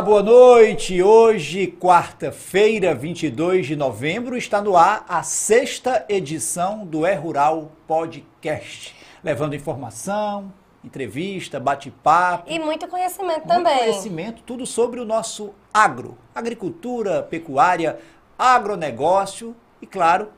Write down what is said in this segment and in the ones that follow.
Olá, boa noite. Hoje, quarta-feira, 22 de novembro, está no ar a sexta edição do É Rural Podcast, levando informação, entrevista, bate-papo. E muito conhecimento muito também. conhecimento, tudo sobre o nosso agro, agricultura, pecuária, agronegócio e, claro,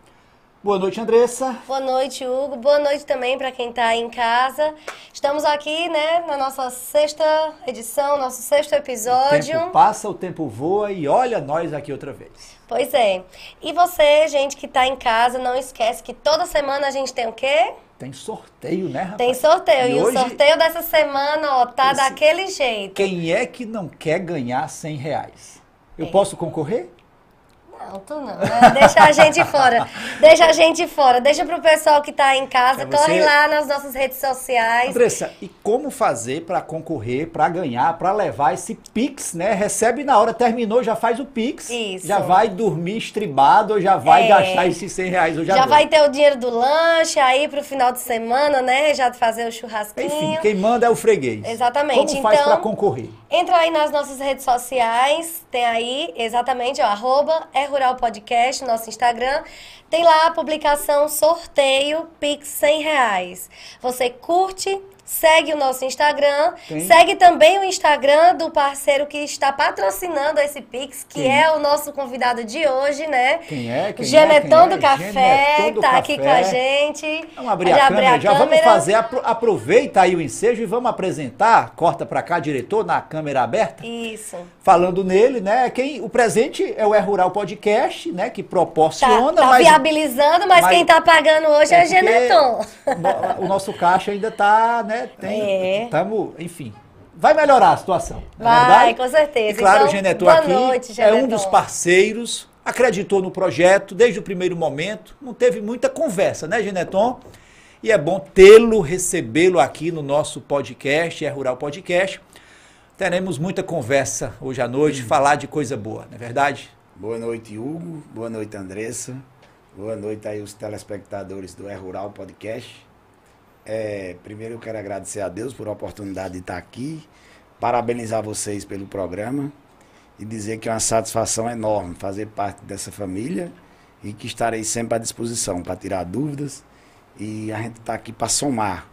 boa noite, Andressa. Boa noite, Hugo. Boa noite também para quem está em casa. Estamos aqui, né, na nossa sexta edição, nosso sexto O episódio. tempo passa, o tempo voa e olha nós aqui outra vez. Pois é. E você, gente que está em casa, não esquece que toda semana a gente tem o quê? Tem sorteio, né, rapaz? Tem sorteio. E E, hoje- o sorteio dessa semana, ó, tá Esse- daquele jeito. Quem é que não quer ganhar 100 reais? Eu posso concorrer? Não, tu não. né? Deixa a gente fora. Deixa a gente fora. Deixa pro pessoal que tá em casa. É Corre você- lá nas nossas redes sociais. Andressa, e como fazer para concorrer, para ganhar, para levar esse Pix, né? Recebe na hora, terminou, já faz o Pix. Isso. Já vai dormir estribado, ou já vai É. gastar esses 100 reais hoje Já vai ter o dinheiro do lanche aí pro final de semana, né? Já fazer o churrasquinho. Enfim, quem manda é o freguês. Exatamente, Como faz então- para concorrer? Entra aí nas nossas redes sociais, tem aí exatamente, ó, arroba é Rural Podcast, nosso Instagram. Tem lá a publicação sorteio Pix 100 reais. Você curte, segue o nosso Instagram, Tem. segue também o Instagram do parceiro que está patrocinando esse Pix, que Quem? é o nosso convidado de hoje, né? Quem é? Quem Genetão é? Quem do é? Café, Genetão do tá aqui Café. com a gente. Vamos abrir Pode a abrir câmera já. Vamos câmera. fazer, apro- aproveita aí o ensejo e vamos apresentar, corta para cá, diretor, na câmera aberta. Isso. falando nele, né? Quem, o presente é o É Rural Podcast, né? Que Tá, proporciona, tá mas viabilizando, mas, mas- quem tá pagando hoje é, porque Geneton. o nosso caixa ainda tá, né? Tem, É. tamo, enfim, vai melhorar a situação. é Vai, com certeza. E claro, Então, o Geneton boa aqui noite, é um dos parceiros, acreditou no projeto desde o primeiro momento, não teve muita conversa, né, Geneton? E é bom tê-lo, recebê-lo aqui no nosso podcast, é Rural Podcast. Teremos muita conversa hoje à noite, falar de coisa boa, não é verdade? Boa noite, Hugo. Boa noite, Andressa. Boa noite aí os telespectadores do É Rural Podcast. É, primeiro eu quero agradecer a Deus por a oportunidade de estar aqui, parabenizar vocês pelo programa e dizer que é uma satisfação enorme fazer parte dessa família e que estarei sempre à disposição para tirar dúvidas e a gente está aqui para somar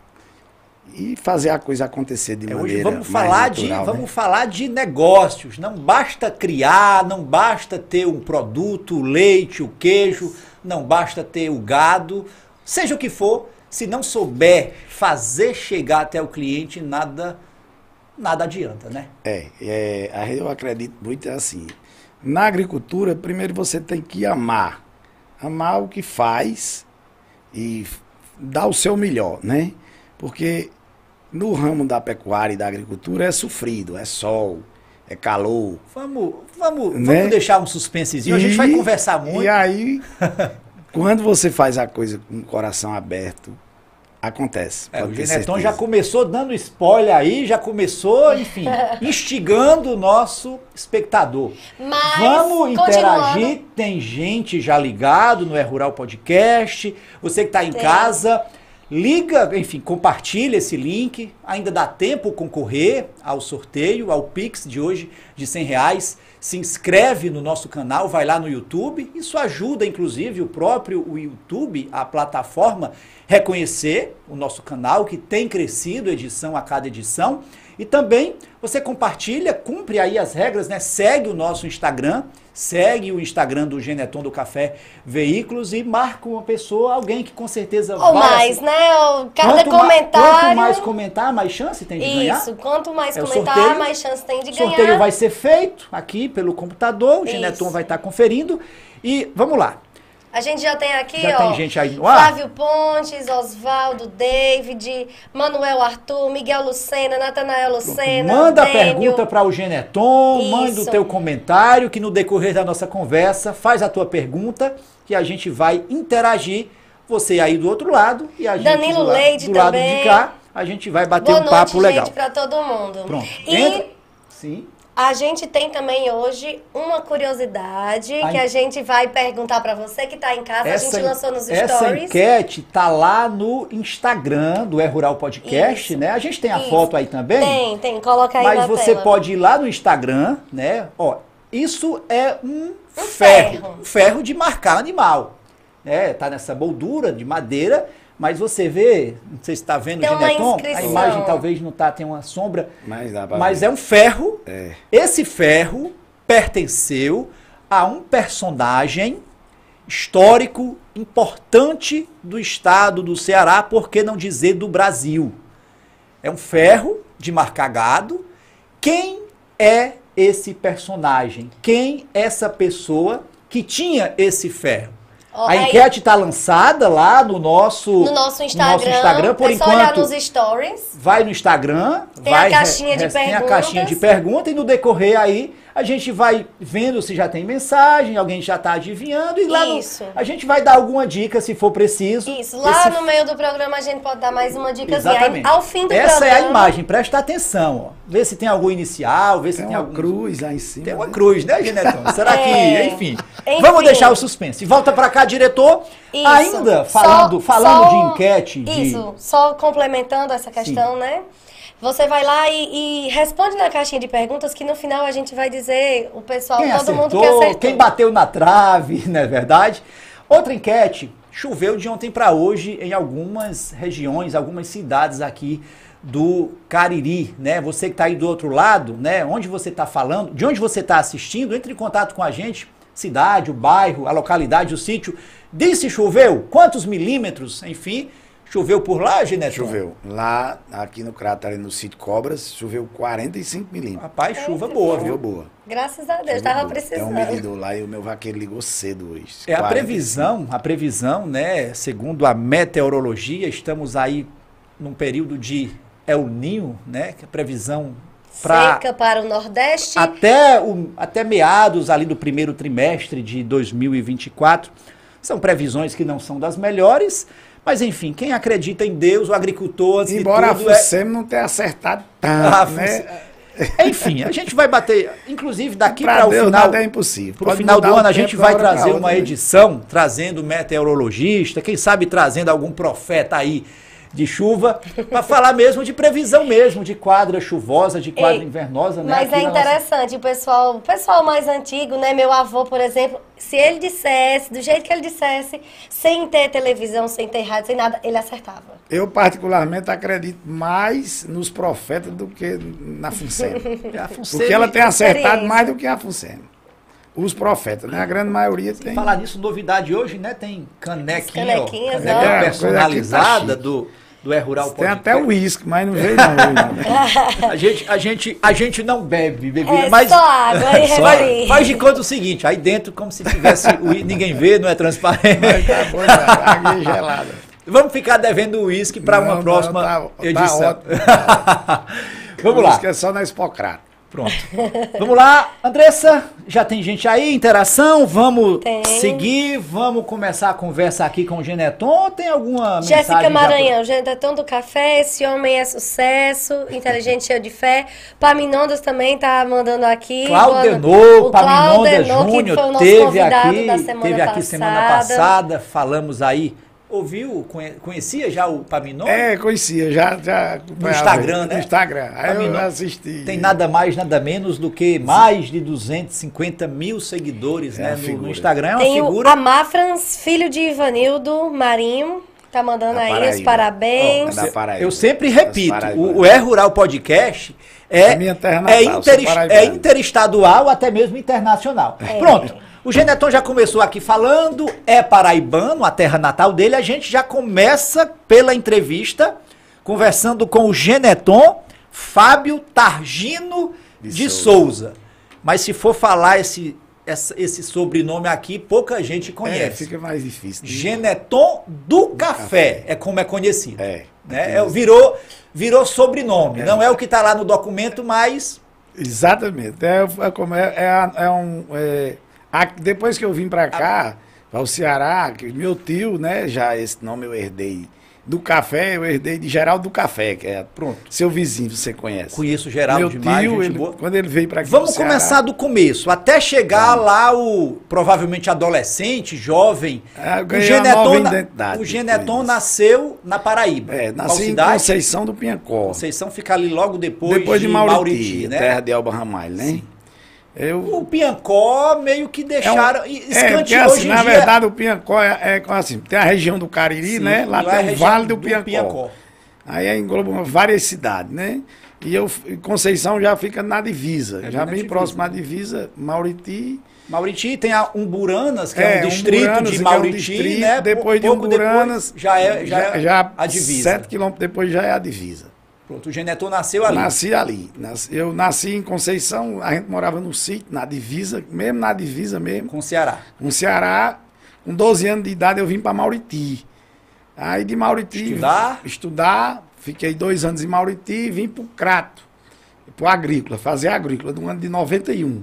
e fazer a coisa acontecer de É, maneira vamos falar de natural, né? vamos falar de negócios. Não basta criar, não basta ter um produto, o leite, o queijo, não basta ter o gado, seja o que for, se não souber fazer chegar até o cliente, nada nada adianta, né? É, é, eu acredito muito assim. Na agricultura, primeiro você tem que amar. Amar o que faz e dar o seu melhor, né? Porque no ramo da pecuária e da agricultura é sofrido, é sol, é calor. Vamos, vamos, Né? vamos deixar um suspensezinho, a gente E- vai conversar muito. E aí, quando você faz a coisa com o coração aberto, acontece. É, o certeza. já começou dando spoiler aí, já começou, enfim, instigando o nosso espectador. Mas, Vamos interagir, tem gente já ligado no É Rural Podcast, você que está em Tem. casa, liga, enfim, compartilha esse link, ainda dá tempo concorrer ao sorteio, ao Pix de hoje de 100 reais, se inscreve no nosso canal, vai lá no YouTube, isso ajuda inclusive o próprio o YouTube, a plataforma, reconhecer o nosso canal que tem crescido edição a cada edição, e também você compartilha, cumpre aí as regras, né? Segue o nosso Instagram, segue o Instagram do Geneton do Café Veículos e marca uma pessoa, alguém que com certeza Ou vai mais, assi- né? Ou cada Quanto ma- comentário. quanto mais comentar, mais chance tem de ganhar. Isso, quanto mais É o comentar, sorteio. mais chance tem de O ganhar. sorteio vai ser feito aqui pelo computador, o Isso. Geneton vai estar conferindo. E vamos lá. A gente já tem aqui, Já ó. tem gente aí no ar? Flávio Pontes, Oswaldo, David, Manuel Arthur, Miguel Lucena, Natanael Lucena. Manda a Dênio. pergunta para o Geneton, Isso. manda o teu comentário, que no decorrer da nossa conversa, faz a tua pergunta, que a gente vai interagir. Você aí do outro lado e a gente Danilo do, la- Leite do lado também. de cá, a gente vai bater Boa um noite, papo gente, legal. pra todo mundo. Pronto. E Entra. Sim. A gente tem também hoje uma curiosidade A que en- a gente vai perguntar pra você que tá em casa. a gente lançou nos essa stories. enquete tá lá no Instagram do É Rural Podcast, Isso. né? A gente tem a Isso. foto aí também. Tem, tem. Coloca aí Mas na você tela. pode ir lá no Instagram, né? Ó, isso é um, Um ferro, ferro. um ferro de marcar animal. É, tá nessa moldura de madeira, mas você vê, não sei se está vendo, Tem uma Gineton, a imagem talvez não tá, tem uma sombra, Mas mas é um ferro. É. Esse ferro pertenceu a um personagem histórico importante do estado do Ceará, por que não dizer do Brasil. É um ferro de marcar gado. Quem é esse personagem? Quem é essa pessoa que tinha esse ferro? Ó, a enquete está lançada lá no nosso, No nosso Instagram. Instagram, por é só olhar enquanto. nos stories. Vai no Instagram, Tem a vai caixinha de tem a caixinha de perguntas. pergunta e no decorrer aí a gente vai vendo se já tem mensagem, alguém já está adivinhando e lá no- Isso. a gente vai dar alguma dica se for preciso. Isso, lá Esse no meio do programa a gente pode dar mais uma dica. Exatamente. Ao fim do Essa programa. é a imagem, presta atenção, ó. Vê se tem algum inicial, vê se Tem tem, algum cruz lá em cima. Tem uma né? cruz, né, Genetão? Será que, É. enfim. Enfim. Vamos deixar o suspense. Volta pra cá, diretor. Isso. Ainda Só- falando, falando só de enquete, de Isso, só complementando essa questão, né? Você vai lá e, e responde na caixinha de perguntas que no final a gente vai dizer o pessoal, quem todo mundo que acertou, acertou. quem bateu na trave, não é verdade? Outra enquete, choveu de ontem para hoje em algumas regiões, algumas cidades aqui do Cariri, né? Você que está aí do outro lado, né? Onde você está falando, de onde você está assistindo, entre em contato com a gente, cidade, o bairro, a localidade, o sítio. Diz se choveu, quantos milímetros, enfim, choveu por lá, Gineton? Choveu. Lá, aqui no cráter, ali no sítio Cobras, choveu 45 milímetros. Rapaz, chuva boa, Choveu viu? boa. Graças a Deus, Choveu tava boa. Tem um precisando. medidor lá e o meu vaqueiro ligou cedo hoje. É a 45. previsão, a previsão, né? Segundo a meteorologia, estamos aí num período de El Ninho, né? Que é a previsão para Seca para o Nordeste. até, o, até meados ali do primeiro trimestre de 2024. São previsões que não são das melhores, mas enfim, quem acredita em Deus, o agricultor, antes Embora a de tudo, é- FUSEM não tenha acertado tanto, né? Enfim, a gente vai bater, inclusive daqui para o final, nada é impossível. Pro Pode final do o ano a gente vai trazer uma edição trazendo meteorologista, quem sabe trazendo algum profeta aí de chuva, para falar mesmo de previsão mesmo, de quadra chuvosa, de quadra Ei, invernosa, né? Mas aqui é na nossa- interessante, o pessoal, o pessoal mais antigo, né? Meu avô, por exemplo, se ele dissesse, do jeito que ele dissesse, sem ter televisão, sem ter rádio, sem nada, ele acertava. Eu, particularmente, acredito mais nos profetas do que na FUNSEM. É a Fonseca. Porque ela tem acertado mais do que a FUNSEM. Os profetas, né? A grande maioria tem. Falar nisso, novidade hoje, né? Tem canequinha, caneca ó. É, personalizada tá do, do É Rural Tem até uísque, mas não veio não. hoje, né? A gente, a, gente, a gente não bebe bebida, É mas só água e faz, refri. faz de conta o seguinte, aí dentro, como se tivesse, o ninguém vê, não é transparente. Mas tá bom, já, água é gelada. Vamos ficar devendo uísque para Não, uma não, próxima tá- tá edição. ótimo. Vamos lá. Uísque é só na Expocrato. Pronto. Vamos lá, Andressa, já tem gente aí, interação, vamos Tem. seguir, vamos começar a conversa aqui com o Geneton, tem alguma? Jéssica já Maranhão, Genetão do Café, esse homem é sucesso, inteligente, cheio de fé. Paminondas também tá mandando aqui. Claudenô, Boa- o Paminonda Claudenô, que Júnior, teve aqui, da semana teve aqui passada. semana passada, falamos aí, ouviu, conhe- conhecia já o Paminonda? É, conhecia, já. já No Instagram, né? No Instagram. Aí Pra mim, eu não. assisti. Tem nada mais, nada menos do que mais de 250 mil seguidores É né, no- no. Instagram. É uma Tem o figura. Amafrans, filho de Ivanildo Marinho, tá mandando Da aí os parabéns. Da Paraíba. Eu sempre Das repito, o, o É Rural Podcast é, A minha terra é, natal, interes- paraibano. é interestadual, até mesmo internacional. É. Pronto. O Geneton já começou aqui falando, é paraibano, a terra natal dele. A gente já começa pela entrevista, conversando com o Geneton Fábio Targino de, De Souza. Mas se for falar esse, esse sobrenome aqui, pouca gente É, conhece. fica mais difícil. Geneton do Café, é como é conhecido. É. Né? É, virou, virou sobrenome. Não é o que está lá no documento, mas. Exatamente. É, é, como é, é, é um. é, a- depois que eu vim pra cá, para o Ceará, que meu tio, né? Já esse nome eu herdei do café, eu herdei de Geraldo do Café, que é Pronto. seu vizinho, você conhece. Conheço o Geraldo Meu demais, tio, ele- quando ele veio para aqui Vamos pro Ceará- começar do começo, até chegar lá o provavelmente adolescente, jovem. Ah, o Geneton, na- o Geneton nasceu na Paraíba. É, nasci em cidade? Conceição do Pinhacó. Conceição fica ali logo depois, depois de Mauriti, né? terra de Elba Ramalho, né? Eu, O Piancó meio que É um- deixaram. É, porque escanteou assim, na dia. verdade o Piancó é, é assim, tem a região do Cariri, Sim, né? Lá, é tem o Vale do, Piancó. Aí é engloba várias cidades, né? E eu, Conceição já fica na divisa, É já bem divisa, próximo à né? divisa, Mauriti. Mauriti tem a Umburanas, que é, um distrito Umburanas, de que é um Mauriti, distrito, né? Depois de Pouco Umburanas, já é, já é já a divisa. Sete quilômetros depois já é a divisa. Pronto, o Geneton nasceu ali. Nasci ali. Eu nasci em Conceição, a gente morava no sítio, na divisa, mesmo na divisa mesmo. Com Ceará. No Ceará, com 12 anos de idade, eu vim para Mauriti. Aí de Mauriti. Estudar? Estudar. Fiquei dois anos em Mauriti e vim para o Crato, para o Agrícola, fazer agrícola, do ano de 91.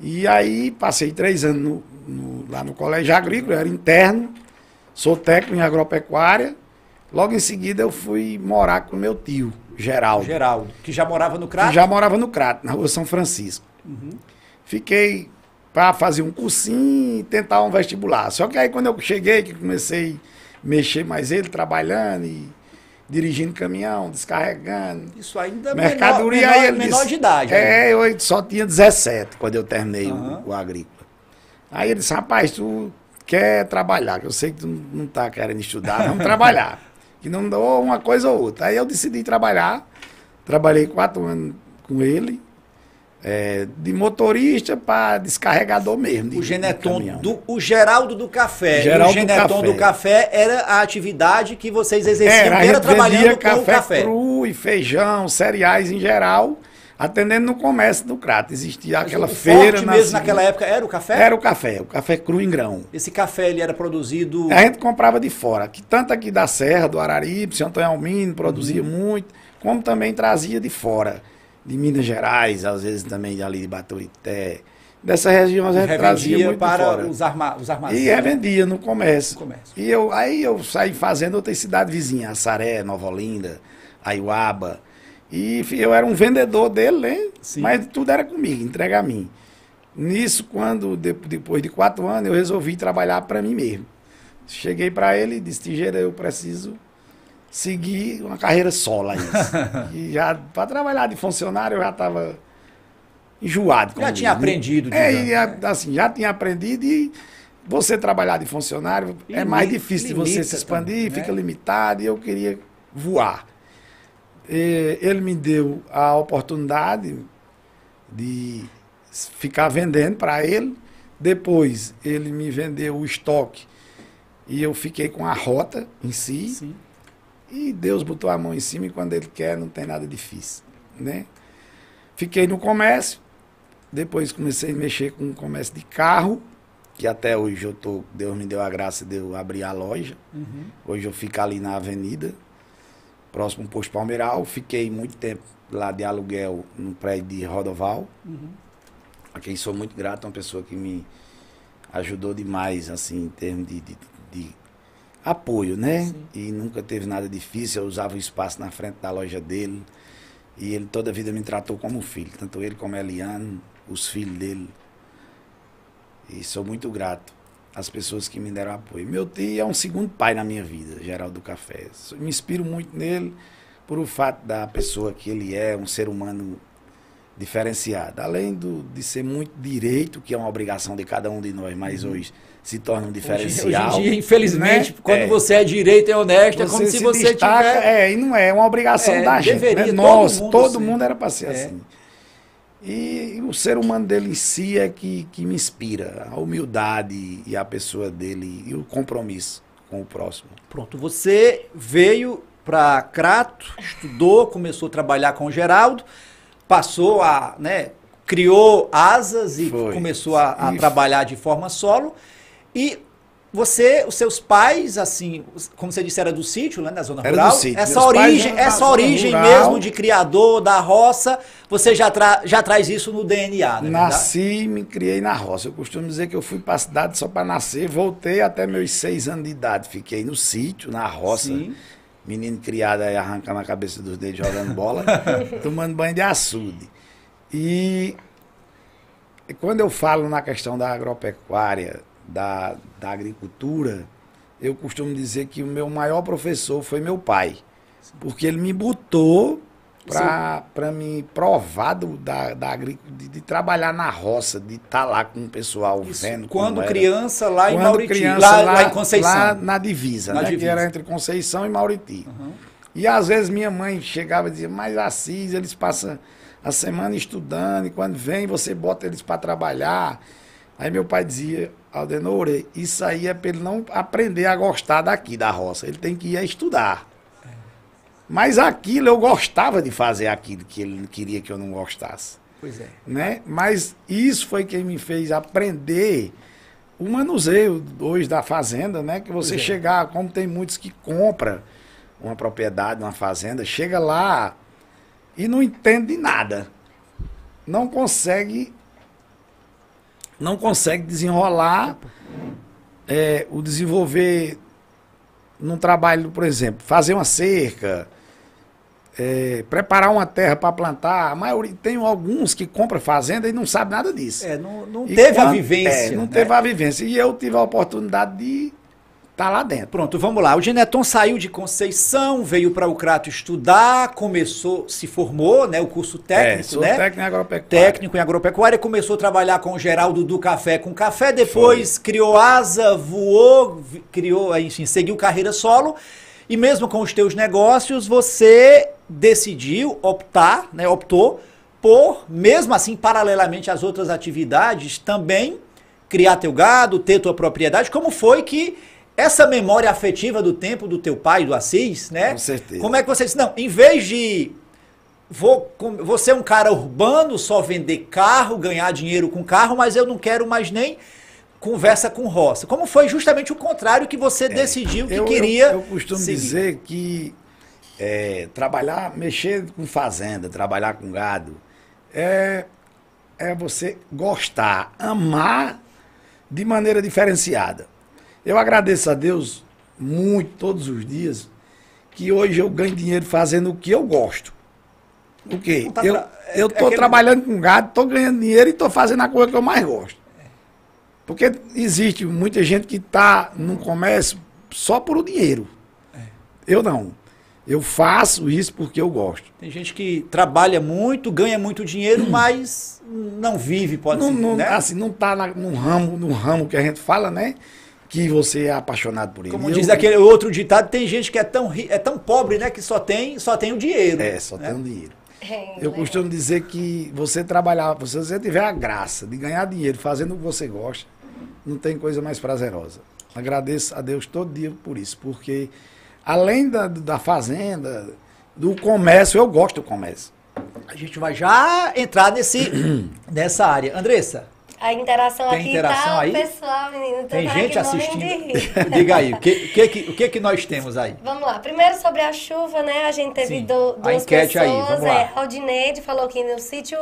E aí passei três anos no- no- lá no Colégio Agrícola, eu era interno, sou técnico em agropecuária. Logo em seguida eu fui morar com meu tio, Geraldo. Geraldo, que já morava no que Crato. já morava no Crato, na rua São Francisco. Fiquei para fazer um cursinho e tentar um vestibular. Só que aí quando eu cheguei, que comecei a mexer mais ele, trabalhando e dirigindo caminhão, descarregando. Isso ainda Mercadoria menor, aí menor, ele menor disse, de idade. né? É, eu só tinha 17 quando eu terminei o- Aham. o, agrícola. Aí ele disse, rapaz, tu quer trabalhar, que eu sei que tu não tá querendo estudar, vamos trabalhar. Que não dá ou uma coisa ou outra. Aí eu decidi trabalhar. Trabalhei quatro anos com ele. é, de motorista para descarregador mesmo. de- O Geneton, do, o Geraldo do Café. Geraldo o Geneton do do café era a atividade que vocês exerciam, Era, era trabalhando vendia com café, o café. cru e feijão, cereais em geral, atendendo no comércio do Crato. Existia aquela o feira forte na mesmo cidade. naquela época era o café? Era o café, o café cru em grão. Esse café ele era produzido. A gente comprava de fora, que tanto aqui da Serra, do Araripe, São Antônio Almino, produzia Uhum. muito, como também trazia de fora, de Minas Gerais, às vezes também de ali de Baturité. Dessa região a gente trazia muito de para fora. os, arma, os armazéns. E revendia no comércio. No comércio. E eu, aí eu saí fazendo outras cidades vizinhas, Assaré, Nova Olinda, Aiuaba. E eu era um vendedor dele, né? Sim. Mas tudo era comigo, entrega a mim. Nisso, quando, de- depois de quatro anos, eu resolvi trabalhar para mim mesmo. Cheguei para ele e disse, Tigeira, eu preciso seguir uma carreira solo aí. e já, para trabalhar de funcionário, eu já estava enjoado. Já diz, tinha né? aprendido, É, e a- assim, já tinha aprendido e você trabalhar de funcionário é mais difícil de você se expandir, também, né? fica limitado e eu queria voar. Ele me deu a oportunidade de ficar vendendo para ele. Depois ele me vendeu o estoque e eu fiquei com a rota em si. Sim. E Deus botou a mão em cima e quando Ele quer não tem nada difícil, né? Fiquei no comércio, depois comecei a mexer com o comércio de carro, que até hoje eu tô, Deus me deu a graça de eu abrir a loja. Uhum. Hoje eu fico ali na avenida, próximo posto Palmeiral. Fiquei muito tempo lá de aluguel no prédio de Rodoval, Uhum. a quem sou muito grato, uma pessoa que me ajudou demais, assim, em termos de, de- de apoio, né? Sim. E nunca teve nada difícil, eu usava o espaço na frente da loja dele. E ele toda a vida me tratou como filho, tanto ele como Eliane, os filhos dele. E sou muito grato às pessoas que me deram apoio. Meu tio é um segundo pai na minha vida, Geraldo Café. Me inspiro muito nele por o fato da pessoa que ele é, um ser humano diferenciado. Além do, de ser muito direito, que é uma obrigação de cada um de nós, mas hoje se torna um Hoje, diferencial. hoje em dia, infelizmente, né? quando É. você é direito e honesto, é como se, você destaca, tivesse. É, e não é, é uma obrigação É, da gente. deveria, né? todo Nossa, mundo todo mundo era para ser É. assim. E o ser humano dele em si é que, que me inspira. A humildade e a pessoa dele e o compromisso com o próximo. Pronto, você veio para Crato, estudou, começou a trabalhar com o Geraldo, passou a, né, criou asas e Foi. começou a, a E- trabalhar de forma solo. E você, os seus pais, assim, como você disse, era do sítio, né, na zona Era do rural. sítio. Essa Meus pais origem, essa zona origem rural. mesmo de criador da roça, você já, tra- já traz isso no DNA, né? Nasci e me criei na roça. Eu costumo dizer que eu fui para a cidade só para nascer. Voltei até meus seis anos de idade. Fiquei no sítio, na roça. Sim. Menino criado aí arrancando a cabeça dos dedos, jogando bola, tomando banho de açude. E e quando eu falo na questão da agropecuária, da, da agricultura, eu costumo dizer que o meu maior professor foi meu pai. Porque ele me botou para me provar do, da, da de, de trabalhar na roça, de estar lá com o pessoal Isso, vendo. quando era. criança lá em Quando Mauriti, criança, lá, lá em Conceição. Lá na divisa, Na né? divisa. Que era entre Conceição e Mauriti. Uhum. E às vezes minha mãe chegava e dizia, mas Assis, eles passam a semana estudando e quando vem você bota eles para trabalhar. Aí meu pai dizia, Aldenor, isso aí é para ele não aprender a gostar daqui, da roça. Ele tem que ir a estudar. Mas aquilo eu gostava de fazer aquilo que ele queria que eu não gostasse Pois é. né? Mas isso foi quem me fez aprender o manuseio hoje da fazenda, né? Que você é. chegar, como tem muitos que compra uma propriedade, uma fazenda, chega lá e não entende de nada. Não consegue não consegue desenrolar é, o desenvolver num trabalho, por exemplo, fazer uma cerca, é, preparar uma terra para plantar. A maioria, tem alguns que compram fazenda e não sabe nada disso. É, não, não teve a quando- vivência. é, não né? teve a vivência. E eu tive a oportunidade de estar lá dentro. Pronto, vamos lá. O Geneton saiu de Conceição, veio para o Crato estudar, começou, se formou, né? O curso técnico, é, sou né? técnico em agropecuária. técnico em agropecuária, começou a trabalhar com o Geraldo do Café com Café, depois criou asa, voou, criou, enfim, seguiu carreira solo. E mesmo com os teus negócios, você decidiu optar, né, optou por, mesmo assim, paralelamente às outras atividades, também criar teu gado, ter tua propriedade. Como foi que essa memória afetiva do tempo do teu pai, do Assis, né? Com certeza. Como é que você disse, não, em vez de vou, vou ser um cara urbano, só vender carro, ganhar dinheiro com carro, mas eu não quero mais nem conversa com roça. Como foi justamente o contrário que você decidiu que É, eu, queria. Eu, eu costumo seguir. dizer que é, trabalhar, mexer com fazenda, trabalhar com gado, é, é você gostar, amar de maneira diferenciada. Eu agradeço a Deus muito, todos os dias, que hoje eu ganho dinheiro fazendo o que eu gosto. O quê? Tá eu tra- é- estou aquele- trabalhando com gado, estou ganhando dinheiro e estou fazendo a coisa que eu mais gosto. Porque existe muita gente que está no comércio só por o dinheiro. É. Eu não. Eu faço isso porque eu gosto. Tem gente que trabalha muito, ganha muito dinheiro, mas não vive, pode Não, ser, não, né? Assim, não está no ramo, no ramo que a gente fala, né? Que você é apaixonado por ele. Como Eu- diz aquele outro ditado, tem gente que é tão, ri- é tão pobre, né, que só tem, só tem o dinheiro. É, só né? tem um dinheiro. É, Eu legal. costumo dizer que você trabalhar, se você tiver a graça de ganhar dinheiro fazendo o que você gosta, não tem coisa mais prazerosa. Agradeço a Deus todo dia por isso, porque além da, da fazenda, do comércio, eu gosto do comércio. A gente vai já entrar nesse, nessa área. Andressa, A interação Tem aqui interação tá, aí? o pessoal, menino, tá tem aqui gente assistindo? de rir. Diga aí, o que, que, que- o que, que nós temos aí? Vamos lá. Primeiro sobre a chuva, né? A gente teve Sim. do, A duas enquete aí, pessoas. vamos lá. É, Aldineide falou que no sítio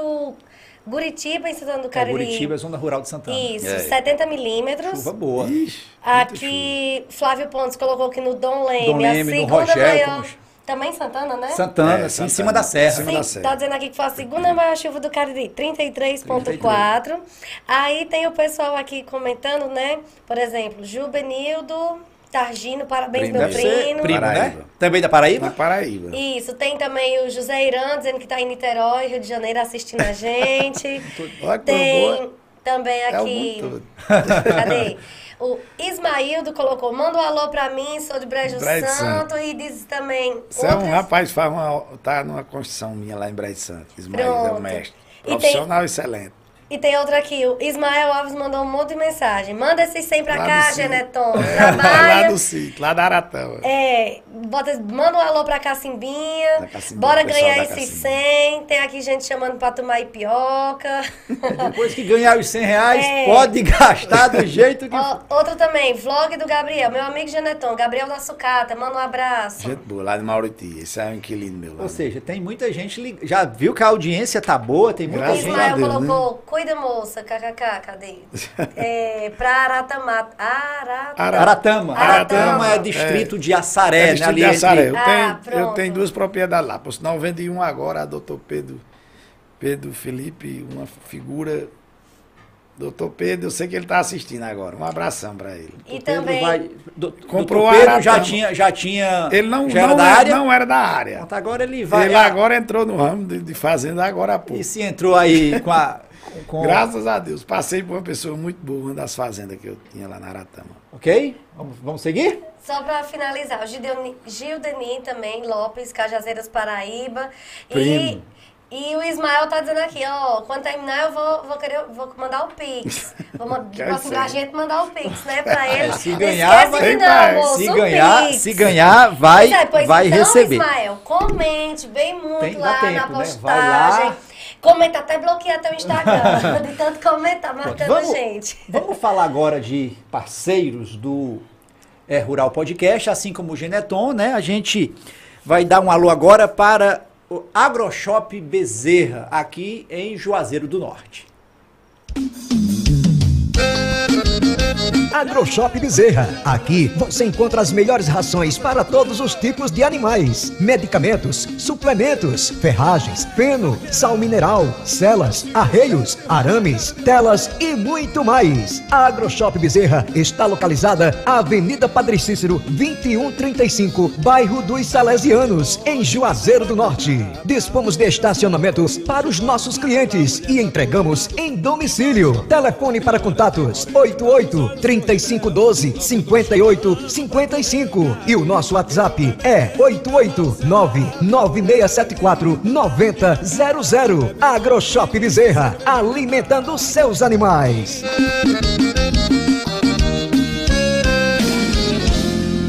Guritiba, em Santana do É, Cariri. É zona rural de Santana. Isso, É. 70 milímetros. Chuva boa. Ixi, muita chuva. Aqui, Flávio Pontes colocou que no Dom Leme, Dom Leme, a no segunda Rogério, maior. como- Também em Santana, né? Santana, É, assim, em Santana. cima da serra. Cima Sim, da serra. tá dizendo aqui que foi a segunda maior chuva do Cariri, 33,4. Aí tem o pessoal aqui comentando, né? Por exemplo, Jubenildo, Targino, parabéns, Primo. meu primo. primo, né? Paraíba. Também da Paraíba? Paraíba. Isso, tem também o José Irã dizendo que tá em Niterói, Rio de Janeiro, assistindo a gente. Olha que tem coisa boa. também É aqui. mundo Cadê? O Ismaildo colocou, manda um alô pra mim, sou de Brejo, Brejo Santo, e diz também. Você é um outras- rapaz faz uma, tá numa construção minha lá em Brasil Santo. Ismael é o mestre. E tem- Profissional excelente. E tem outra aqui, o Ismael Alves mandou um monte de mensagem. Manda esses 100 pra Lá cá. Geneton. lá do sítio, lá da Aratama. É, bota, manda um alô pra Cacimbinha. Cacimbinha, Bora ganhar esses Cacimbinha. 100. Tem aqui gente chamando pra tomar ipioca. Depois que ganhar os 100 reais, É. pode gastar do jeito que Ó, outro também, vlog do Gabriel. Meu amigo Geneton, Gabriel da Sucata. Manda um abraço. Gente boa, lá de Mauriti. Esse é um inquilino meu lá. Ou seja, tem muita gente lig... já viu que a audiência tá boa, tem muita Graças gente. Ismael Deus, colocou, cuida moça, kkk, cadê? É, pra Aratamata. Arata... Ara- Aratama. Aratama. Aratama é distrito de Assaré, É, né? distrito Ali de Assaré. Eu, Ah, tenho, eu tenho duas propriedades lá. Por sinal, vendi um agora, a doutor Pedro, Pedro Felipe, uma figura. Doutor Pedro, eu sei que ele está assistindo agora. Um abração para ele. E Pedro também... vai- do- Comprou Doutor Pedro Aratama. já tinha, já tinha. Ele não, já era não, da era, área. não era da área. Pronto, agora ele vai. Ele agora entrou no ramo de, de fazenda agora há pouco. E se entrou aí com a. com- Graças a Deus. Passei por uma pessoa muito boa, uma das fazendas que eu tinha lá na Aratama. Ok? Vamos, vamos seguir? Só pra finalizar, o Gildeni, Gildeni também, Lopes, Cajazeiras, Paraíba. Primo. e o Ismael tá dizendo aqui, ó, quando terminar eu vou, vou querer, vou mandar o Pix. Vou man- Quer pra ser. gente mandar o Pix, né, pra ele. Se ganhar, vai- que não, moço, Se ganhar, se ganhar, vai, Pois é, pois vai então, receber. Ismael, comente bem muito Tem- lá tempo, na né? Postagem. lá. Comenta até bloquear teu Instagram, de tanto comentar, marcando vamos, gente. vamos falar agora de parceiros do é, Rural Podcast, assim como o Geneton, né? A gente vai dar um alô agora para o AgroShop Bezerra, aqui em Juazeiro do Norte. AgroShop Bezerra. Aqui você encontra as melhores rações para todos os tipos de animais: medicamentos, suplementos, ferragens, feno, sal mineral, celas, arreios, arames, telas e muito mais. A AgroShop Bezerra está localizada na Avenida Padre Cícero, 2135, bairro dos Salesianos, em Juazeiro do Norte. Dispomos de estacionamentos para os nossos clientes e entregamos em domicílio. Telefone para contatos 88 3512 58 55 e o nosso WhatsApp é 889 9674 9000. AgroShop Bezerra, alimentando seus animais.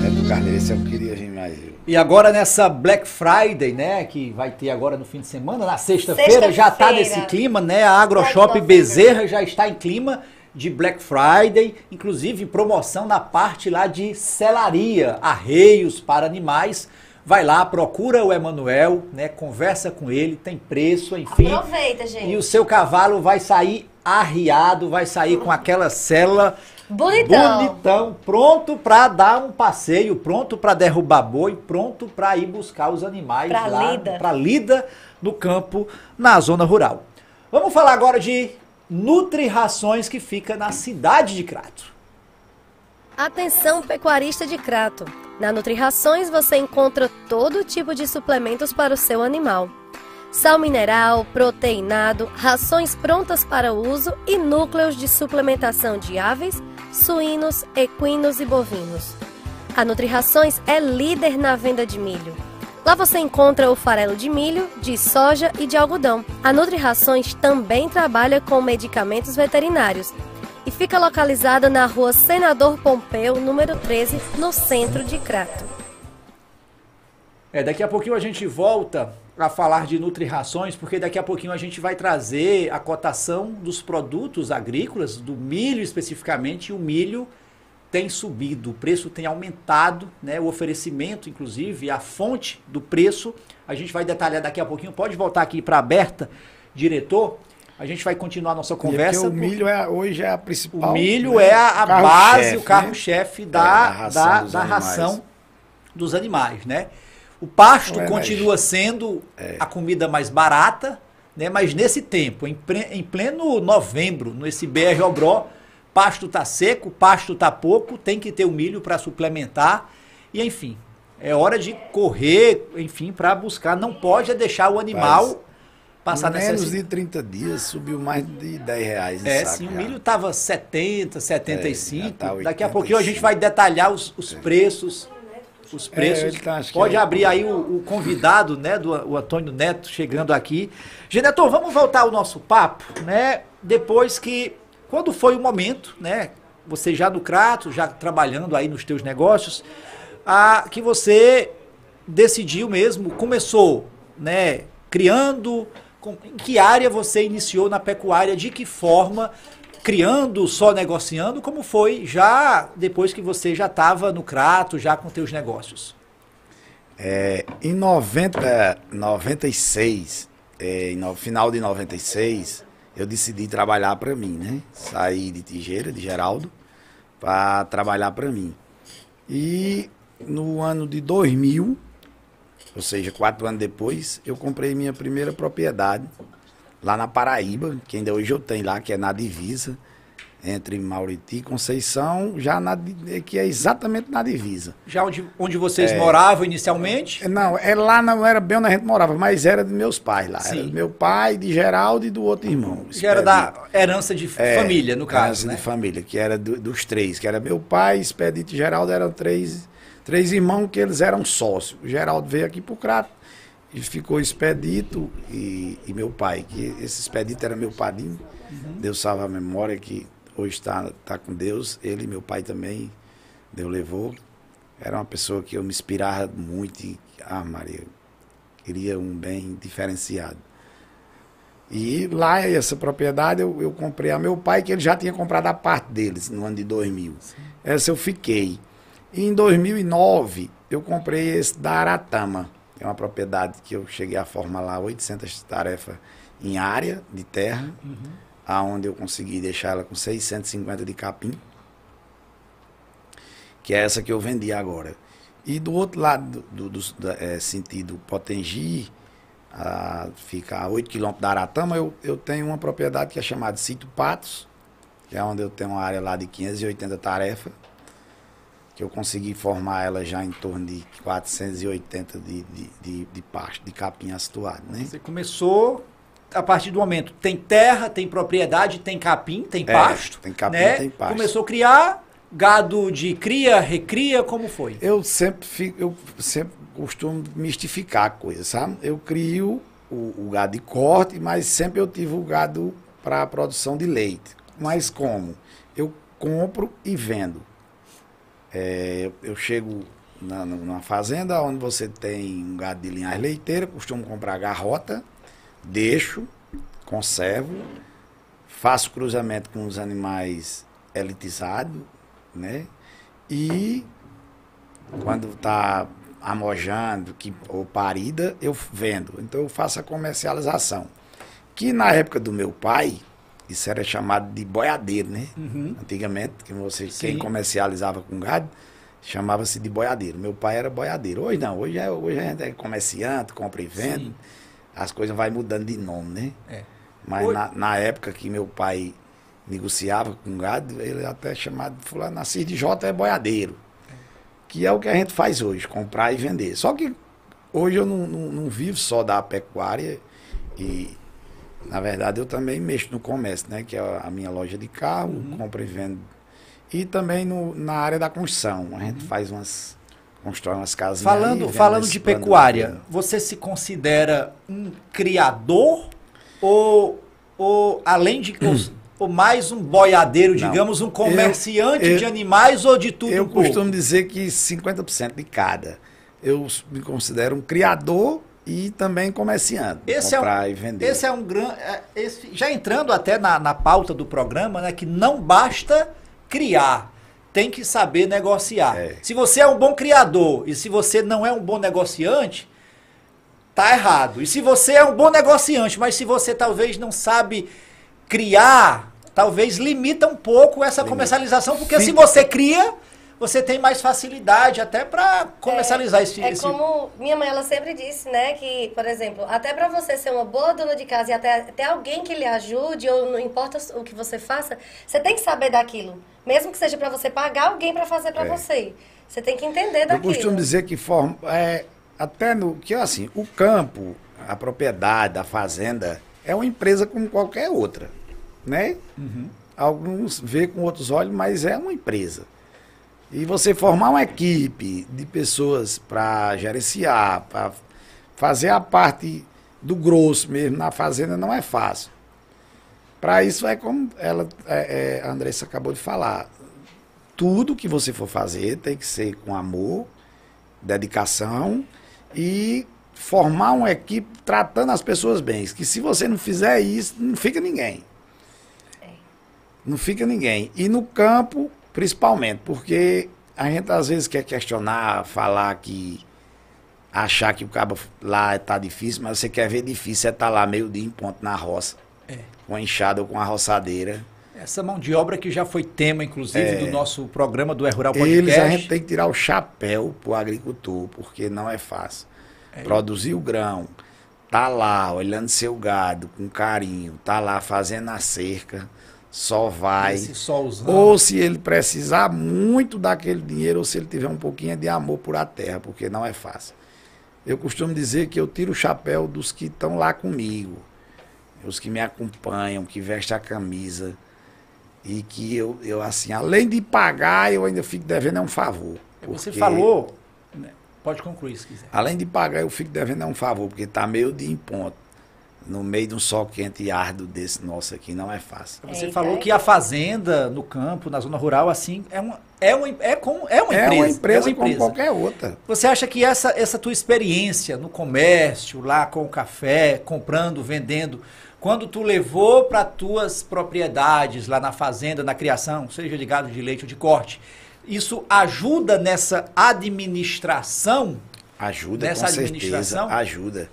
É do Carneiro, esse eu queria vir mais. E agora nessa Black Friday, né, que vai ter agora no fim de semana, na sexta-feira, já está Sexta-feira. nesse clima, né? A AgroShop Bezerra já está em clima de Black Friday, inclusive promoção na parte lá de selaria, arreios para animais. Vai lá, procura o Emanuel, né? Conversa com ele, tem preço, enfim. Aproveita, gente. E o seu cavalo vai sair arriado, vai sair com aquela cela Bonitão. bonitão, pronto para dar um passeio, pronto para derrubar boi, pronto para ir buscar os animais Pra lá para lida no campo, na zona rural. Vamos falar agora de Nutri Rações que fica na cidade de Crato. Atenção pecuarista de Crato. Na Nutrirações você encontra todo tipo de suplementos para o seu animal. Sal mineral, proteinado, rações prontas para uso e núcleos de suplementação de aves, suínos, equinos e bovinos. A Nutrirações é líder na venda de milho. Lá você encontra o farelo de milho, de soja e de algodão. A Nutrirações também trabalha com medicamentos veterinários e fica localizada na rua Senador Pompeu, número 13, no centro de Crato. É, daqui a pouquinho a gente volta a falar de Nutri-Rações, porque daqui a pouquinho a gente vai trazer a cotação dos produtos agrícolas, do milho especificamente, e o milho tem subido, o preço tem aumentado, né? O oferecimento, inclusive, a fonte do preço, a gente vai detalhar daqui a pouquinho. Pode voltar aqui para aberta, diretor. A gente vai continuar a nossa conversa. o milho é, hoje é a principal. O milho né, é a, a base, o né? carro-chefe da, da ração da, dos da animais. ração dos animais, né? O pasto é continua sendo a comida mais barata, né? Mas nesse tempo, em, pre- em pleno novembro, nesse BR Obró, pasto tá seco, pasto tá pouco, tem que ter o milho para suplementar e enfim, é hora de correr, enfim, para buscar. Não pode é deixar o animal Mas, passar Menos necessidade. de 30 dias subiu mais de 10 reais. É, saco sim, o milho estava 70, 75. É, tá Daqui a pouquinho a gente 85. vai detalhar os, os preços os preços. É, ele tá, acho que Pode é- abrir aí o, o convidado, né, do o Antônio Neto chegando aqui. Genetor, vamos voltar ao nosso papo, né? Depois que quando foi o momento, né, você já no Crato, já trabalhando aí nos teus negócios, a que você decidiu mesmo, começou, né, criando com- em que área você iniciou na pecuária, de que forma criando, só negociando, como foi já depois que você já estava no Crato, já com teus negócios? É, em 90, 96, é, no final de 96, eu decidi trabalhar para mim, né? Saí de Tijeira, de Geraldo, para trabalhar para mim. E no ano de 2000, ou seja, quatro anos depois, eu comprei minha primeira propriedade lá na Paraíba, que ainda hoje eu tenho lá, que é na divisa, entre Mauriti e Conceição, já na, di- que é exatamente na divisa. Já onde, onde vocês É. moravam inicialmente? Não, é lá não era bem onde a gente morava, mas era de meus pais lá. Era Sim. do meu pai, de Geraldo e do outro irmão. Já era da herança de É, família, no caso, herança né? de família, que era do- dos três, que era meu pai, Expedito e Geraldo, eram três, três irmãos que eles eram sócios. O Geraldo veio aqui pro Crato e ficou Expedito e, e meu pai, que esse Expedito era meu padrinho, Uhum. Deus salva a memória, que hoje está tá com Deus, ele meu pai também, Deus levou. Era uma pessoa que eu me inspirava muito e, ah Maria, queria um bem diferenciado. E lá, essa propriedade, eu, eu comprei a meu pai, que ele já tinha comprado a parte deles no ano de 2000. Essa eu fiquei. E em 2009, eu comprei esse da Aratama. É uma propriedade que eu cheguei a formar lá 800 tarefas em área de terra, aonde eu consegui deixar ela com 650 de capim, que é essa que eu vendi agora. E do outro lado, do, do- da- é, sentido Potengi, a, fica a 8 quilômetros da Aratama, eu, eu tenho uma propriedade que é chamada Sítio Patos, que é onde eu tenho uma área lá de 580 tarefas, que eu consegui formar ela já em torno de 480 de, de, de, de pasto, de capim astuado, né? Você começou a partir do momento. Tem terra, tem propriedade, tem capim, tem É, pasto. tem capim, né? tem pasto. Começou a criar gado de cria, recria, como foi? Eu sempre fico, eu sempre costumo mistificar a coisa, sabe? Eu crio o, o gado de corte, mas sempre eu tive o gado para a produção de leite. Mas como? Eu compro e vendo. É, eu, eu chego na, na- numa fazenda onde você tem um gado de linhagem leiteira, costumo comprar garrota, deixo, conservo, faço cruzamento com os animais elitizados, né? E quando está amojando que, ou parida, eu vendo. Então eu faço a comercialização. Que na época do meu pai, isso era chamado de boiadeiro, né? Antigamente, que você, quem comercializava com gado, chamava-se de boiadeiro. Meu pai era boiadeiro. Hoje não, hoje, é, hoje a gente é comerciante, compra e vende. Sim. As coisas vai mudando de nome, né? É. Mas na, na época que meu pai negociava com gado, ele até chamado, fulano, nasci de J é boiadeiro. Que é o que a gente faz hoje, comprar e vender. Só que hoje eu não, não, não vivo só da pecuária e, na verdade, eu também mexo no comércio, né? Que é a minha loja de carro, Uhum. compro e vendo. E também no, na área da construção. A Uhum. gente faz umas. Constrói umas casinhas. Falando, aí, falando de pecuária, você se considera um criador ou, ou além de ou, ou mais um boiadeiro, Não. digamos, um comerciante eu- de animais ou de tudo Eu um pouco? costumo dizer que 50% de cada. Eu me considero um criador e também comerciante. Esse é, comprar um, e vender. esse é um grande. Já entrando até na, na pauta do programa, né? Que não basta criar, tem que saber negociar. É. Se você é um bom criador e se você não é um bom negociante, tá errado. E se você é um bom negociante, mas se você talvez não sabe criar, talvez limita um pouco essa Limita. comercialização, porque se você cria, você tem mais facilidade até para comercializar esse, É esse- como minha mãe, ela sempre disse, né, que, por exemplo, até pra você ser uma boa dona de casa e até ter alguém que lhe ajude, ou não importa o que você faça, você tem que saber daquilo. Mesmo que seja pra você pagar alguém pra fazer pra É. você. Você tem que entender Eu daquilo. costumo dizer que forma, é, até no que assim, o campo, a propriedade, a fazenda é uma empresa como qualquer outra, né? Uhum. Alguns vê com outros olhos, mas é uma empresa. E você formar uma equipe de pessoas para gerenciar, para fazer a parte do grosso mesmo na fazenda não é fácil. Para isso é como ela, é, é, a Andressa acabou de falar. Tudo que você for fazer tem que ser com amor, dedicação e formar uma equipe tratando as pessoas bem. Que se você não fizer isso, não fica ninguém. Não fica ninguém. E no campo, principalmente, porque a gente às vezes quer questionar, falar que. achar que o cabo lá está difícil, mas você quer ver difícil é estar tá lá meio dia em ponto na roça. É. Com a enxada ou com a roçadeira. Essa mão de obra que já foi tema, inclusive, é, do nosso programa do É Rural Podcast. Eles a gente tem que tirar o chapéu pro agricultor, porque não é fácil. É. Produzir o grão, tá lá olhando seu gado com carinho, tá lá fazendo a cerca, só vai. Ou se ele precisar muito daquele dinheiro, ou se ele tiver um pouquinho de amor por a terra, porque não é fácil. Eu costumo dizer que eu tiro o chapéu dos que estão lá comigo, os que me acompanham, que vestem a camisa. E que eu, eu, assim, além de pagar, eu ainda fico devendo um favor. Você falou, né? pode concluir se quiser. Além de pagar, eu fico devendo um favor, porque está meio de em ponto no meio de um sol quente e árduo desse nosso aqui, não é fácil. Você Eita, falou que a fazenda no campo, na zona rural, assim, é uma, é uma, é como, é uma é empresa. Uma empresa é uma empresa como qualquer outra. Você acha que essa, essa tua experiência no comércio, lá com o café, comprando, vendendo, quando tu levou para tuas propriedades lá na fazenda, na criação, seja de gado de leite ou de corte, isso ajuda nessa administração? Ajuda, nessa com administração? certeza, ajuda ajuda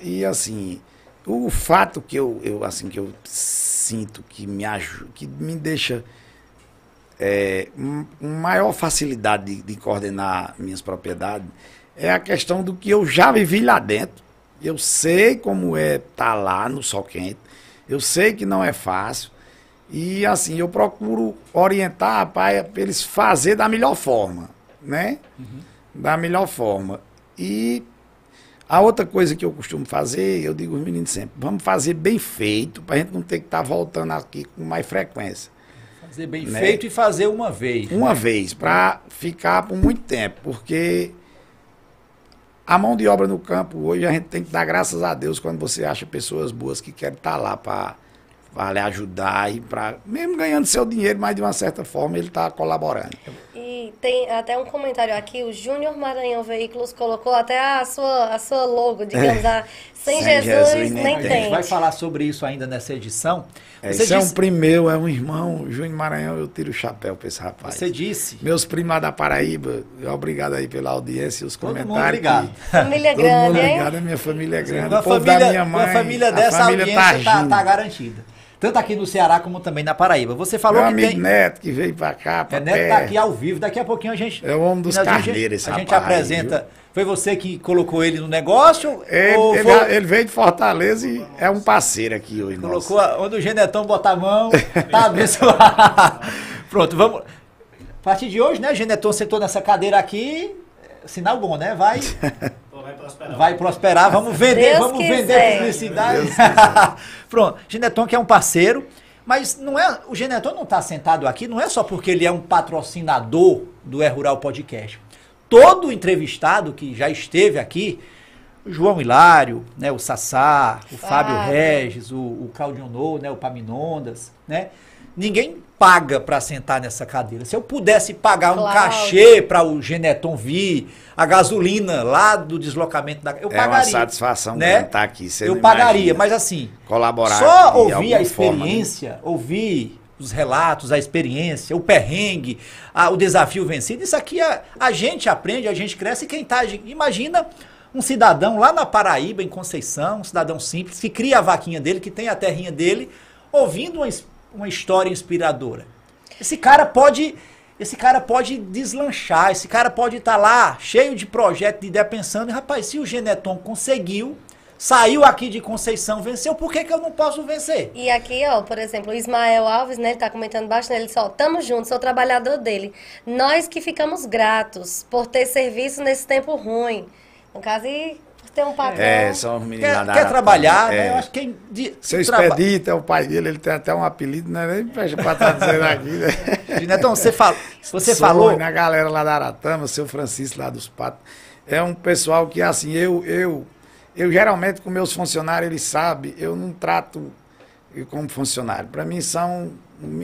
e assim o fato que eu, eu assim que eu sinto que me ajuda, que me deixa é, um, maior facilidade de, de, coordenar minhas propriedades é a questão do que eu já vivi lá dentro. Eu sei como é estar tá lá no sol quente. Eu sei que não é fácil. E assim, eu procuro orientar para eles fazer da melhor forma, né? Uhum. Da melhor forma. E a outra coisa que eu costumo fazer, eu digo aos meninos sempre, vamos fazer bem feito, para a gente não ter que estar tá voltando aqui com mais frequência. Fazer bem né? feito e fazer uma vez. Uma né? vez, para ficar por muito tempo, porque a mão de obra no campo hoje a gente tem que dar graças a Deus quando você acha pessoas boas que querem estar tá lá para vale ajudar e para mesmo ganhando seu dinheiro, mas de uma certa forma ele está colaborando. E tem até um comentário aqui, o Júnior Maranhão Veículos colocou até a sua, a sua logo, digamos, a Sem, Sem Jesus, Jesus, nem, nem tem. A gente vai falar sobre isso ainda nessa edição. É, isso disse... é um primo meu, é um irmão, Júnior Maranhão, eu tiro o chapéu para esse rapaz. Você disse. Meus primos da Paraíba, obrigado aí pela audiência e os Todo comentários. obrigado. Que... Família Todo grande, mundo obrigado, a minha família é grande. Uma família, uma família dessa a família audiência tá, tá, tá garantida. Tanto aqui no Ceará como também na Paraíba. Você falou Meu que amigo tem... Neto que veio pra cá, pra É, Neto tá aqui ao vivo. Daqui a pouquinho a gente... É o homem dos carneiros, A gente apresenta... Viu? Foi você que colocou ele no negócio? Ele, ele, foi... ele, veio de Fortaleza e é um parceiro aqui hoje. Colocou a, onde o Genetão bota a mão, tá abençoado. Pronto, vamos. A partir de hoje, né? Genetão sentou nessa cadeira aqui. Sinal bom, né? Vai. Vai prosperar. Vai prosperar. Vamos vender, Deus vamos quiser. vender publicidade. Pronto. Geneton que é um parceiro. Mas não é, o Geneton não está sentado aqui, não é só porque ele é um patrocinador do É Rural Podcast. Todo entrevistado que já esteve aqui, o João Hilário, né, o Sassá, o Fábio, Fábio Regis, o, o Claudio No, né, o Paminondas, né? Ninguém paga para sentar nessa cadeira. Se eu pudesse pagar um cachê para o Geneton vir, a gasolina lá do deslocamento da. Eu é pagaria. É uma satisfação né? estar tá aqui. eu pagaria, imagina. mas assim. Colaborar. Só ouvir a experiência, forma, né? ouvir os relatos, a experiência, o perrengue, a, o desafio vencido. Isso aqui a, a gente aprende, a gente cresce. E quem tá. Imagina um cidadão lá na Paraíba, em Conceição, um cidadão simples, que cria a vaquinha dele, que tem a terrinha dele, ouvindo uma, uma história inspiradora. Esse cara pode esse cara pode deslanchar, esse cara pode estar tá lá cheio de projeto, de ideia, pensando, rapaz, se o Geneton conseguiu, saiu aqui de Conceição, venceu, por que, que eu não posso vencer? E aqui, ó, por exemplo, o Ismael Alves, né, ele tá comentando bastante, ele só, tamo junto, sou trabalhador dele. Nós que ficamos gratos por ter serviço nesse tempo ruim. No caso, e Tem um patrão. É, são os meninos Quer, quer trabalhar, É. né? Eu acho que quem de- Seu Expedito é o pai dele, ele tem até um apelido, não é nem pra estar dizendo aqui, né? Netão, você, fala, você Sou, falou. Na galera lá da Aratama, o seu Francisco lá dos Patos. É um pessoal que, assim, eu, eu, eu geralmente com meus funcionários, eles sabem, eu não trato como funcionário. Para mim são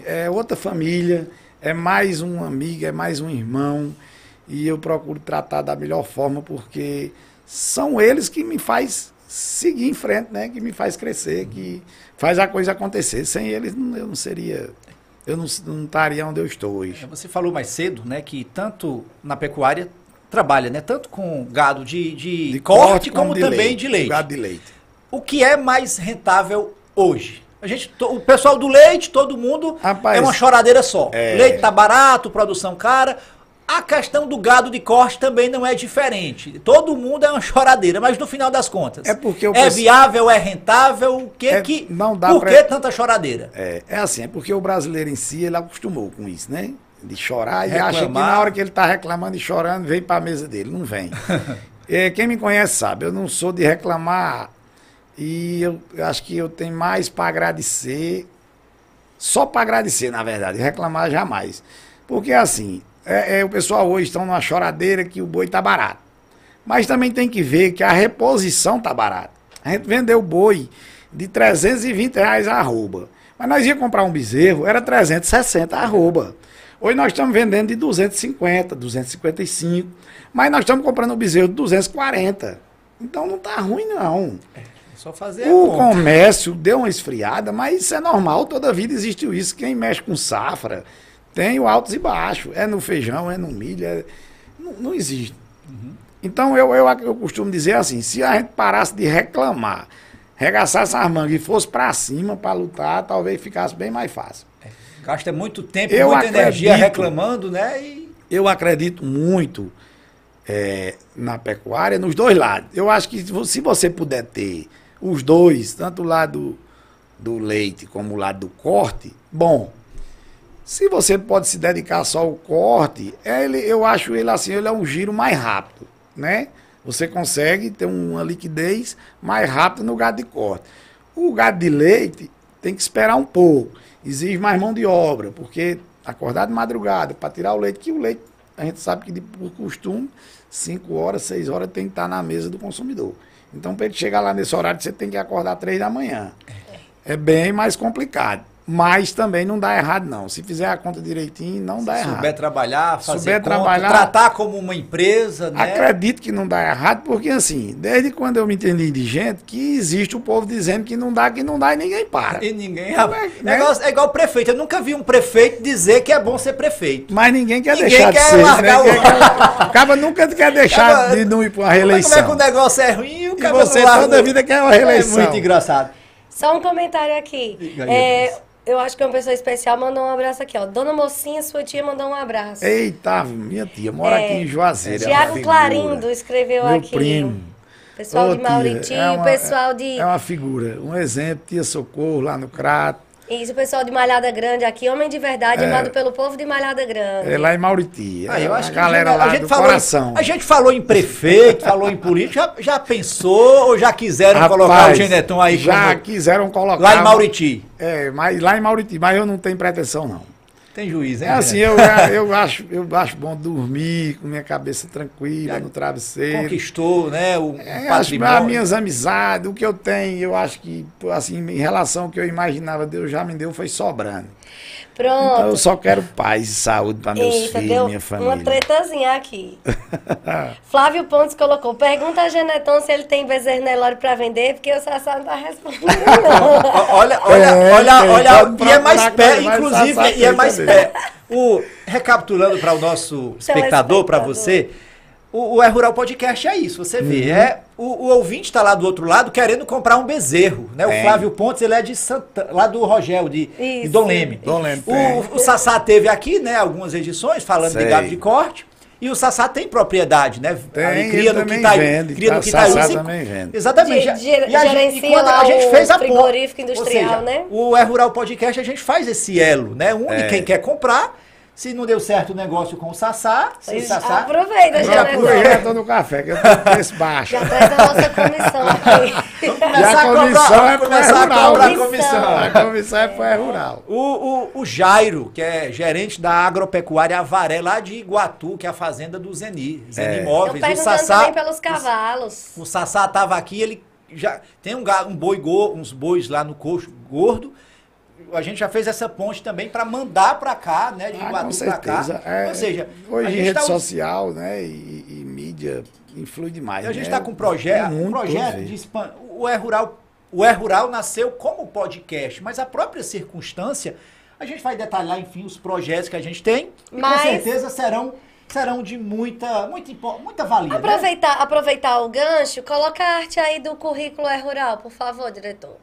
é outra família, é mais um amigo, é mais um irmão. E eu procuro tratar da melhor forma, porque são eles que me faz seguir em frente, né? Que me faz crescer, que faz a coisa acontecer. Sem eles eu não seria, eu não, não estaria onde eu estou hoje. Você falou mais cedo, né, que tanto na pecuária trabalha, né, tanto com gado de, de, De corte, como, também de leite. Gado de leite. O que é mais rentável hoje? A gente, o pessoal do leite, todo mundo Rapaz, é uma choradeira só. é. Leite tá barato, produção cara. A questão do gado de corte também não é diferente. Todo mundo é uma choradeira, mas no final das contas, É porque é viável, é rentável, o que É, que não dá Por pra- que tanta choradeira? É, é assim, é porque o brasileiro em si, ele acostumou com isso, né? De chorar e acha que Reclamar. na hora que ele tá reclamando e chorando, vem para a mesa dele. Não vem. É, quem me conhece sabe, eu não sou de reclamar e eu acho que eu tenho mais para agradecer, só para agradecer, na verdade, reclamar jamais. Porque assim, é, é, o pessoal hoje estão numa choradeira que o boi tá barato. Mas também tem que ver que a reposição tá barata. A gente vendeu boi de 320 reais a arroba. Mas nós ia comprar um bezerro, era 360 a arroba. Hoje nós estamos vendendo de 250, 255. Mas nós estamos comprando um bezerro de 240. Então não tá ruim, não. É só fazer O comércio deu uma esfriada, mas isso é normal, toda vida existiu isso. Quem mexe com safra tem o altos e baixos. É no feijão, é no milho, é- não, não existe. Então eu, eu, eu costumo dizer assim, se a gente parasse de reclamar, regaçasse as mangas e fosse pra cima pra lutar, talvez ficasse bem mais fácil. Gasta muito tempo, Eu muita energia acredito. reclamando, né? E Eu acredito muito é, na pecuária, nos dois lados. Eu acho que se você puder ter os dois, tanto o lado do leite como o lado do corte, bom. Se você pode se dedicar só ao corte, ele, eu acho ele assim, ele é um giro mais rápido, né? Você consegue ter uma liquidez mais rápida no gado de corte. O gado de leite tem que esperar um pouco, exige mais mão de obra, porque acordar de madrugada para tirar o leite, que o leite, a gente sabe que de, por costume, 5 horas, 6 horas tem que estar na mesa do consumidor. Então, para ele chegar lá nesse horário, você tem que acordar 3 da manhã. É bem mais complicado. Mas também não dá errado, não. Se fizer a conta direitinho, não dá se errado. souber trabalhar, fazer Souber conta, trabalhar- tratar como uma empresa, né? Acredito que não dá errado, porque assim, desde quando eu me entendi de gente, que existe o povo dizendo que não dá, que não dá e ninguém para. E ninguém. é, É, né? igual, é igual o prefeito. Eu nunca vi um prefeito dizer que é bom ser prefeito. Mas ninguém quer Ninguém deixar de quer ser. largar ninguém o- quer- Acaba nunca quer deixar Acaba- de não ir para uma Como é reeleição. que o negócio é ruim e o E cara você não larga toda o- vida quer uma É reeleição. muito engraçado. Só um comentário aqui. É. eu acho que uma pessoa especial mandou um abraço aqui, ó. Dona Mocinha, sua tia mandou um abraço. Eita, minha tia, mora É, aqui em Juazeiro. é Tiago. Clarindo escreveu Meu aqui. primo. Pessoal Ô, de tia, Mauritinho, é uma- pessoal de. É uma figura, um exemplo, tia Socorro lá no Crato, Isso, o pessoal de Malhada Grande aqui, homem de verdade, amado pelo povo de Malhada Grande. é lá em Mauriti. Ah, eu é acho a que galera já- lá a gente do falou coração. Em, a gente falou em prefeito, falou em político. Já, já pensou ou já quiseram Rapaz, colocar o Geneton aí Já como- quiseram colocar. lá em Mauriti? É, mas lá em Mauriti, mas eu não tenho pretensão, não. Tem juiz, hein? É assim, eu, eu, acho, eu acho bom dormir com minha cabeça tranquila, Já no travesseiro. Conquistou, né? O É, acho que patrimônio. as minhas amizades, o que eu tenho, eu acho que, assim, em relação ao que eu imaginava, Deus já me deu, foi sobrando. Então eu Pronto. só quero paz e saúde para meus Eita, filhos, deu minha uma família. tretazinha aqui. Flávio Pontes colocou, pergunta a Geneton se ele tem bezerro Nelore pra vender, porque o Sassá não tá respondendo, não. Olha, olha, É, olha, tem, olha, pode e é mais pé, inclusive, e é mais pé. O, recapitulando para o nosso espectador, para você, o, o É Rural Podcast é isso, você Uhum. vê, é, o, o ouvinte está lá do outro lado querendo comprar um bezerro, né? O. Flávio Pontes, ele é de Santa, lá do Rogel, de, de. Dom Leme. Dom Leme, o, o Sassá teve aqui, né, algumas edições falando de Sei. gado de corte, e o Sassá tem propriedade, né? Tem, cria no Quitaí- vende, cria no Quitaí- Sassá também vende. Exatamente. Ge- ger- E a gente- gerencia e quando a gente fez a frigorífico ou industrial, seja, né? O É Rural Podcast, a gente faz esse elo, né? Une É. quem quer comprar, Se não deu certo o negócio com o Sassá, se o Pois Sassá... Aproveita, Já já aproveita. Né? do café, que eu tenho preço baixo. Já traz a nossa comissão aqui. Vamos E a começar a cobrar, comissão vamos é começar a rural. cobrar a Comissão. comissão. A comissão é pro rural. O, o, o Jairo, que é gerente da agropecuária Avaré, lá de Iguatu, que é a fazenda do Zeni, Zeni É. Eu Imóveis. O perguntando Sassá, também pelos cavalos. o Sassá estava aqui, ele já tem um, um boi go- uns bois lá no coxo gordo. A gente já fez essa ponte também para mandar para cá, né, de Ah, para cá. certeza. É, Ou seja, hoje rede tá- social, né, e, e mídia influi demais. A gente né? está com um projeto, um projeto de vê. expan- o é rural, o é rural nasceu como podcast, mas a própria circunstância, a gente vai detalhar, enfim, os projetos que a gente tem e Mas- com certeza serão serão de muita muita muita valia, né? Aproveitar, aproveitar o gancho, coloca a arte aí do currículo É Rural, por favor, diretor.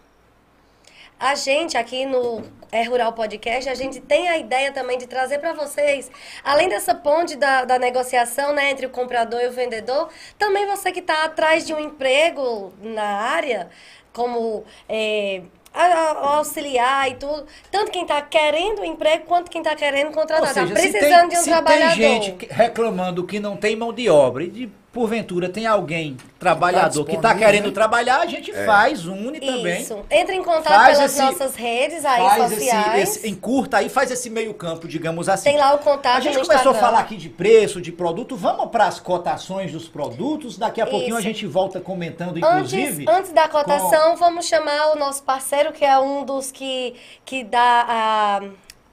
A gente aqui no É Rural Podcast, a gente tem a ideia também de trazer para vocês, além dessa ponte da, da negociação né, entre o comprador e o vendedor, também você que está atrás de um emprego na área, como é, auxiliar e tudo, tanto quem está querendo um emprego quanto quem está querendo contratar. Está precisando tem, de um se trabalhador. tem gente reclamando que não tem mão de obra e de porventura tem alguém trabalhador que está querendo né? trabalhar, a gente faz, une também. Isso. Entre em contato Faz pelas esse- nossas redes aí Faz esse, sociais. esse, encurta aí, faz esse meio campo, digamos assim. Tem lá o contato A gente no começou a Instagram. falar aqui de preço, de produto. Vamos para as cotações dos produtos. Daqui a pouquinho a Isso. gente volta comentando, Antes, inclusive. antes da cotação, vamos chamar o nosso parceiro, que é um dos que, que dá a,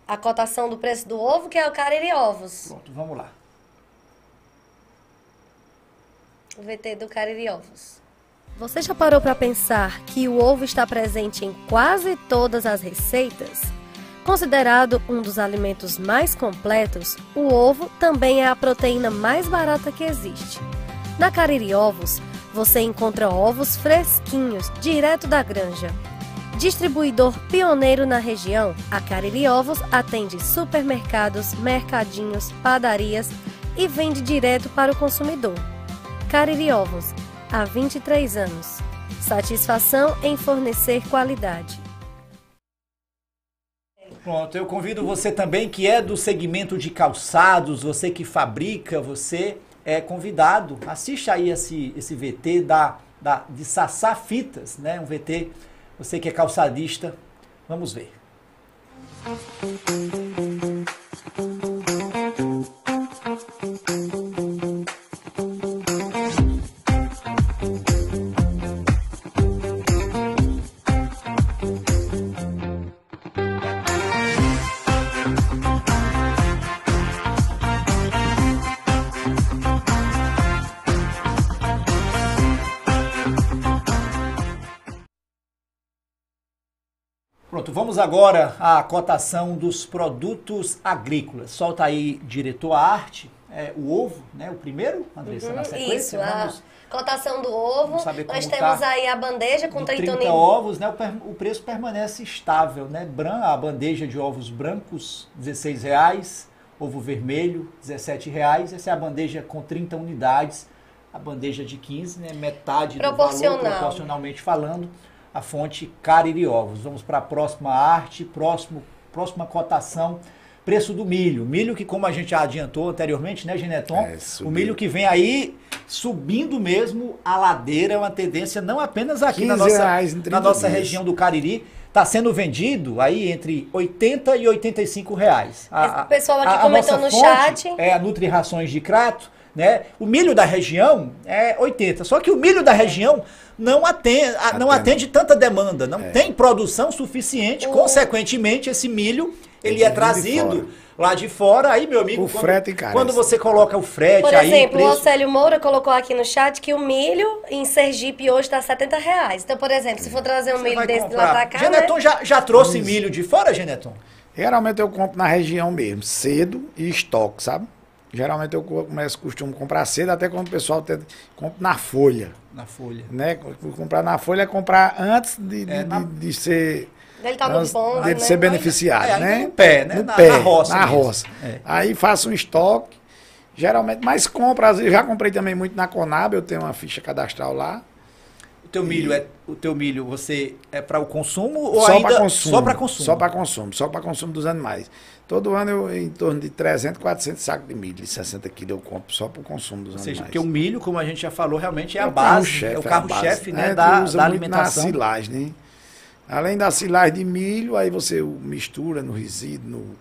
a cotação do preço do ovo, que é o Cariri Ovos. Pronto, vamos lá. O VT do Cariri Ovos. Você já parou para pensar que o ovo está presente em quase todas as receitas? Considerado um dos alimentos mais completos, o ovo também é a proteína mais barata que existe. Na Cariri Ovos, você encontra ovos fresquinhos, direto da granja. Distribuidor pioneiro na região, a Cariri Ovos atende supermercados, mercadinhos, padarias e vende direto para o consumidor. Cariri Ovos, há 23 anos. Satisfação em fornecer qualidade. Pronto, eu convido você também que é do segmento de calçados, você que fabrica, você é convidado. Assiste aí esse, esse VT da, da, de Sassá Fitas, né? Um VT, você que é calçadista, vamos ver. Pronto, vamos agora à cotação dos produtos agrícolas. Solta aí, diretor, a arte, é, o ovo, né? O primeiro, Andressa, na sequência. Uhum, Isso, a vamos cotação do ovo. Nós como temos tá aí a bandeja com de 30, 30 unidades. ovos, né? O, per- o preço permanece estável, né? Bran, a bandeja de ovos brancos, 16 reais. Ovo vermelho, 17 reais. Essa é a bandeja com 30 unidades. A bandeja de 15, né? Metade do valor, Proporcional. proporcionalmente falando. A fonte Cariri Ovos. Vamos para a próxima arte, próximo, próxima cotação. Preço do milho. Milho que, como a gente já adiantou anteriormente, né, Geneton? É, o milho que vem aí subindo mesmo a ladeira, é uma tendência não apenas aqui na 15 nossa, reais em 30 na nossa dias. região do Cariri. Está sendo vendido aí entre 80 e 85 reais. O pessoal aqui a comentou nossa no fonte chat. É a Nutri Rações de Crato, né? O milho da região é 80. Só que o milho da região não atende, não Atende. tanta demanda, não É. tem produção suficiente. O- consequentemente, esse milho ele Ele é trazido lá de fora. Aí, meu amigo, O quando, frete encarece. quando você coloca o frete Por aí, exemplo, o preço, Océlio Moura colocou aqui no chat que o milho em Sergipe hoje está 70 reais. Então, por exemplo, se for trazer um você milho desse comprar. lá pra cá, Geneton né? já, já trouxe milho de fora, Geneton? Geralmente eu compro na região mesmo, cedo e estoque, sabe? Geralmente eu co- começo, costumo comprar cedo, até quando o pessoal tem, compra na folha. Na folha. Né? Comprar na folha é comprar antes de, de, É, na- de- de ser. Ele tá no antes ponto, de né? ser beneficiado, É, né? no pé, né? No Na- pé, na roça Na mesmo. roça. É. Aí faço um estoque, geralmente, mas compro, às vezes, já comprei também muito na Conab, eu tenho uma ficha cadastral lá. teu milho é o teu milho você é para o consumo ou só ainda para consumo. só para consumo? Só para consumo, só para consumo dos animais. Todo ano eu em torno de 300, 400 sacos de milho, de 60 quilos eu compro só para o consumo dos Ou seja, animais. porque o milho, como a gente já falou, realmente é, a o base, carro-chefe, é o a carro-chefe né, É, da, tu usa da muito alimentação. Na silagem, né? Além da silagem de milho, aí você mistura no resíduo, no-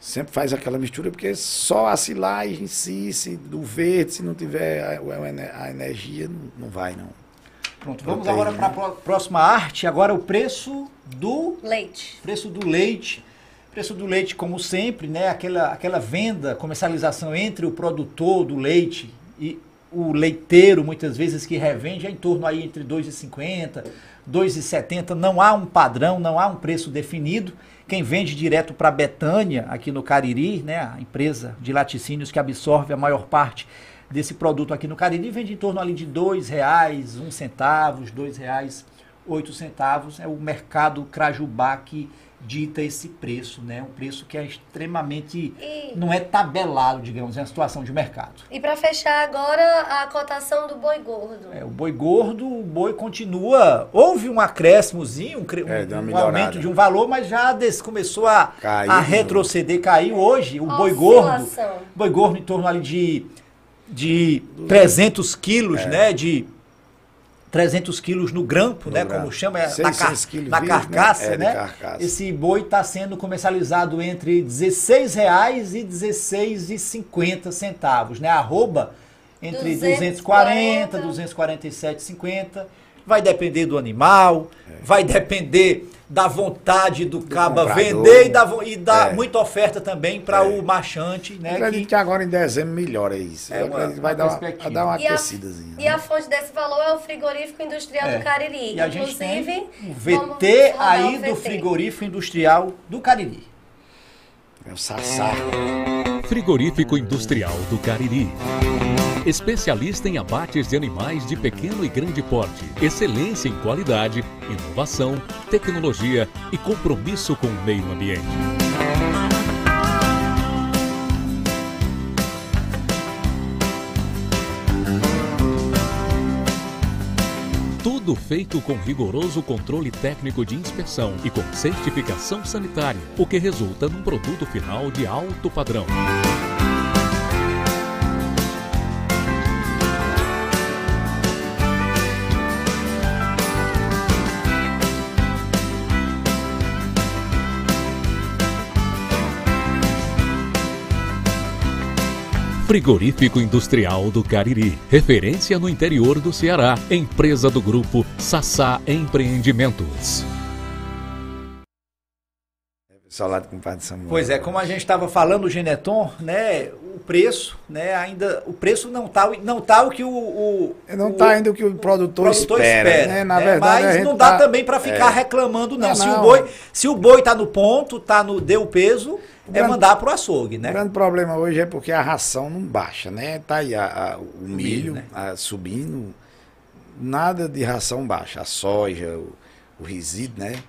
sempre faz aquela mistura, porque só a silagem em si, se, do verde, se não tiver a, a- a energia, não, não vai não. Pronto, vamos Proteína. agora para a próxima arte. Agora o preço do Leite. preço do leite. Preço do leite, como sempre, né? Aquela, aquela venda, comercialização entre o produtor do leite e o leiteiro, muitas vezes, que revende, é em torno aí entre 2,50, 2,70. Não há um padrão, não há um preço definido. Quem vende direto para Betânia, aqui no Cariri, né? A empresa de laticínios que absorve a maior parte desse produto aqui no Cariri, vende em torno ali de R$ reais, um centavos, R$ reais, oito centavos. É o mercado Crajubá que dita esse preço, né? Um preço que é extremamente E- não é tabelado, digamos, é uma situação de mercado. E para fechar agora, a cotação do boi gordo. É, o boi gordo, o boi continua. Houve um acréscimozinho, um, É, um aumento de um valor, mas já des- começou a, Caiu, a retroceder, caiu hoje. O boi gordo, boi gordo em torno ali de, de 300 quilos, né? De 300 quilos no grampo, No né? grampo. Como chama, é, na, 600 car quilos na vivo, carcaça, né? É, né? carcaça. Esse boi está sendo comercializado entre R$ 16,00 e R$ 16,50 centavos, né? Arroba entre 240, 240, 247,50. Vai depender do animal, vai depender da vontade do, caba comprador, vender e vo- e da É. muita oferta também para É. o machante, né? acredito que- que agora em dezembro melhora isso. É uma- vai uma dar uma, vai dar uma E a, aquecidazinha. e a né? fonte desse valor é o frigorífico industrial É. do Cariri. E a gente tem Inclusive, o VT aí o do VT. frigorífico industrial do Cariri. É o Sassá. Frigorífico Industrial do Cariri. Especialista em abates de animais de pequeno e grande porte. Excelência em qualidade, inovação, tecnologia e compromisso com o meio ambiente. Tudo feito com rigoroso controle técnico de inspeção e com certificação sanitária, o que resulta num produto final de alto padrão. Frigorífico Industrial do Cariri, referência no interior do Ceará, empresa do grupo Sassá Empreendimentos. Pessoal lá do compadre Samuel. Pois é, como a gente estava falando, o Geneton, né, o preço, né, ainda o preço não tá, o- não tá o que o, o Não o está ainda o que o produtor, espera, né? Na né? verdade, mas não dá tá- também para ficar é. reclamando não. É, Se não. o boi, se o boi tá no ponto, tá no deu peso, é grande- mandar pro açougue, O né? grande problema hoje é porque a ração não baixa, né? Tá aí a- a- o milho, milho, né? a- subindo, nada de ração baixa. A soja, o, o resíduo, né?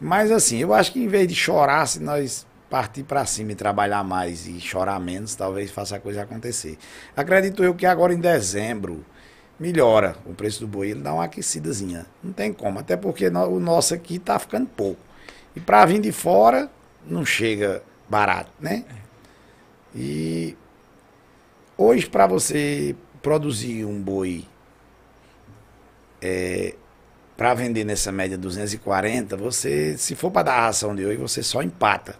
Mas assim, eu acho que em vez de chorar, se nós partir para cima e trabalhar mais e chorar menos, talvez faça a coisa acontecer. Acredito eu que agora em dezembro melhora o preço do boi, ele dá uma aquecidazinha. Não tem como, até porque o nosso aqui tá ficando pouco. E para vir de fora, não chega barato, né? E hoje para você produzir um boi para vender nessa média 240, você, se for para dar a ração de hoje, você só empata.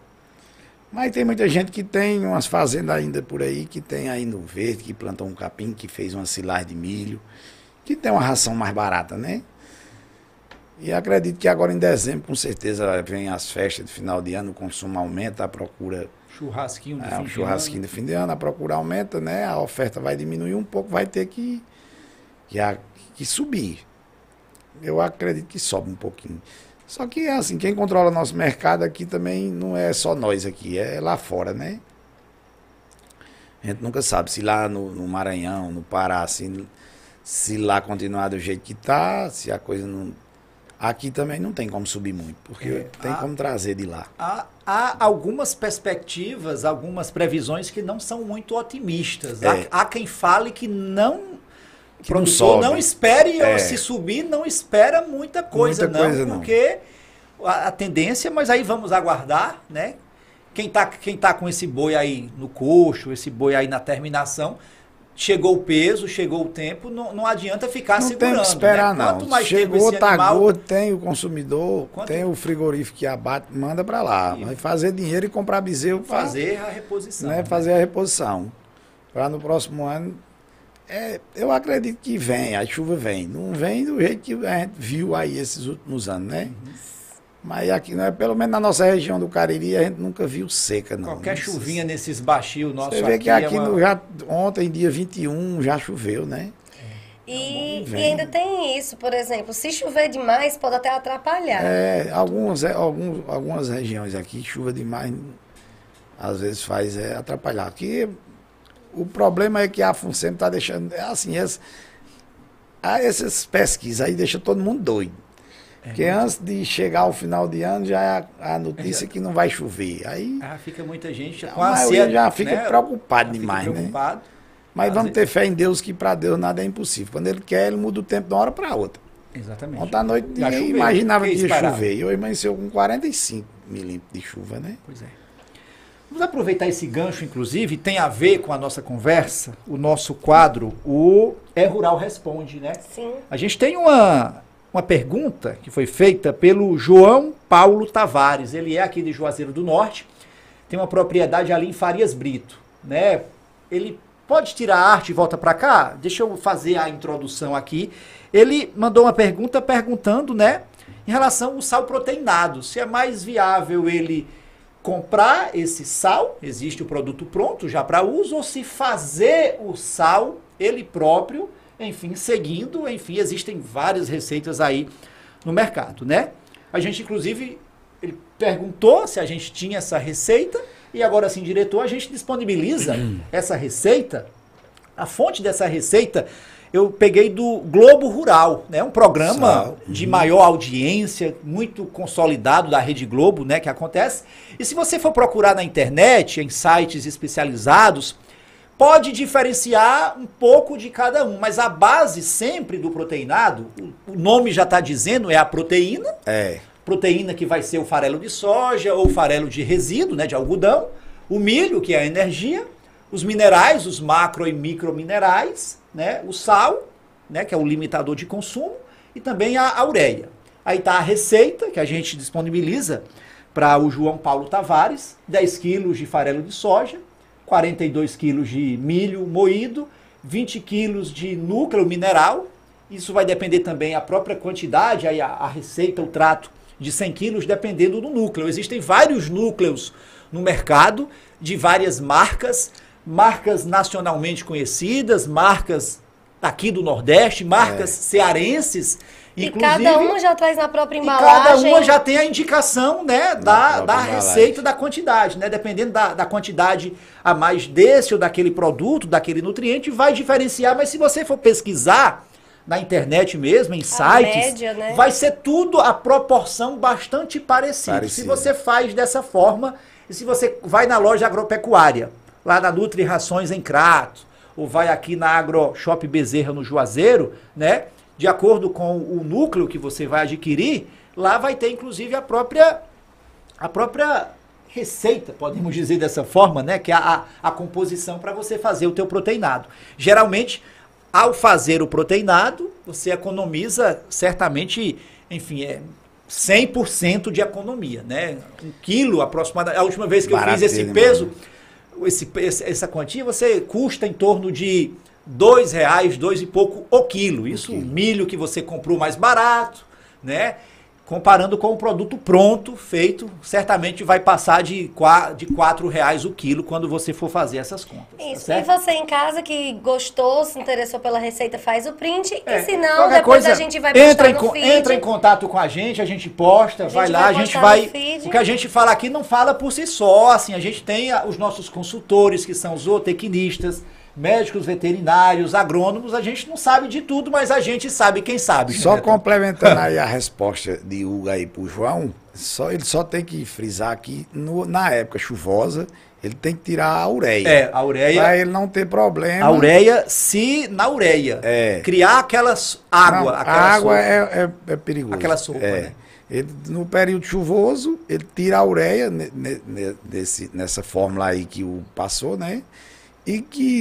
Mas tem muita gente que tem umas fazendas ainda por aí, que tem aí no verde, que plantou um capim, que fez uma silagem de milho, que tem uma ração mais barata, né? E acredito que agora em dezembro, com certeza, vem as festas de final de ano, o consumo aumenta, a procura Churrasquinho do é, fim de churrasquinho ano. de fim de ano, a procura aumenta, né? A oferta vai diminuir um pouco, vai ter que, que, a- que subir. Eu acredito que sobe um pouquinho. Só que, assim, quem controla nosso mercado aqui também não é só nós aqui, é lá fora, né? A gente nunca sabe se lá no, no Maranhão, no Pará, se, se lá continuar do jeito que tá, se a coisa não. Aqui também não tem como subir muito, porque É, tem a- como trazer de lá. Há, há algumas perspectivas, algumas previsões que não são muito otimistas. Há, É. há quem fale que não Que não produtor não, sobe. espere, É. se subir, não espera muita coisa, Muita não, coisa, não. porque a, a tendência, mas aí vamos aguardar, né? Quem tá, quem tá com esse boi aí no coxo, esse boi aí na terminação, chegou o peso, chegou o tempo, não, não adianta ficar Não segurando. tem que esperar, né? Quanto não. mais Chegou, tempo tá animal, tem o consumidor, Quanto- tem o frigorífico que abate, manda pra lá. Isso. Vai fazer dinheiro e comprar bezerro pra fazer a reposição. né, né? fazer a reposição. Para no próximo ano. É, eu acredito que vem, a chuva vem. Não vem do jeito que a gente viu aí esses últimos anos, né? Uhum. Mas aqui, né, pelo menos na nossa região do Cariri, a gente nunca viu seca, não. Qualquer Nesses- chuvinha nesses baixinhos nossos Você vê que aqui aqui é uma- no, já, ontem, dia 21, já choveu, né? E, vem. e ainda tem isso, por exemplo, se chover demais, pode até atrapalhar. É, algumas, é, alguns, algumas regiões aqui, chuva demais, às vezes faz é, atrapalhar. Aqui, o problema é que a FUNSEM está deixando, é assim, essa, há essas pesquisas aí deixam todo mundo doido. É, Porque antes de chegar ao final de ano, já é a, a notícia que não vai chover. Aí, Ah, fica muita gente A com maioria ansiedade, já fica né? preocupado Já demais, né? preocupado. mas Às vamos ter fé em Deus que para Deus nada é impossível. Quando Ele quer, Ele muda o tempo de uma hora para outra. Exatamente. Ontem à noite Já ninguém choveu. imaginava que ia chover. E hoje amanheceu com 45 milímetros de chuva, né? Pois é. Vamos aproveitar esse gancho, inclusive, tem a ver com a nossa conversa, o nosso quadro, o É Rural Responde, né? Sim. A gente tem uma, uma pergunta que foi feita pelo João Paulo Tavares. Ele é aqui de Juazeiro do Norte, tem uma propriedade ali em Farias Brito, né? Ele pode tirar a arte e volta para cá? Deixa eu fazer a introdução aqui. Ele mandou uma pergunta perguntando, né, em relação ao sal proteinado, se é mais viável ele comprar esse sal, existe o produto pronto já para uso, ou se fazer o sal ele próprio, enfim, seguindo, enfim, existem várias receitas aí no mercado, né? A gente, inclusive, ele perguntou se a gente tinha essa receita, e agora sim, diretor, a gente disponibiliza essa receita. A fonte dessa receita eu peguei do Globo Rural, né? Um programa de maior audiência, muito consolidado da Rede Globo, né? Que acontece. E se você for procurar na internet, em sites especializados, pode diferenciar um pouco de cada um, mas a base sempre do proteinado, o- nome já está dizendo, é a proteína, É. proteína que vai ser o farelo de soja ou farelo de resíduo, né, de algodão, o milho, que é a energia, os minerais, os macro e microminerais, né, o sal, né, que é o limitador de consumo, e também a, a ureia. Aí está a receita que a gente disponibiliza para o João Paulo Tavares, 10 quilos de farelo de soja, 42 quilos de milho moído, 20 quilos de núcleo mineral. Isso vai depender também a própria quantidade, aí a, a receita, o trato de 100 quilos, dependendo do núcleo. Existem vários núcleos no mercado, de várias marcas, marcas nacionalmente conhecidas, marcas aqui do Nordeste, marcas cearenses, E inclusive. cada uma já traz na própria E embalagem. cada uma já tem a indicação né, da, da receita, da quantidade, né? Dependendo da, da quantidade a mais desse ou daquele produto, daquele nutriente, vai diferenciar. Mas se você for pesquisar na internet mesmo, em sites, média, né? vai ser tudo a proporção bastante parecida. Se você faz dessa forma, e se você vai na loja agropecuária, lá na Nutri Rações em Crato, ou vai aqui na Agro Shop Bezerra no Juazeiro, né? De acordo com o núcleo que você vai adquirir, lá vai ter inclusive a própria a própria receita, podemos dizer dessa forma, né? Que é a, a composição para você fazer o teu proteinado. Geralmente, ao fazer o proteinado, você economiza certamente, enfim, é 100% de economia, né? Um quilo aproximadamente. A última vez que eu fiz esse peso, esse- essa quantia, você custa em torno de dois reais, dois e pouco o quilo. Isso, o milho que você comprou mais barato, né? Comparando com o produto pronto, feito, certamente vai passar de, de quatro reais o quilo quando você for fazer essas contas. tá Isso. e certo? você em casa que gostou, se interessou pela receita, faz o print. É, e se não, depois coisa, a gente vai postar entra em, no feed. entra em contato com a gente, a gente posta, gente vai lá, vai a gente vai. O que a gente fala aqui não fala por si só, assim, a gente tem a- os nossos consultores, que são zootecnistas, médicos veterinários, agrônomos, a gente não sabe de tudo, mas a gente sabe quem sabe. Só Neto. complementando aí a resposta de Hugo aí pro João, Só, ele só tem que frisar que no- na época chuvosa, ele tem que tirar a ureia. É, a ureia. Pra ele não ter problema. A ureia, se na ureia É. criar aquelas água, Não, aquela a água sopa. é, é, é perigoso. Aquela sopa, É. né? Ele, no período chuvoso, ele tira a ureia ne- ne- ne- desse, nessa fórmula aí que o passou, né? E que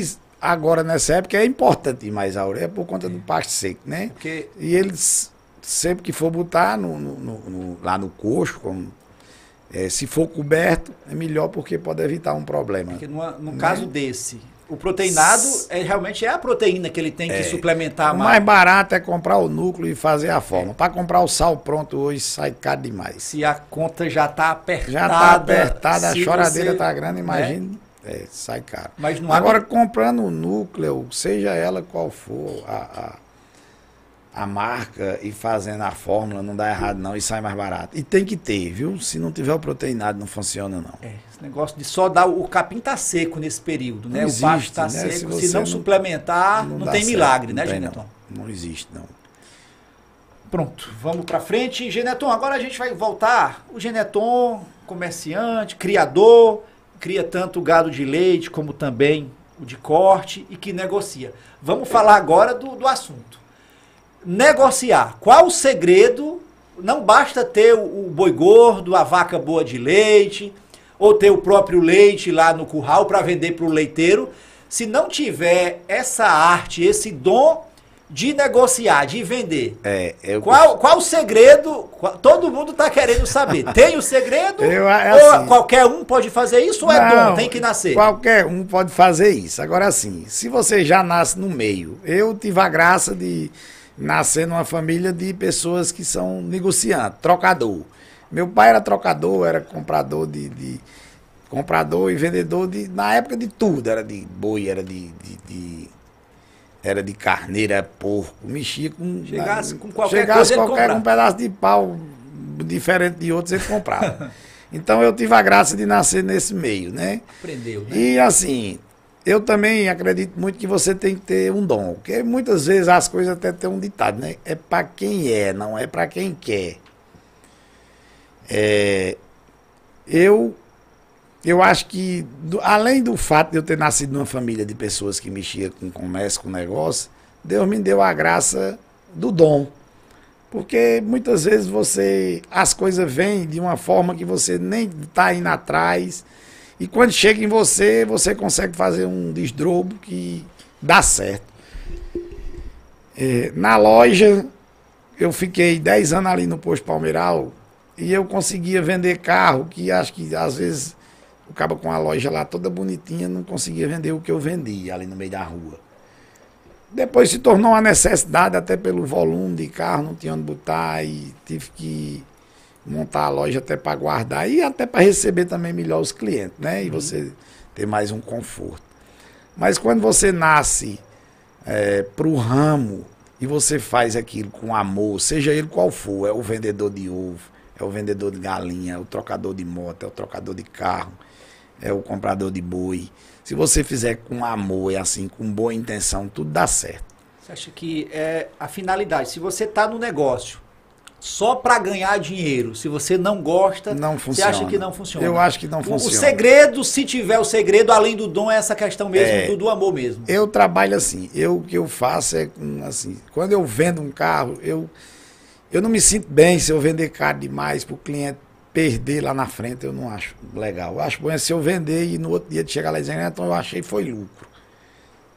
agora, nessa época, é importante mais a por conta do pasto seco, né? Porque E eles, sempre que for botar no, no- no- lá no coxo, como, é, se for coberto, é melhor porque pode evitar um problema. Porque numa- no Né? caso desse, o proteinado é, realmente é a proteína que ele tem que suplementar O mais. mais barato é comprar o núcleo e fazer a forma. Para comprar o sal pronto hoje sai caro demais. Se a conta já está apertada. Já está apertada, a choradeira está grande, né? É, sai caro. Mas não Agora, comprando o núcleo, seja ela qual for a, a, a marca e fazendo a fórmula, não dá errado não e sai mais barato. E tem que ter, viu? Se não tiver o proteinado, não funciona não. É, esse negócio de só dar. O capim tá seco nesse período, né? Não o existe, tá né? seco. Se Se, não, não- suplementar, não, dá tem certo, milagre, não né, Geneton? Não. não existe não. Pronto, vamos para frente. Geneton, agora a gente vai voltar. O Geneton, comerciante, criador, cria tanto o gado de leite como também o de corte e que negocia. Vamos falar agora do, do assunto. Negociar. Qual o segredo? Não basta ter o, o boi gordo, a vaca boa de leite, ou ter o próprio leite lá no curral para vender para o leiteiro. Se não tiver essa arte, esse dom de negociar, de vender, É, eu qual, qual o segredo? Qual- todo mundo está querendo saber. Tem o segredo? Eu, é ou assim- qualquer um pode fazer isso ou é Não, dom? Tem que nascer. Qualquer um pode fazer isso. Agora, assim, se você já nasce no meio, eu tive a graça de nascer numa família de pessoas que são negociantes, trocador. Meu pai era trocador, era comprador de, de- comprador e vendedor de na época de tudo, era de boi, era de, de- de- era de carneiro, era porco, mexia com Chegasse com qualquer chegasse coisa, qualquer um pedaço de pau diferente de outros ele comprava. então eu tive a graça de nascer nesse meio, né? Aprendeu, né? E assim, eu também acredito muito que você tem que ter um dom. Porque muitas vezes as coisas até tem um ditado, né? É para quem é, não é para quem quer. É, eu, eu acho que, além do fato de eu ter nascido numa família de pessoas que mexiam com comércio, com negócio, Deus me deu a graça do dom. Porque muitas vezes você as coisas vêm de uma forma que você nem está indo atrás. E quando chega em você, você consegue fazer um desdrobo que dá certo. É, na loja, eu fiquei 10 anos ali no posto Palmeiral e eu conseguia vender carro que acho que às vezes o cabo com a loja lá toda bonitinha não conseguia vender o que eu vendia ali no meio da rua. Depois se tornou uma necessidade, até pelo volume de carro, não tinha onde botar e tive que montar a loja até para guardar e até para receber também melhor os clientes, né? E você ter mais um conforto. Mas quando você nasce para o ramo e você faz aquilo com amor, seja ele qual for, é o vendedor de ovo, é o vendedor de galinha, é o trocador de moto, é o trocador de carro, é o comprador de boi. Se você fizer com amor e assim, com boa intenção, tudo dá certo. Você acha que é a finalidade? Se você está no negócio só para ganhar dinheiro, se você não gosta, Não você acha funciona. que não funciona? Eu acho que não O- funciona. O segredo, se tiver o segredo, além do dom, é essa questão mesmo É. do, do amor mesmo. Eu trabalho assim, eu o que eu faço é assim, quando eu vendo um carro, eu eu não me sinto bem se eu vender caro demais para o cliente perder lá na frente, eu não acho legal. Eu acho bom é se eu vender e no outro dia de chegar lá e dizer, então eu achei foi lucro.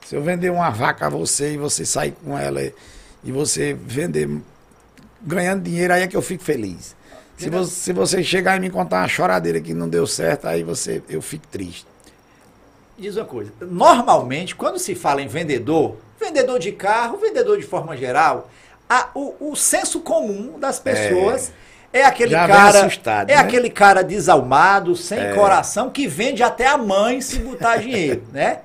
Se eu vender uma vaca a você e você sair com ela e- e você vender ganhando dinheiro, aí é que eu fico feliz. Se você, se você chegar e me contar uma choradeira que não deu certo, aí você eu fico triste. Diz uma coisa, normalmente, quando se fala em vendedor, vendedor de carro, vendedor de forma geral, a- o, o senso comum das pessoas é, aquele Já cara, assustado, é né? aquele cara desalmado, sem coração, que vende até a mãe se botar dinheiro, né?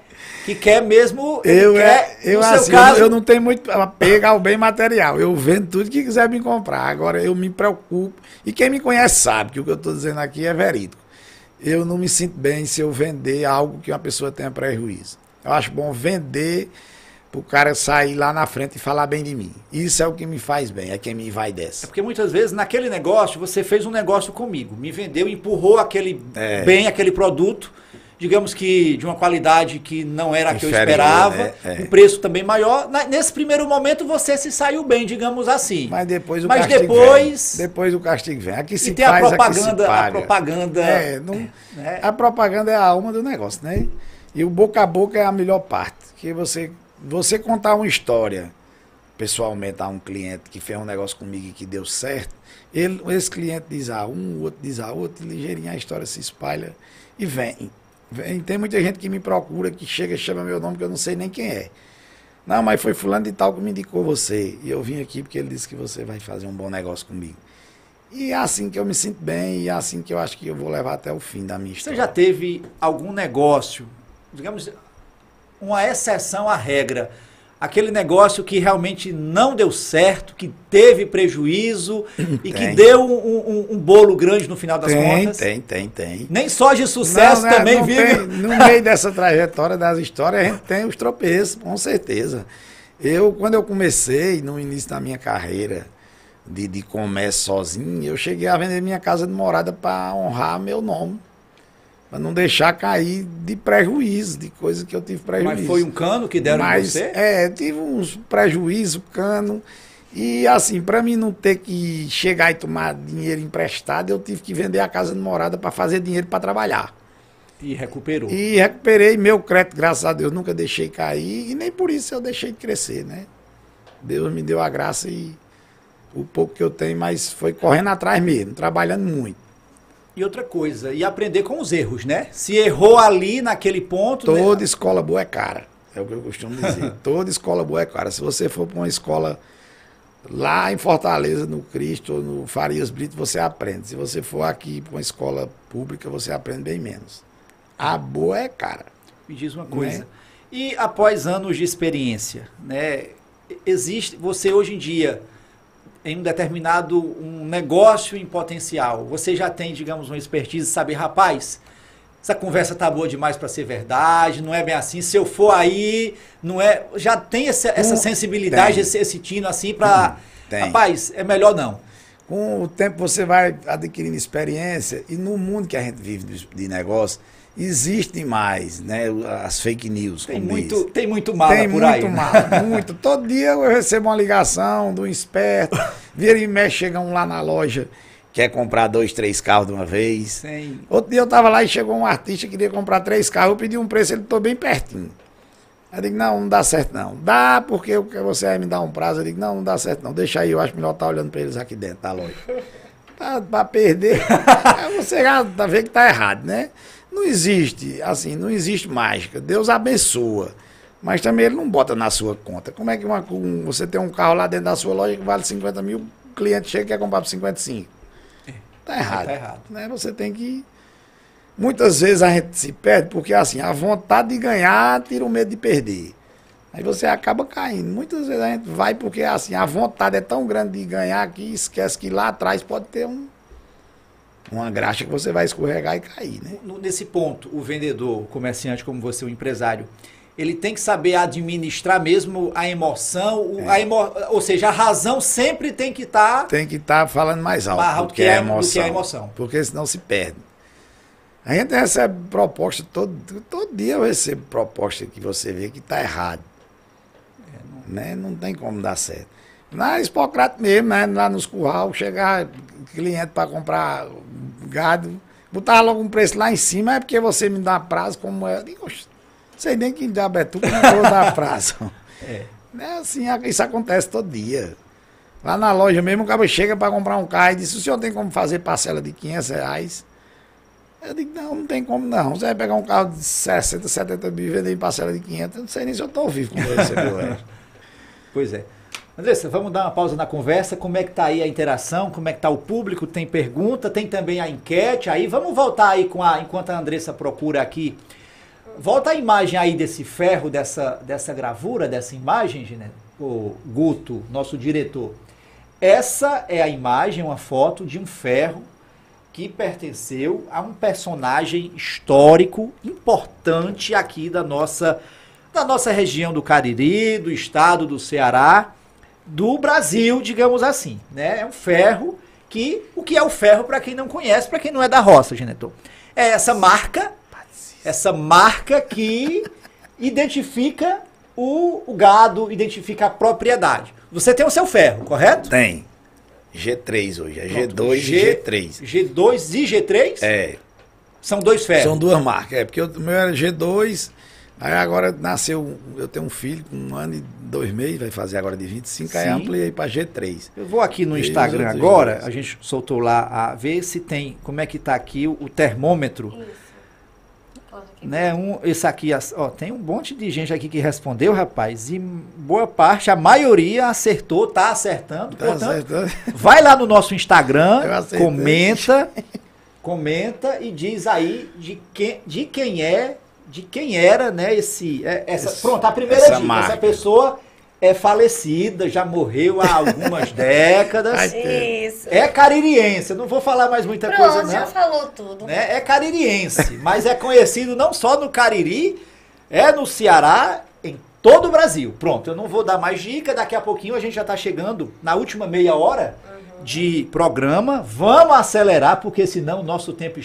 Que quer mesmo, Eu, quer, é, eu, assim, eu caso, não- eu não tenho muito apego ao bem material. Eu vendo tudo que quiser me comprar. Agora eu me preocupo. E quem me conhece sabe que o que eu estou dizendo aqui é verídico. Eu não me sinto bem se eu vender algo que uma pessoa tenha prejuízo. Eu acho bom vender pro cara sair lá na frente e falar bem de mim. Isso é o que me faz bem, é quem me vai É dessa. porque muitas vezes naquele negócio você fez um negócio comigo, me vendeu, empurrou aquele É. bem aquele produto, digamos que de uma qualidade que não era a que eu esperava, né? É. um preço também maior. Nesse primeiro momento você se saiu bem, digamos assim. Mas depois o Mas castigo depois- vem. Depois o castigo vem. Aqui se e tem a faz, se propaganda, a paga. propaganda. É, não- né? a propaganda é a alma do negócio, né? E o boca a boca é a melhor parte. Que você, você contar uma história pessoalmente a um cliente que fez um negócio comigo e que deu certo, ele, esse cliente diz a um, o outro diz a outro, e ligeirinho a história se espalha e vem. vem. Tem muita gente que me procura, que chega e chama meu nome que eu não sei nem quem é. Não, mas foi fulano de tal que me indicou você. E eu vim aqui porque ele disse que você vai fazer um bom negócio comigo. E é assim que eu me sinto bem e é assim que eu acho que eu vou levar até o fim da minha Você história. já teve algum negócio, digamos, uma exceção à regra? Aquele negócio que realmente não deu certo, que teve prejuízo e que deu um, um- um bolo grande no final das tem, contas? tem, tem, tem. Nem só de sucesso Não, né, também, não viu? tem- no meio dessa trajetória das histórias, a gente tem os tropeços, com certeza. Eu, quando eu comecei, no início da minha carreira de, de comércio sozinho, eu cheguei a vender minha casa de morada para honrar meu nome. Para não deixar cair de prejuízo, de coisa que eu tive prejuízo. Mas foi um cano que deram em Mas, você? É, tive uns prejuízos, cano. E assim, para mim não ter que chegar e tomar dinheiro emprestado, eu tive que vender a casa de morada para fazer dinheiro para trabalhar. E recuperou. E recuperei meu crédito, graças a Deus, nunca deixei cair e nem por isso eu deixei de crescer, né? Deus me deu a graça e o pouco que eu tenho, mas foi correndo atrás mesmo, trabalhando muito. E outra coisa, e aprender com os erros, né? Se errou ali naquele ponto. né? Toda escola boa é cara. É o que eu costumo dizer. Toda escola boa é cara. Se você for para uma escola lá em Fortaleza, no Cristo, no Farias Brito, você aprende. Se você for aqui para uma escola pública, você aprende bem menos. A boa é cara. Me diz uma coisa. Né? E após anos de experiência, né? Existe você hoje em dia em um determinado um negócio em potencial, você já tem, digamos, uma expertise, saber, rapaz, essa conversa tá boa demais para ser verdade, não é bem assim. Se eu for aí, não é, já tem essa, essa Hum, sensibilidade, tem. esse, esse tino assim para, tem. rapaz, é melhor não. Com o tempo você vai adquirindo experiência e no mundo que a gente vive de negócio, existem mais, né? As fake news. Tem muito, diz. tem muito mala Tem por muito aí. né? mal, muito. Todo dia eu recebo uma ligação de um esperto, vira e mexe, chega um lá na loja, quer comprar dois, três carros de uma vez. Tem- Outro dia eu tava lá e chegou um artista que queria comprar três carros, eu pedi um preço, ele tô bem pertinho. Aí eu digo, não, não dá certo não. Dá porque você vai me dar um prazo. Eu digo, não, não dá certo não. Deixa aí, eu acho melhor estar olhando para eles aqui dentro da loja. Pra, pra perder, aí você já tá vendo que tá errado, né? Não existe, assim, não existe mágica. Deus abençoa. Mas também ele não bota na sua conta. Como é que uma, um- você tem um carro lá dentro da sua loja que vale 50 mil, o cliente chega e quer comprar por 55? Tá errado. tá errado. Né? Você tem que. Muitas vezes a gente se perde porque assim, a vontade de ganhar tira o medo de perder. Aí você acaba caindo. Muitas vezes a gente vai porque assim, a vontade é tão grande de ganhar que esquece que lá atrás pode ter um, uma graxa que você vai escorregar e cair, né? Nesse ponto, o vendedor, o comerciante como você, o empresário, ele tem que saber administrar mesmo a emoção, o- a emo- ou seja, a razão sempre tem que estar. Tem que estar falando mais alto, do, que a- a do que emoção, a emoção. Porque senão se perde. A gente recebe proposta todo, todo dia eu recebo proposta que você vê que está errado. né? Não tem como dar certo. Na Hipocrate mesmo, né? lá nos curral, chegar cliente para comprar gado, botar logo um preço lá em cima, é porque você me dá prazo como é. Eu digo, "Oxe, sei nem que diabo é tu que não vou dar prazo. É. É assim, isso acontece todo dia. Lá na loja mesmo, o cara chega para comprar um carro e diz, o senhor tem como fazer parcela de 500 reais? Eu digo, não, não tem como não. Você vai pegar um carro de 60, 70 mil e vender em parcela de 500, eu não sei nem se eu estou vivo quando eu recebo ela. Pois é. Andressa, vamos dar uma pausa na conversa. Como é que tá aí a interação? Como é que tá o público? Tem pergunta? Tem também a enquete aí. Vamos voltar aí com a enquanto a Andressa procura aqui. Volta a imagem aí desse ferro, dessa, dessa gravura, dessa imagem, né? o Guto, nosso diretor. Essa é a imagem, uma foto de um ferro que pertenceu a um personagem histórico importante aqui da nossa da nossa região do Cariri, do estado do Ceará, do Brasil, digamos assim. Né? É um ferro que. O que é o ferro para quem não conhece, para quem não é da roça, Geneton? É essa marca, essa marca que identifica o, o gado, identifica a propriedade. Você tem o seu ferro, correto? Tem. G3 hoje, é Pronto, G2 G- e G3. G2 e G3 É, são dois ferros. são duas marcas. É, porque o meu era G2, aí agora nasceu, eu tenho um filho com um ano e dois meses, vai fazer agora de 25, aí Sim. ampliei para G3. Eu vou aqui no Instagram agora, a gente soltou lá a ver se tem, como é que tá aqui o, o termômetro, Isso. Né? Um, esse aqui, ó, tem um monte de gente aqui que respondeu, rapaz, e boa parte, a maioria acertou, tá acertando. Tá portanto, certo? vai lá no nosso Instagram, comenta, comenta e diz aí de quem, de quem é, de quem era, né, esse, é, essa, Esse- pronto, a primeira essa dica, marca. essa pessoa é falecida, já morreu há algumas décadas. Isso. É caririense, não vou falar mais muita Pronto, coisa já não. falou tudo. Né? É caririense, mas é conhecido não só no Cariri, é no Ceará, em todo o Brasil. Pronto, eu não vou dar mais dica, daqui a pouquinho a gente já está chegando na última meia hora de programa. Vamos acelerar, porque senão o nosso tempo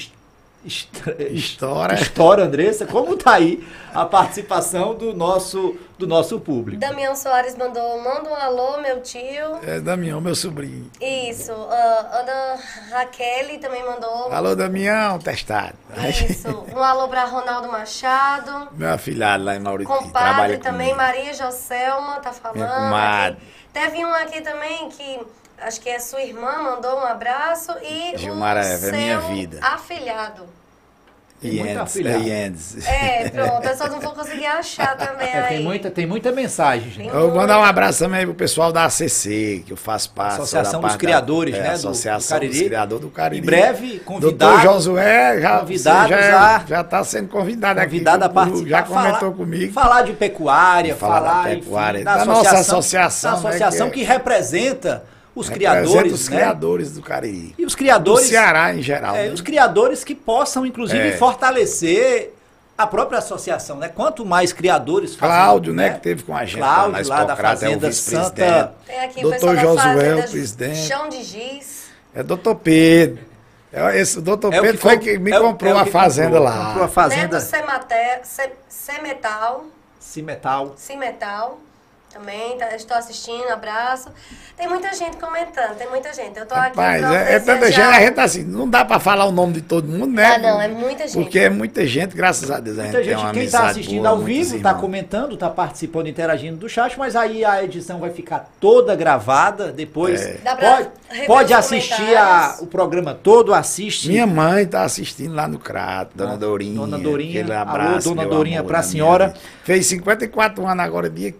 Estoura. estoura, Andressa. Como tá aí a participação do nosso, do nosso público? Damião Soares mandou, manda um alô, meu tio. É Damião, meu sobrinho. Isso. ah, Ana Raquel também mandou. Alô, Damião, testado. Isso. Um alô pra Ronaldo Machado. Meu afilhado lá em Maurício. Compadre também, Maria Joselma tá falando. Minha comadre. aqui. Teve um aqui também que acho que é sua irmã, mandou um abraço. E Gilmara o Eva, é seu minha vida. afilhado. Tem é. É, pronto. Eu só não vou conseguir achar também É, aí. tem, muita, tem muita mensagem, gente. Eu vou mandar um abraço também pro pessoal da ACC, que eu faço parte. Associação da dos Criadores, da, né, É, do- Associação do dos Cariri. Criadores do Cariri. Em breve, Doutor convidado, Josué já, convidado já- já está sendo convidado, convidado a aqui. participar. Já comentou falar, comigo. Falar de pecuária, Falar falar, da enfim, pecuária, da, da nossa associação, associação, da né, associação que que, é- representa os criadores, os né? criadores do Cariri. E os Do criadores, Ceará em geral. é, né? os criadores que possam, inclusive, É. fortalecer a própria associação, né? Quanto mais criadores fazendo, Cláudio, né, que teve com a gente lá Cláudio, na lá da é o Fazenda vice-presidente. Santa... Tem aqui o Doutor Josué, Fazenda o presidente. Chão de Giz. É doutor Pedro. É, Esse doutor É Pedro foi comp- que me é comprou é a fazenda comprou, lá. Comprou a fazenda Neto Semetal. Cimetal. Cimetal. Também, tá, estou assistindo, abraço. Tem muita gente comentando, tem muita gente. Eu tô aqui Rapaz, pra é, é tanta gente, a gente tá assim, não dá pra falar o nome de todo mundo, né? Ah, não, é muita gente. Porque é muita gente, graças a Deus. a Muita gente tem gente, uma quem está assistindo boa, ao vivo, está irmãos. comentando, está participando, interagindo do chat, mas aí a edição vai ficar toda gravada. Depois É. Dá pra pode, pode assistir a- o programa todo, assiste. Minha mãe tá assistindo lá no Crato, Dona Dorinha. Dona Dorinha, aquele alô, abraço, Dona Dorinha, amor, pra da minha senhora. Fez 54 anos agora, dia.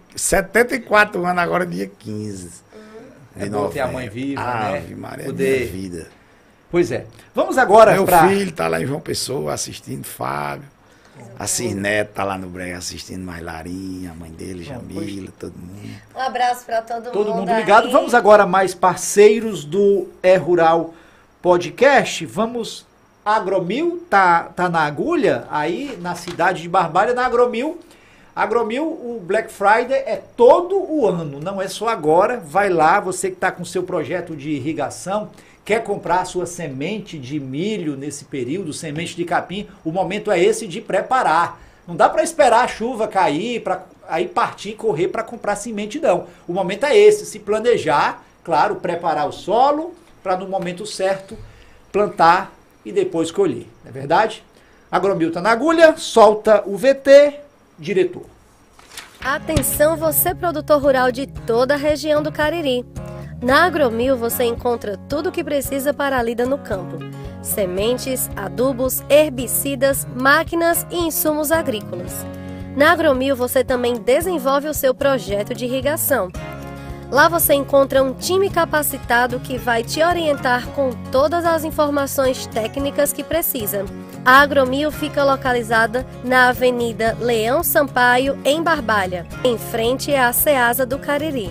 74 anos agora, dia 15. É Em bom ter a mãe viva, Ave né? Maria, Poder- minha vida. Pois é. Vamos agora Meu para filho tá lá em João Pessoa assistindo, Fábio. A Cirneto tá lá no Brega assistindo mais Larinha, a mãe dele, Jamila, todo mundo. Um abraço pra todo, todo mundo aí. ligado. Vamos agora mais parceiros do É Rural Podcast. Vamos Agromil tá tá na agulha aí na cidade de Barbalha, na Agromil. Agromil, o Black Friday é todo o ano, não é só agora. Vai lá, você que está com seu projeto de irrigação, quer comprar sua semente de milho nesse período, semente de capim, o momento é esse de preparar. Não dá para esperar a chuva cair para aí partir correr para comprar semente não. O momento é esse, se planejar, claro, preparar o solo para no momento certo plantar e depois colher. Não é verdade? Agromil tá na agulha, solta o VT, diretor. Atenção você produtor rural de toda a região do Cariri. Na Agromil você encontra tudo o que precisa para a lida no campo. Sementes, adubos, herbicidas, máquinas e insumos agrícolas. Na Agromil você também desenvolve o seu projeto de irrigação. Lá você encontra um time capacitado que vai te orientar com todas as informações técnicas que precisa. A Agromil fica localizada na Avenida Leão Sampaio, em Barbalha, em frente à Ceasa do Cariri.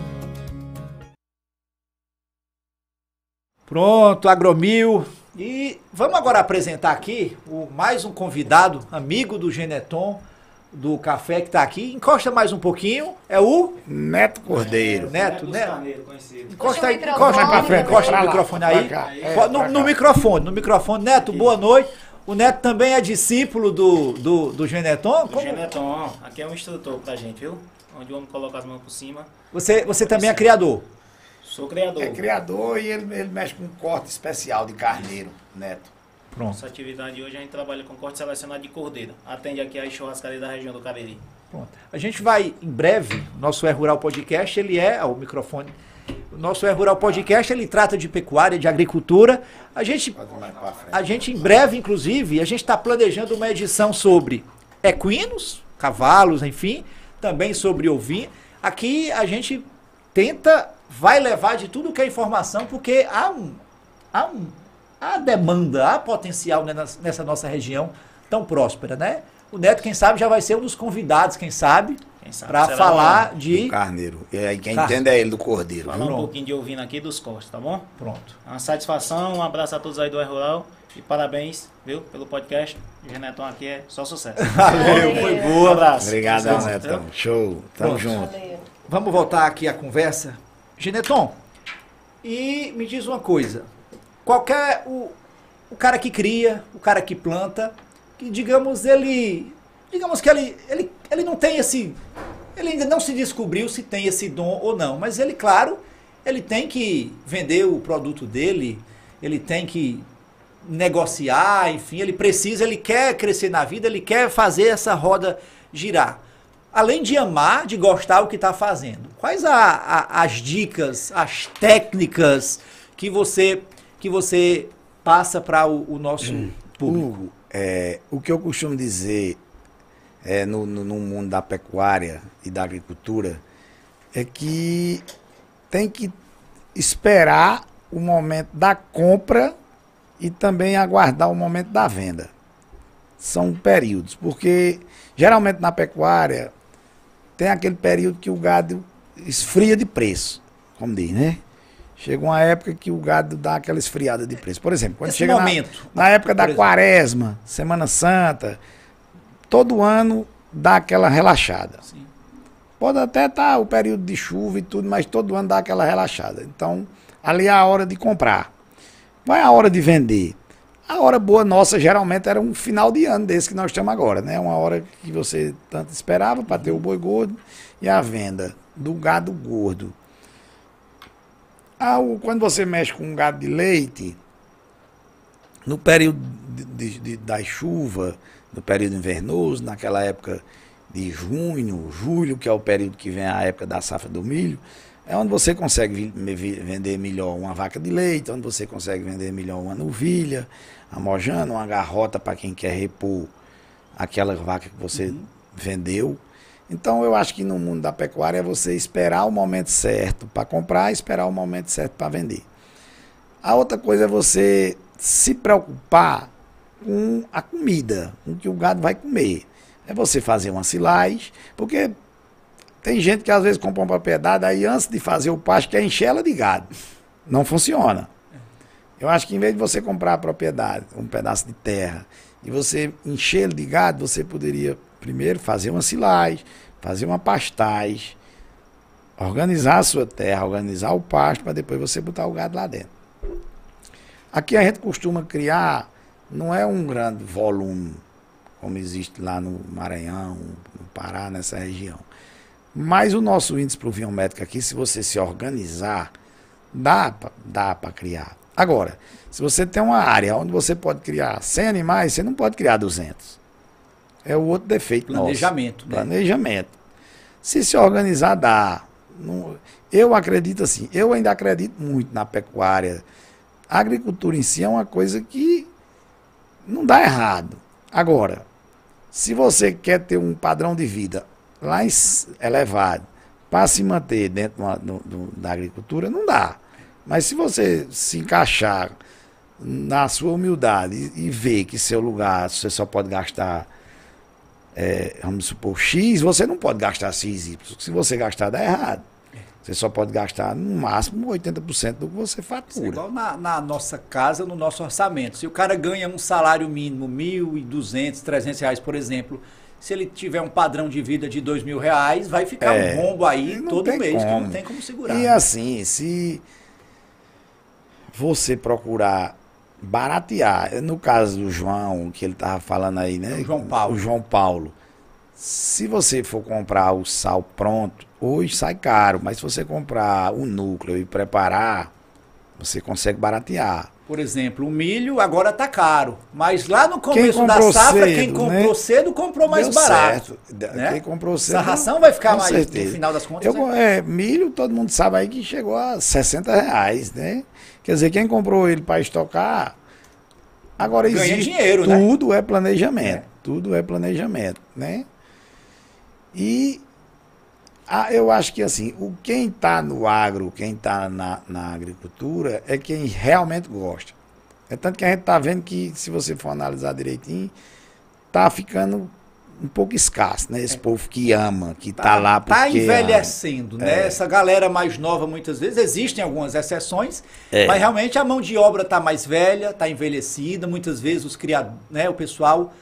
Pronto, Agromil. E vamos agora apresentar aqui o mais um convidado, amigo do Geneton, do café que está aqui. Encosta mais um pouquinho. É o Neto Cordeiro. Neto, né? Encosta aí, encosta, frente, encosta pra no microfone aí. é, no, microfone, no microfone. Neto, boa noite. O Neto também é discípulo do, do, do Geneton. O Como- Geneton, aqui é um instrutor pra gente, viu? Onde o homem coloca as mãos por cima. Você, você também é criador. Sou criador. É criador e ele, ele mexe com um corte especial de carneiro, Neto. Pronto. Nossa atividade hoje a gente trabalha com corte selecionado de cordeiro. Atende aqui a churrascaria da região do Cariri. Pronto. A gente vai, em breve, nosso É Rural Podcast, ele é, o microfone, o nosso É Rural Podcast, ele trata de pecuária, de agricultura. A gente, a gente em breve, inclusive, a gente está planejando uma edição sobre equinos, cavalos, enfim, também sobre ovino. Aqui a gente tenta, vai levar de tudo que é informação, porque há um, há um, há demanda, há potencial né, nessa nossa região tão próspera, né? O Neto, quem sabe, já vai ser um dos convidados, quem sabe, Quem sabe para falar Do de. carneiro. E aí quem Car- entende é ele do cordeiro. Falar um pouquinho de ouvindo aqui dos cortes, tá bom? Pronto. É uma satisfação, um abraço a todos aí do É Rural e parabéns, viu, pelo podcast. O Geneton aqui é só sucesso. Valeu, foi Um boa. abraço. Obrigado, Sucesso, Netão. viu? Show. Tamo Pronto. junto. Valeu. Vamos voltar aqui à conversa. Geneton, e me diz uma coisa. Qualquer. O, o cara que cria, o cara que planta, que digamos ele. Digamos que ele, ele, ele não tem esse. Ele ainda não se descobriu se tem esse dom ou não. Mas ele, claro, ele tem que vender o produto dele, ele tem que negociar, enfim, ele precisa, ele quer crescer na vida, ele quer fazer essa roda girar. Além de amar, de gostar do que está fazendo, quais a- a- as dicas, as técnicas que você que você passa para o, o nosso público? Hugo, é, o que eu costumo dizer é, no, no, no mundo da pecuária e da agricultura é que tem que esperar o momento da compra e também aguardar o momento da venda. São períodos, porque geralmente na pecuária tem aquele período que o gado esfria de preço, como diz, né? Chega uma época que o gado dá aquela esfriada de preço. Por exemplo, quando Esse chega na- momento, na, época da exemplo. quaresma, Semana Santa, todo ano dá aquela relaxada. Sim. Pode até estar o período de chuva e tudo, mas todo ano dá aquela relaxada. Então, ali é a hora de comprar. Vai a hora de vender. A hora boa nossa geralmente era um final de ano desse que nós estamos agora, né? Uma hora que você tanto esperava para ter o boi gordo e a venda do gado gordo. Ah, o- quando você mexe com um gado de leite, no período de, de- de- da chuva, no período invernoso, naquela época de junho, julho, que é o período que vem a época da safra do milho, é onde você consegue vender melhor uma vaca de leite, onde você consegue vender melhor uma novilha, a mojana, uma garrota para quem quer repor aquela vaca que você vendeu. Então eu acho que no mundo da pecuária é você esperar o momento certo para comprar esperar o momento certo para vender. A outra coisa é você se preocupar com a comida, com o que o gado vai comer. É você fazer uma silagem, porque tem gente que às vezes compra uma propriedade, aí antes de fazer o pasto quer encher ela de gado. Não funciona. Eu acho que em vez de você comprar a propriedade, um pedaço de terra, e você encher ele de gado, você poderia primeiro fazer uma silagem, fazer uma pastagem, organizar a sua terra, organizar o pasto, para depois você botar o gado lá dentro. Aqui a gente costuma criar, não é um grande volume, como existe lá no Maranhão, no Pará, nessa região. Mas o nosso índice pluviométrico aqui, se você se organizar, dá para dá pra criar. Agora, se você tem uma área onde você pode criar 100 animais, você não pode criar 200. É o outro defeito Planejamento, nosso. né? Planejamento. Se se organizar, dá. Não- eu acredito assim, eu ainda acredito muito na pecuária. A agricultura em si é uma coisa que não dá errado. Agora, se você quer ter um padrão de vida lá em elevado para se manter dentro uma- do- do- da agricultura, não dá. Mas se você se encaixar na sua humildade e, e ver que seu lugar você só pode gastar, é, vamos supor, X, você não pode gastar X, Y. Se você gastar, dá errado. Você só pode gastar no máximo 80% do que você Isso é fatura. igual na, na nossa casa, no nosso orçamento. Se o cara ganha um salário mínimo, R$ 1.200, 300 reais, por exemplo, Se ele tiver um padrão de vida de dois mil reais, vai ficar É. um rombo aí todo mês, que não como. tem como segurar. E né? assim, se você procurar baratear, no caso do João, que ele tava falando aí, né? O João Paulo. O João Paulo. Se você for comprar o sal pronto, hoje sai caro, mas se você comprar o núcleo e preparar, você consegue baratear. Por exemplo, o milho agora tá caro, mas lá no começo da safra, cedo, quem comprou né? cedo comprou mais Deu barato. certo. né? Quem comprou cedo. Essa ração vai ficar mais, certeza. no final das contas, Eu, né? é, milho, todo mundo sabe aí que chegou a 60 reais, né? Quer dizer, quem comprou ele para estocar, agora Ganha existe. dinheiro, né? tudo é planejamento. É. Tudo é planejamento, né? E ah, eu acho que assim, o quem está no agro, quem está na, na agricultura, é quem realmente gosta. É tanto que a gente está vendo que, se você for analisar direitinho, tá ficando um pouco escasso, né? Esse povo que ama, que tá, lá porque Tá ama. envelhecendo, né? É. Essa galera mais nova, muitas vezes, existem algumas exceções, É. mas realmente a mão de obra tá mais velha, tá envelhecida, muitas vezes os criadores, né, o pessoal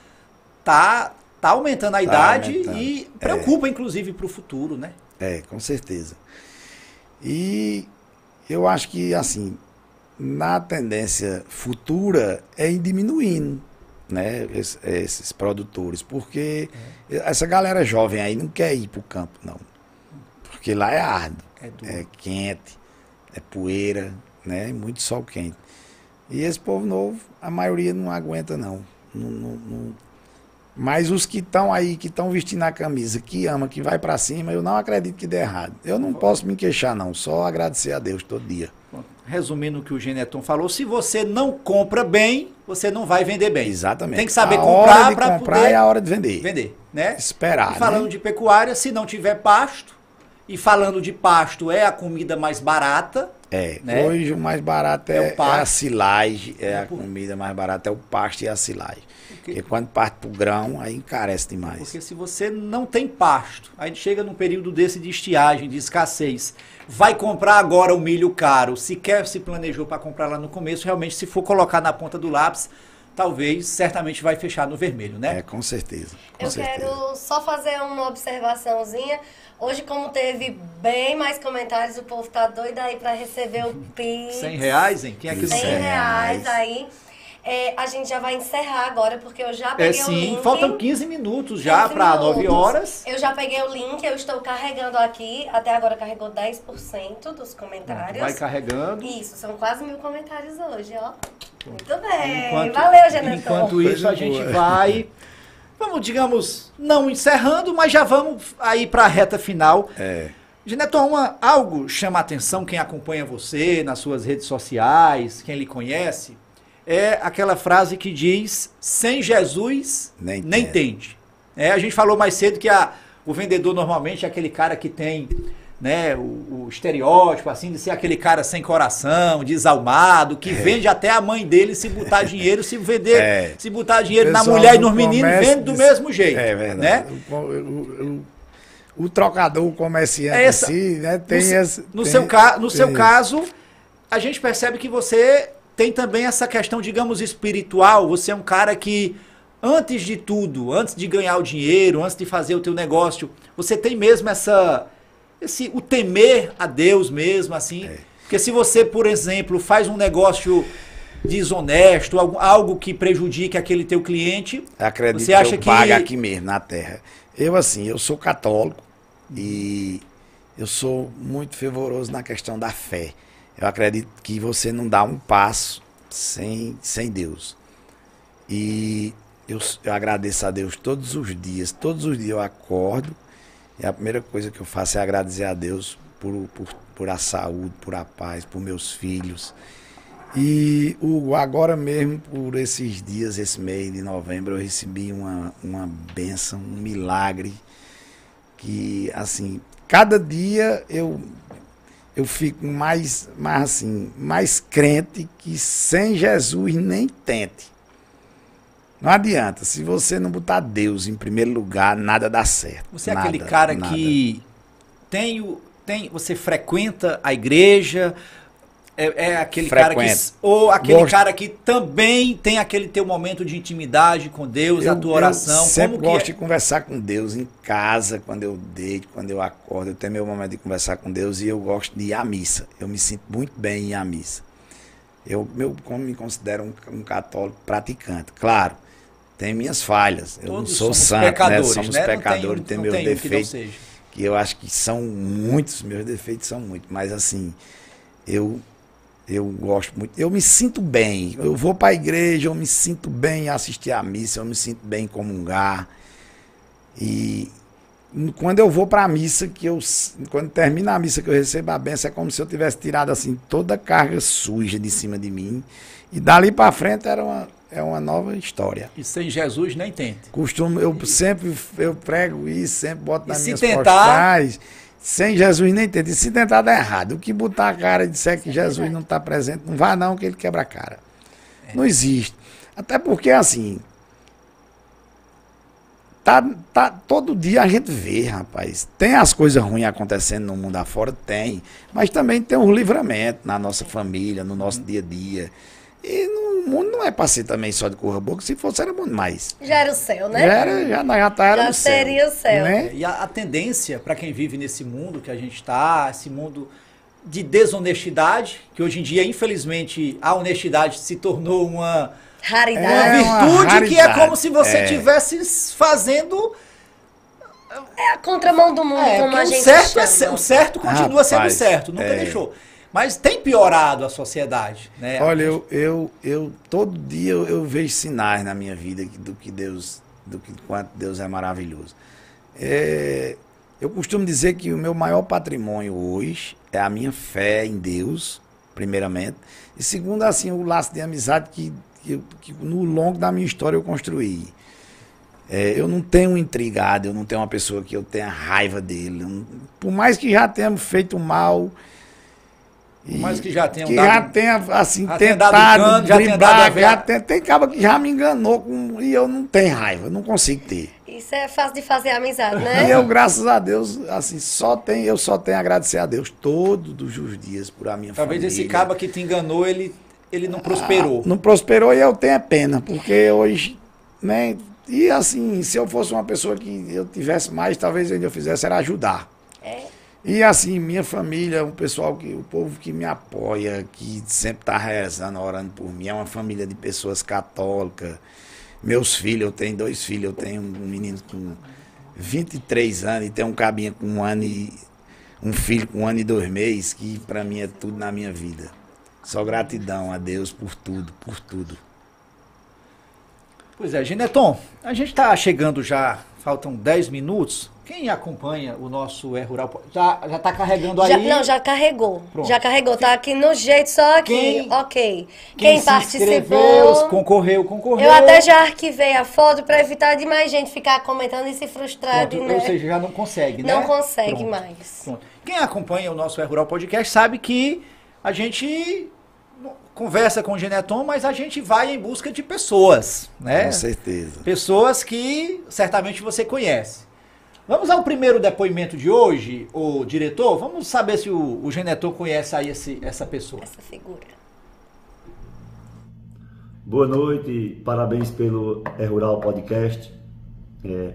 tá, tá aumentando a idade aumentando. e preocupa, inclusive, para o futuro, né? É, com certeza. E eu acho que, assim, na tendência futura é ir diminuindo, né, es- esses, produtores, porque essa galera jovem aí não quer ir pro campo, não. Porque lá é árduo, É é quente, é poeira, né, muito sol quente. E esse povo novo, a maioria não aguenta, não. Não- não- não- Mas os que estão aí, que estão vestindo a camisa, que ama, que vai pra cima, eu não acredito que dê errado. Eu não posso me queixar, não. Só agradecer a Deus todo dia. Resumindo o que o Geneton falou, se você não compra bem, você não vai vender bem. Exatamente. Tem que saber a comprar para comprar poder é a hora de vender. vender, né? Esperar, E falando né? de pecuária, se não tiver pasto, e falando de pasto, é a comida mais barata, É, né? hoje o mais barato É o é, é pasto. a silagem, é É a por- comida mais barata, é o pasto e a silagem. Porque- Porque quando parte pro grão, aí encarece demais. porque se você não tem pasto, aí chega num período desse de estiagem, de escassez, vai comprar agora o milho caro, sequer se planejou para comprar lá no começo, realmente se for colocar na ponta do lápis, talvez, certamente vai fechar no vermelho, né? É, com certeza. Com Eu certeza. quero só fazer uma observaçãozinha. Hoje, como teve bem mais comentários, o povo tá doido aí pra receber o Pix. 100 reais, hein? Quem é que não 100 quer? reais reais. aí. É, a gente já vai encerrar agora, porque eu já É peguei o sim, link. faltam 15 minutos já 15 para 9 minutos. horas. Eu já peguei o link, eu estou carregando aqui. Até agora carregou 10% dos comentários. Vai carregando. Isso, são quase mil comentários hoje, ó. Muito bem. Enquanto- Valeu, Geneton. Enquanto isso, a gente vai, vamos, digamos, não encerrando, mas já vamos aí para a reta final. É. Geneton, uma, algo chama a atenção quem acompanha você nas suas redes sociais, quem lhe conhece, é aquela frase que diz: sem Jesus Nem nem, tende." tende. É, a gente falou mais cedo que a- o vendedor normalmente é aquele cara que tem né, o, o estereótipo assim de ser aquele cara sem coração, desalmado, que vende até a mãe dele se botar dinheiro, se vender, É. se botar dinheiro na mulher e no nos meninos, vende do diz- mesmo jeito. É verdade. Né? O, trocador, o comerciante Essa- em si, né? Tem no, se- esse. no tem- seu, ca, no seu caso, a gente percebe que você tem também essa questão, digamos, espiritual. Você é um cara que, antes de tudo, antes de ganhar o dinheiro, antes de fazer o teu negócio, você tem mesmo essa, esse, o temer a Deus mesmo, assim. É. Porque se você, por exemplo, faz um negócio desonesto, algo, algo que prejudique aquele teu cliente, Acredito Você acha que eu que- pago aqui mesmo, na terra. Eu, assim, eu sou católico e eu sou muito fervoroso na questão da fé. Eu acredito que você não dá um passo sem, sem Deus. E eu, eu agradeço a Deus todos os dias. Todos os dias eu acordo e a primeira coisa que eu faço é agradecer a Deus por, por, por a saúde, por a paz, por meus filhos. E o, agora mesmo, por esses dias, esse mês de novembro, eu recebi uma, uma benção, um milagre. Que, assim, cada dia eu, eu fico mais, mais, assim, mais crente que sem Jesus nem tente. Não adianta, se você não botar Deus em primeiro lugar, nada dá certo. Você é Nada, aquele cara nada. que tem o tem você frequenta a igreja, É, é aquele cara que. Ou aquele Gosto. cara que também tem aquele teu momento de intimidade com Deus, a tua oração. Eu sempre que gosto é? de conversar com Deus em casa, quando eu deito, quando eu acordo. Eu tenho meu momento de conversar com Deus e eu gosto de ir à missa. Eu me sinto muito bem em ir à missa. Eu, meu, como me considero um, um católico praticante. Claro, tem minhas falhas. Eu Todos não sou santo, pecadores, né? Somos né? Tem- pecadores, tem, meus tem que não defeitos. seja. que eu acho que são muitos, meus defeitos são muitos, mas assim, eu eu gosto muito, eu me sinto bem, eu vou para a igreja, eu me sinto bem em assistir a missa, eu me sinto bem em comungar, e quando eu vou para a missa, que eu, quando termina a missa que eu recebo a benção, é como se eu tivesse tirado assim toda a carga suja de cima de mim, e dali para frente era uma, é uma nova história. E sem Jesus nem tente. Costumo, eu sempre eu prego isso, sempre boto E nas minhas tentar- postais. Sem Jesus nem tenta. E se tentar dar errado, o que botar a cara e disser que Jesus não está presente, não vá não, que ele quebra a cara. Não existe. Até porque, assim, tá, tá, todo dia a gente vê, rapaz. Tem as coisas ruins acontecendo no mundo afora? Tem. Mas também tem um livramento na nossa família, no nosso dia a dia. E no mundo não é para ser também só de corra boca, se fosse era bom demais. Já era o céu, né? Já, era, já, já tá, era Já no céu, seria o céu. Né? E a, a tendência para quem vive nesse mundo que a gente está, esse mundo de desonestidade, que hoje em dia, infelizmente, a honestidade se tornou uma, Raridade. uma É uma virtude que é raridade. como se você É. estivesse fazendo. É a contramão do mundo, É, como a o gente certo, chama. é o certo continua sendo Rapaz, certo, nunca é. deixou. Mas tem piorado a sociedade, né? Olha, eu, eu, eu todo dia eu, eu vejo sinais na minha vida do que Deus, do que quanto Deus é maravilhoso. É, eu costumo dizer que o meu maior patrimônio hoje é a minha fé em Deus, primeiramente, e segundo assim o laço de amizade que, que, que no longo da minha história eu construí. É, eu não tenho um intrigado, eu não tenho uma pessoa que eu tenha raiva dele. Não- por mais que já tenhamos feito mal. Por mais que já tenham que dado- já tenha, assim, já tenha dado tentado cano, já tenha driblar, dado a ver- já tem, tem caba que já me enganou com, e eu não tenho raiva, não consigo ter. Isso é fácil de fazer amizade, E né? eu, graças a Deus, assim, só tenho, eu só tenho a agradecer a Deus todos os dias por a minha Talvez família. esse caba que te enganou, ele, ele não prosperou. Não prosperou e eu tenho pena, porque hoje, né? E assim, se eu fosse uma pessoa que eu tivesse mais, talvez ainda eu fizesse era ajudar. É. E assim, minha família, o pessoal que, o povo que me apoia, que sempre tá rezando, orando por mim, é uma família de pessoas católicas. Meus filhos, eu tenho dois filhos, eu tenho um menino com 23 anos e tem um cabinha com um ano e um filho com um ano e dois meses, que para mim é tudo na minha vida. Só gratidão a Deus por tudo, por tudo. Pois é, Geneton, a gente está chegando já, faltam 10 minutos. Quem acompanha o nosso É Rural já já está carregando aí. Já, não, já carregou. Pronto. Já carregou. Tá aqui no jeito, só aqui. Quem- ok. Quem, Quem, participou. concorreu, concorreu. Eu até já arquivei a foto para evitar de mais gente ficar comentando e se frustrar, Pronto, né? Ou seja, já não consegue, né? Não consegue Pronto. mais. Pronto. Quem acompanha o nosso É Rural Podcast sabe que a gente conversa com o Geneton, mas a gente vai em busca de pessoas, né? Com certeza. Pessoas que certamente você conhece. Vamos ao primeiro depoimento de hoje, o diretor. Vamos saber se o, o Geneton conhece aí esse- essa pessoa. Essa figura. Boa noite, parabéns pelo É Rural Podcast. É,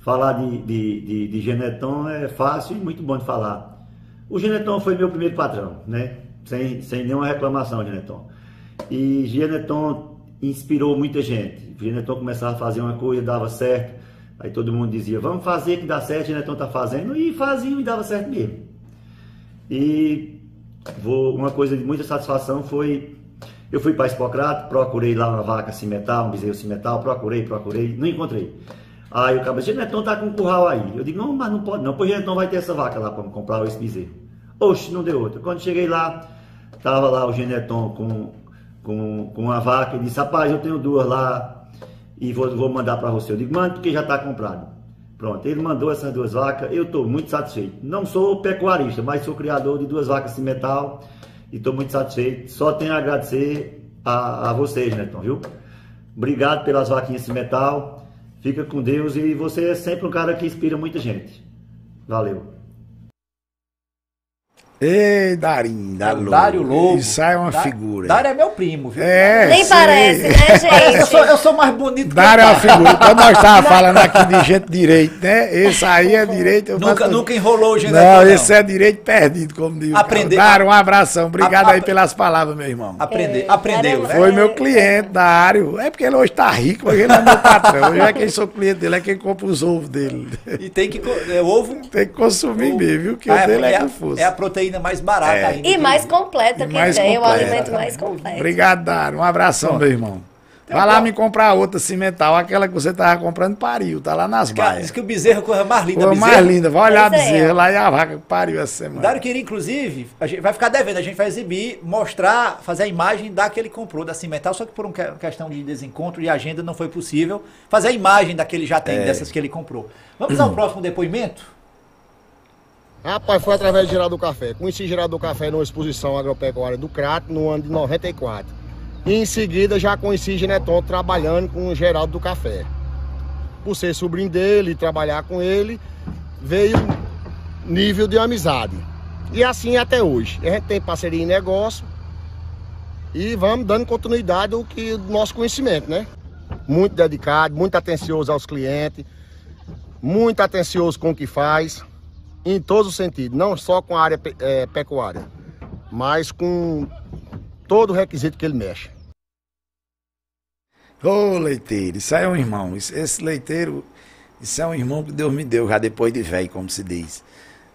falar de, de, de, de Geneton é fácil e muito bom de falar. O Geneton foi meu primeiro patrão, né? Sem, sem nenhuma reclamação, Geneton. E Geneton inspirou muita gente. Geneton começava a fazer uma coisa, dava certo. Aí todo mundo dizia, vamos fazer que dá certo, Geneton tá fazendo. E faziam e dava certo mesmo. E vou, uma coisa de muita satisfação foi. Eu fui para Espocrato, procurei lá uma vaca cimetal, um bezerro cimetal, procurei, procurei, não encontrei. Aí o cabelo disse, Genetão tá com um curral aí. Eu digo, não, mas não pode não, pois Genetão vai ter essa vaca lá para comprar esse bezerro. Oxe, não deu outra. Quando cheguei lá, tava lá o Geneton com, com, com a vaca e disse, rapaz, eu tenho duas lá e vou, vou mandar para você. Eu digo, manda porque já está comprado. Pronto, ele mandou essas duas vacas, eu estou muito satisfeito. Não sou pecuarista, mas sou criador de duas vacas de metal e estou muito satisfeito. Só tenho a agradecer a, a vocês, Netão, viu? Obrigado pelas vaquinhas de metal. Fica com Deus e você é sempre um cara que inspira muita gente. Valeu. Ei, Darim, da É o Dário Lobo. Isso aí é uma Dá- figura. Dário é meu primo, viu? É, Nem sei. parece, né, Eu gente? sou, eu sou mais bonito Dário é uma que o figura. Quando nós estávamos falando aqui de gente direito, né? Esse aí é direito. eu Nunca, faço- nunca enrolou o Genetão, Não, não. esse é direito perdido, como diz o Aprender- cara. Dário, um abração. Obrigado A- aí a- pelas palavras, meu irmão. É, aprendeu, Dário né? é Foi meu cliente da área. É porque ele hoje tá rico, hoje ele é meu patrão. Hoje é quem sou cliente dele, é quem compra os ovos dele. E tem que. É, ovo. Tem que consumir mesmo, viu? Que Ah, o dele é, a- confuso. é a proteína mais barata É. ainda. E que- mais completa E que mais tem, o completa. alimento mais completo. Obrigado, Dário. Um abração, meu irmão. Vai lá me comprar outra cimental. Aquela que você tava comprando pariu. Tá lá nas baias. diz que o bezerro é a coisa mais linda. Bezerro. mais linda. Vai olhar a Pois é. bezerra lá e a vaca que pariu essa O semana. Dário queria, inclusive, a gente vai ficar devendo, a gente vai exibir, mostrar, fazer a imagem da que ele comprou, da Cimental, só que por uma que- questão de desencontro e agenda não foi possível fazer a imagem da que ele já tem, É. dessas que ele comprou. Vamos ao próximo depoimento? Rapaz, foi através de Geraldo Café. Conheci Geraldo Café numa exposição agropecuária do Crato no ano de 94. E em seguida já conheci Geneton trabalhando com o Geraldo do Café. Por ser sobrinho dele e trabalhar com ele, veio nível de amizade. E assim até hoje. A gente tem parceria em negócio e vamos dando continuidade ao que do nosso conhecimento, né? Muito dedicado, muito atencioso aos clientes, muito atencioso com o que faz em todos os sentidos, não só com a área eh, pecuária, mas com todo o requisito que ele mexe. Ô, leiteiro, isso aí é um irmão. Esse leiteiro, isso é um irmão que Deus me deu, já depois de velho, como se diz.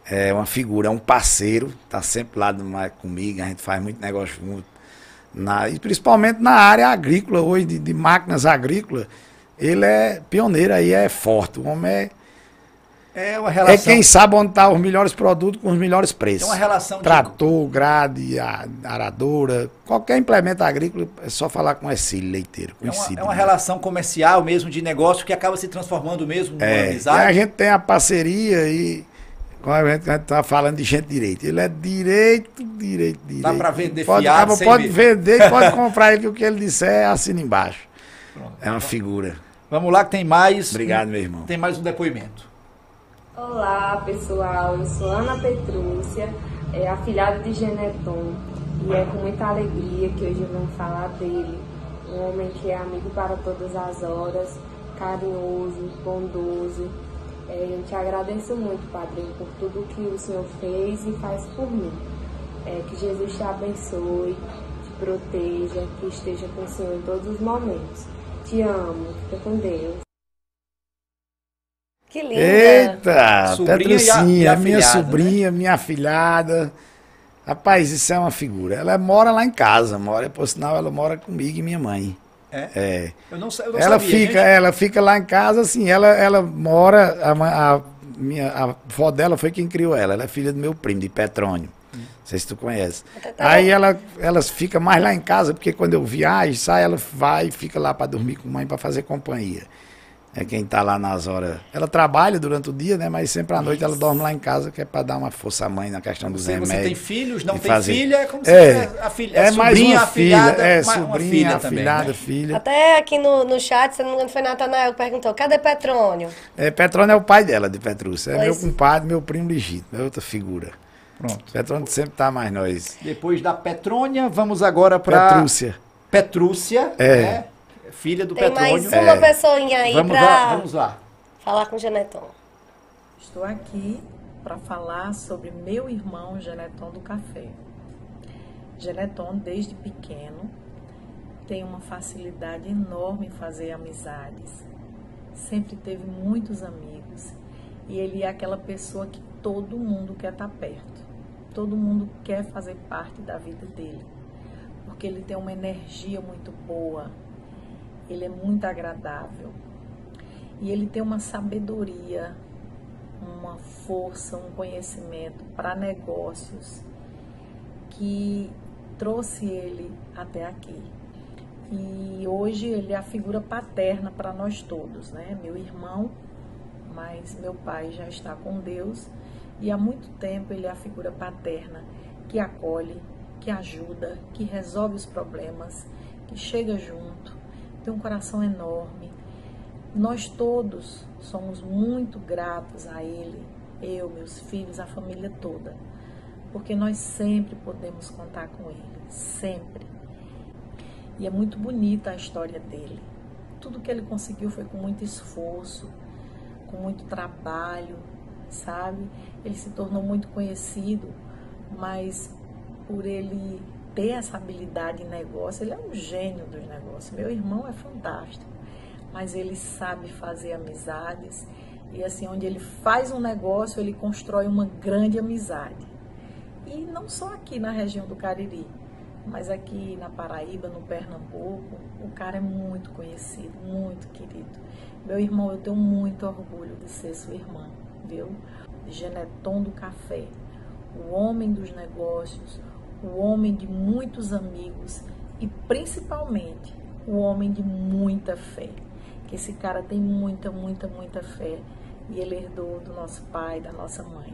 É uma figura, é um parceiro, tá sempre lá comigo, a gente faz muito negócio junto. Na, e principalmente na área agrícola, hoje, de, de máquinas agrícolas, ele é pioneiro aí, é forte. O homem é, É uma é relação. quem sabe onde tá os melhores produtos com os melhores preços. É uma relação de- Trator, grade, aradora, qualquer implemento agrícola, é só falar com Ercílio Leiteiro. É uma, é uma né? relação comercial mesmo, de negócio, que acaba se transformando mesmo numa É, e amizade. a gente tem a parceria e. Como a gente, a gente tá falando de gente direito. Ele é direito, direito, direito. pra vender pode, fiado sem pode medo. vender e pode comprar ele, o que ele disser, assina embaixo. É uma figura. Vamos lá que tem mais. Obrigado, meu irmão. Tem mais um depoimento. Olá pessoal, eu sou Ana Petrúcia, é, afilhada de Geneton e é com muita alegria que hoje venho falar dele. Um homem que é amigo para todas as horas, carinhoso, bondoso. É, eu te agradeço muito, Padrinho, por tudo que o Senhor fez e faz por mim. É, que Jesus te abençoe, te proteja, que esteja com o Senhor em todos os momentos. Te amo, fica com Deus. Que linda. Eita, Sobrinha Petrucinha, a minha afilhada, sobrinha, minha afilhada. Rapaz, isso é uma figura. Ela mora lá em casa, mora, por sinal, ela mora comigo e minha mãe. É? É. Eu não, eu não ela sabia, fica, gente. ela fica lá em casa, assim, ela, ela mora, a, a minha a avó dela foi quem criou ela, ela é filha do meu primo, de Petrônio. Não sei se tu conhece. Aí ela, elas fica mais lá em casa, porque quando eu viajo, sai, ela vai e fica lá para dormir com a mãe para fazer companhia. É quem tá lá nas horas. Ela trabalha durante o dia, né? Mas sempre à noite ela dorme lá em casa, que é para dar uma força à mãe na questão dos Você, remédios. você tem filhos, não tem fazer- filha, é como se É, fosse a filha, é a mais sobrinha, uma afilhada, filha, é uma- uma sobrinha, filha também, afilhada, né? filha. Até aqui no, no chat, se não me engano, foi Natanael que perguntou: cadê Petrônio? É, Petrônio é o pai dela, de Petrúcia. É Pois. meu compadre, meu primo legítimo, é outra figura. Pronto. Petrônio sempre tá mais nós. Depois da Petrônia, vamos agora para Petrúcia. Petrúcia, É. né? Filha do Tem Petrônio. mais uma pessoinha aí Vamos pra lá, vamos lá. falar com o Geneton. Estou aqui para falar sobre meu irmão Geneton do Café. Geneton, desde pequeno, tem uma facilidade enorme em fazer amizades. Sempre teve muitos amigos e ele é aquela pessoa que todo mundo quer estar perto. Todo mundo quer fazer parte da vida dele, porque ele tem uma energia muito boa, ele é muito agradável e ele tem uma sabedoria, uma força, um conhecimento para negócios que trouxe ele até aqui. E hoje ele é a figura paterna para nós todos, né? Meu irmão, mas meu pai já está com Deus e há muito tempo ele é a figura paterna que acolhe, que ajuda, que resolve os problemas, que chega junto, tem um coração enorme. Nós todos somos muito gratos a ele, eu, meus filhos, a família toda, porque nós sempre podemos contar com ele, sempre. E é muito bonita a história dele. Tudo que ele conseguiu foi com muito esforço, com muito trabalho, sabe? Ele se tornou muito conhecido, mas por ele ter essa habilidade em negócio, ele é um gênio dos negócios. Meu irmão é fantástico, mas ele sabe fazer amizades e assim, onde ele faz um negócio, ele constrói uma grande amizade. E não só aqui na região do Cariri, mas aqui na Paraíba, no Pernambuco, o cara é muito conhecido, muito querido. Meu irmão, eu tenho muito orgulho de ser sua irmã, viu? Geneton do Café, o homem dos negócios, o homem de muitos amigos e principalmente o homem de muita fé. Que esse cara tem muita, muita, muita fé e ele herdou do nosso pai, da nossa mãe.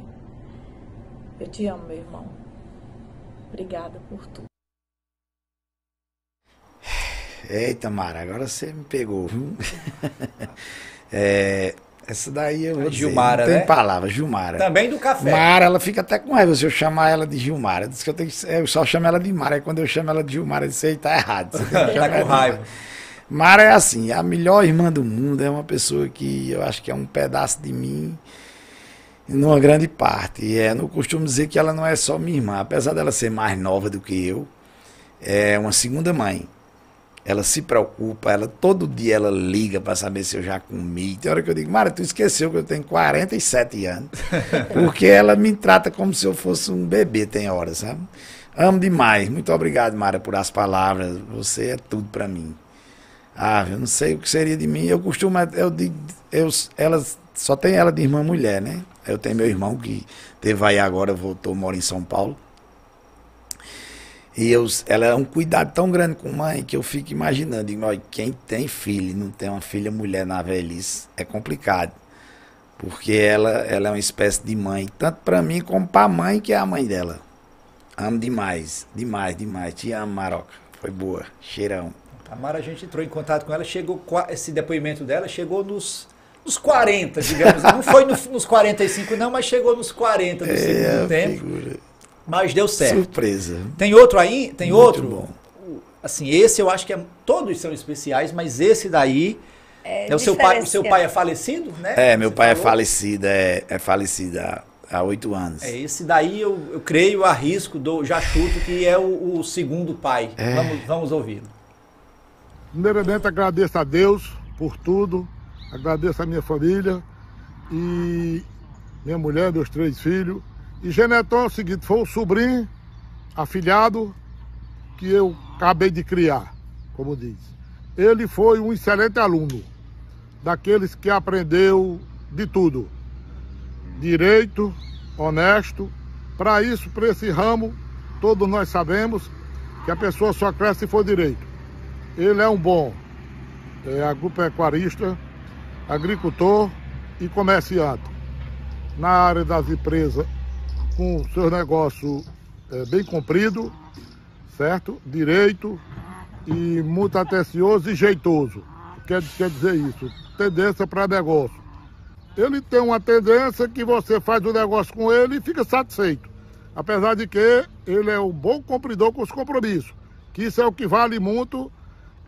Eu te amo, meu irmão. Obrigada por tudo. Eita, Mara, agora você me pegou. é, essa daí eu vou Gilmara, dizer, não né? tem palavra, Gilmara. Também do café. Mara, ela fica até com raiva se eu chamar ela de Gilmara. Diz que eu, tenho que- eu só chamo ela de Mara. Aí quando eu chamo ela de Gilmara, eu disse, aí tá errado. Tá com raiva. Mara é assim, a melhor irmã do mundo, é uma pessoa que eu acho que é um pedaço de mim numa grande parte. E é, não costumo dizer que ela não é só minha irmã, apesar dela ser mais nova do que eu, é uma segunda mãe. Ela se preocupa, ela todo dia ela liga para saber se eu já comi. Tem hora que eu digo, Mara, tu esqueceu que eu tenho 47 anos. Porque ela me trata como se eu fosse um bebê, tem horas, sabe? Amo demais. Muito obrigado, Mara, por as palavras. Você é tudo para mim. Ah, eu não sei o que seria de mim. Eu costumo, eu digo, eu, ela só tem ela de irmã mulher, né? Eu tenho meu irmão que teve aí agora, voltou, mora em São Paulo. E eu, ela é um cuidado tão grande com mãe que eu fico imaginando, digo, quem tem filho e não tem uma filha mulher na velhice é complicado. Porque ela, ela é uma espécie de mãe, tanto para mim como para a mãe, que é a mãe dela. Amo demais, demais, demais. Te amo, Maroca. Foi boa. Cheirão. A Mara, a gente entrou em contato com ela, chegou, esse depoimento dela chegou nos, nos 40, digamos. Não foi no- nos 45 não, mas chegou nos 40 do segundo tempo. figura. Mas deu certo. Surpresa. Tem outro aí? Tem Muito outro? bom. Assim, esse eu acho que é, todos são especiais, mas esse daí é, o seu pai, o seu pai é falecido, né? É, meu Você pai é falou? falecido, é, é falecido há há oito anos. É, esse daí eu, eu creio, arrisco, dou, já chuto que é o, o segundo pai. É. Vamos, vamos ouvi-lo. Primeiramente agradeço a Deus por tudo, agradeço a minha família e minha mulher, meus três filhos. E Genetão é o seguinte, foi um sobrinho, afilhado, que eu acabei de criar, como diz. Ele foi um excelente aluno, daqueles que aprendeu de tudo. Direito, honesto. Para isso, para esse ramo, todos nós sabemos que a pessoa só cresce se for direito. Ele é um bom é, agropecuarista, agricultor e comerciante. Na área das empresas, com seus negócios é, bem cumprido, certo? Direito e muito atencioso e jeitoso. Quer, quer dizer isso? Tendência para negócio. Ele tem uma tendência que você faz o negócio com ele e fica satisfeito. Apesar de que ele é um bom cumpridor com os compromissos. Que isso é o que vale muito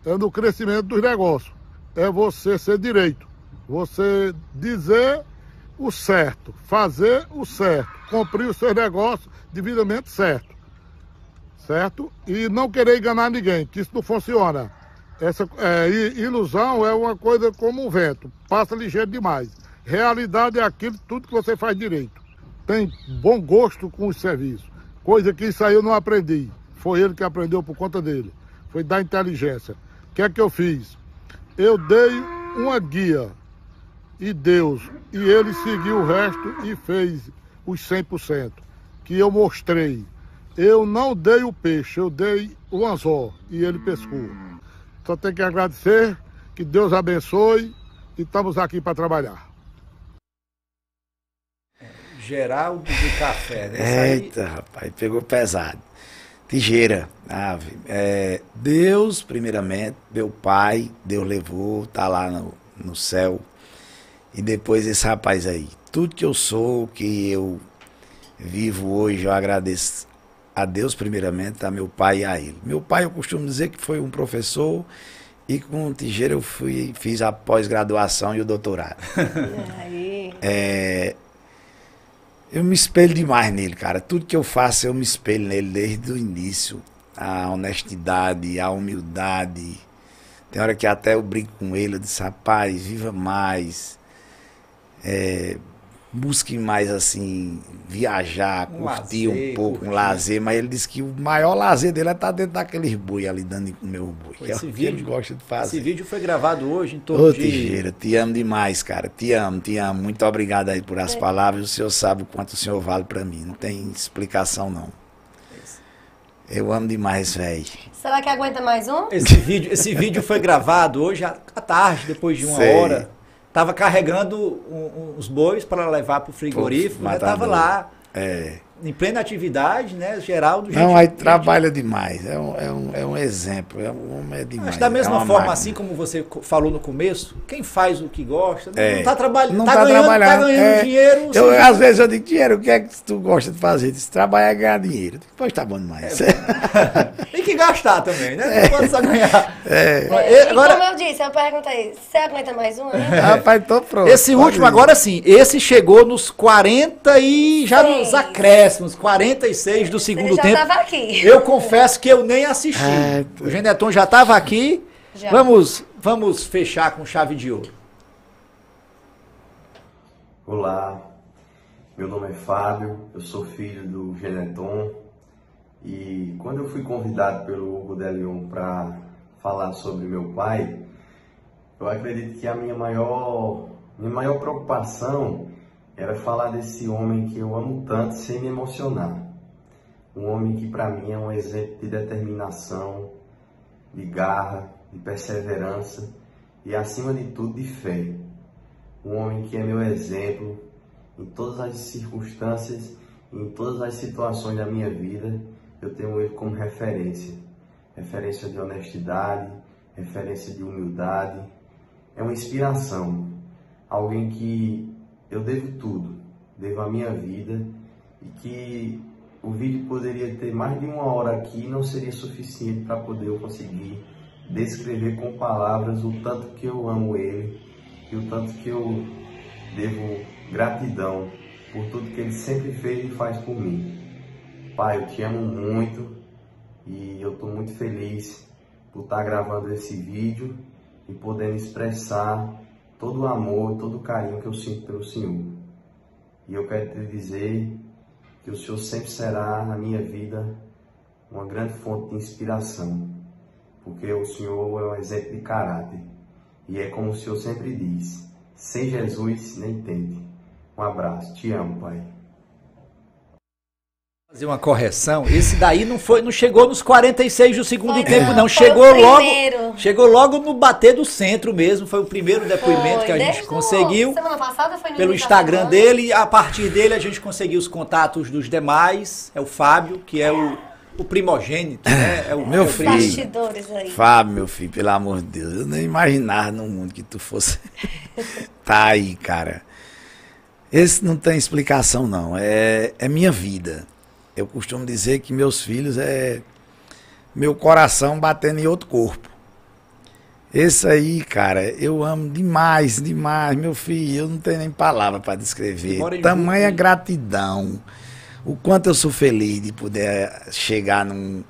é no crescimento dos negócios. É você ser direito. Você dizer o certo, fazer o certo, cumprir os seus negócios devidamente certo. Certo? E não querer enganar ninguém, que isso não funciona. Essa é, ilusão é uma coisa como um vento, passa ligeiro demais. Realidade é aquilo, tudo que você faz direito. Tem bom gosto com os serviços. Coisa que isso aí eu não aprendi. Foi ele que aprendeu por conta dele. Foi da inteligência. O que é que eu fiz? Eu dei uma guia e Deus, e ele seguiu o resto e fez os 100%, que eu mostrei. Eu não dei o peixe, eu dei o anzol e ele pescou. Só tenho que agradecer, que Deus abençoe e estamos aqui para trabalhar. Geraldo do Café, né? Eita, rapaz, pegou pesado. Tigeira, ave. É, Deus, primeiramente, meu pai, Deus levou, tá lá no, no céu. E depois esse rapaz aí. Tudo que eu sou, que eu vivo hoje, eu agradeço a Deus primeiramente, a meu pai e a ele. Meu pai, eu costumo dizer que foi um professor e com o eu fui, fiz a pós-graduação e o doutorado. É, eu me espelho demais nele, cara. Tudo que eu faço eu me espelho nele desde o início. A honestidade, a humildade. Tem hora que até eu brinco com ele, eu disse, rapaz, viva mais. É, busque mais assim, viajar, Um curtir lazer, um pouco, curtir. um lazer, mas ele disse que o maior lazer dele é estar dentro daqueles boi ali dando de comer o boi. Pô, é o esse que ele vídeo- gosta de fazer. Esse vídeo foi gravado hoje em torno Ô, de. Tijeira, te amo demais, cara. Te amo, te amo. Muito obrigado aí por as palavras. O senhor sabe o quanto o senhor vale pra mim. Não tem explicação, não. Eu amo demais, velho. Será que aguenta mais um? Esse vídeo, esse vídeo foi gravado hoje à à tarde, depois de uma Sei. hora. Tava carregando um- uns bois para levar para o frigorífico, né? Tava matador. lá É. em plena atividade, né? Geraldo. Não, gente- aí trabalha demais. É um, é um, é um exemplo. É um homem é demais. Mas da é mesma uma forma, máquina. assim como você falou no começo, quem faz o que gosta, É. não tá trabalhando, Não tá, tá ganhando, tá trabalhando, ganhando é. dinheiro. Eu, sem- às vezes eu digo, dinheiro, o que é que tu gosta de fazer? Diz, trabalhar é ganhar dinheiro. Depois tá bom demais. Tem que gastar também, né? Não pode só ganhar. É. E Agora- como eu disse, eu perguntei, você aguenta mais um? Rapaz, tô pronto. Esse Pode último ir. agora sim, esse chegou nos 40 e já nos Seis. Acréscimos, 46 do segundo Ele já tempo. tava aqui. Eu confesso que eu nem assisti. É, o Geneton já estava aqui. Já. Vamos, vamos fechar com chave de ouro. Olá, meu nome é Fábio, eu sou filho do Geneton e quando eu fui convidado pelo Hugo Delion para falar sobre meu pai, eu acredito que a minha maior, minha maior preocupação era falar desse homem que eu amo tanto sem me emocionar. Um homem que para mim é um exemplo de determinação, de garra, de perseverança e acima de tudo de fé um homem que é meu exemplo em todas as circunstâncias, em todas as situações da minha vida, eu tenho ele como referência. Referência de honestidade, referência de humildade, é uma inspiração. Alguém que eu devo tudo, devo a minha vida e que o vídeo poderia ter mais de uma hora aqui e não seria suficiente para poder eu conseguir descrever com palavras o tanto que eu amo ele e o tanto que eu devo gratidão por tudo que ele sempre fez e faz por mim. Pai, eu te amo muito e eu estou muito feliz por estar gravando esse vídeo e podendo expressar todo o amor, todo o carinho que eu sinto pelo Senhor. E eu quero te dizer que o Senhor sempre será na minha vida uma grande fonte de inspiração, porque o Senhor é um exemplo de caráter. E é como o Senhor sempre diz: sem Jesus nem tente. Um abraço, te amo, Pai. Fazer uma correção. Esse daí não foi, não chegou nos 46 do segundo Foi tempo, não, Chegou logo, primeiro. chegou logo no bater do centro mesmo. Foi o primeiro depoimento Foi, que a gente desde o- conseguiu. Semana passada foi no pelo Instagram dele. A partir dele a gente conseguiu os contatos dos demais. É o Fábio, que é o, o primogênito, né? É o Meu é o filho. bastidores aí. Fábio, meu filho, pelo amor de Deus, eu nem imaginava no mundo que tu fosse. tá aí, cara. Esse não tem explicação, não. É, é minha vida. Eu costumo dizer que meus filhos é meu coração batendo em outro corpo. Esse aí, cara, eu amo demais, demais. Meu filho, eu não tenho nem palavra para descrever. Tamanha gratidão. O quanto eu sou feliz de poder chegar num,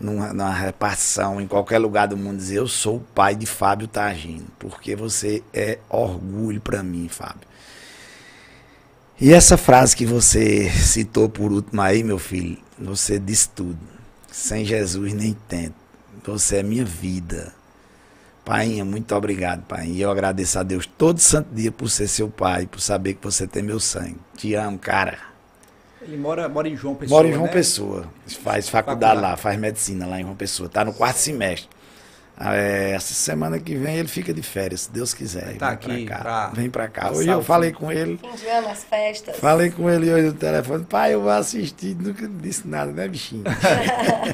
numa, numa repartição em qualquer lugar do mundo e dizer eu sou o pai de Fábio Targino, porque você é orgulho para mim, Fábio. E essa frase que você citou por último aí, meu filho, você disse tudo. Sem Jesus nem tento. Você é minha vida. Painha, muito obrigado, pai. E eu agradeço a Deus todo santo dia por ser seu pai, por saber que você tem meu sangue. Te amo, cara. Ele mora, mora em João Pessoa. Mora em João né? Pessoa. Faz faculdade, Faculdade. lá, faz medicina lá em João Pessoa. Tá no quarto semestre. Ah, é, essa semana que vem ele fica de férias, se Deus quiser. Tá Vem pra aqui cá. pra Vem pra cá. Hoje eu falei com ele. Fim de ano, as festas. Falei com ele hoje no telefone. Pai, eu vou assistir. Nunca disse nada, né, bichinho?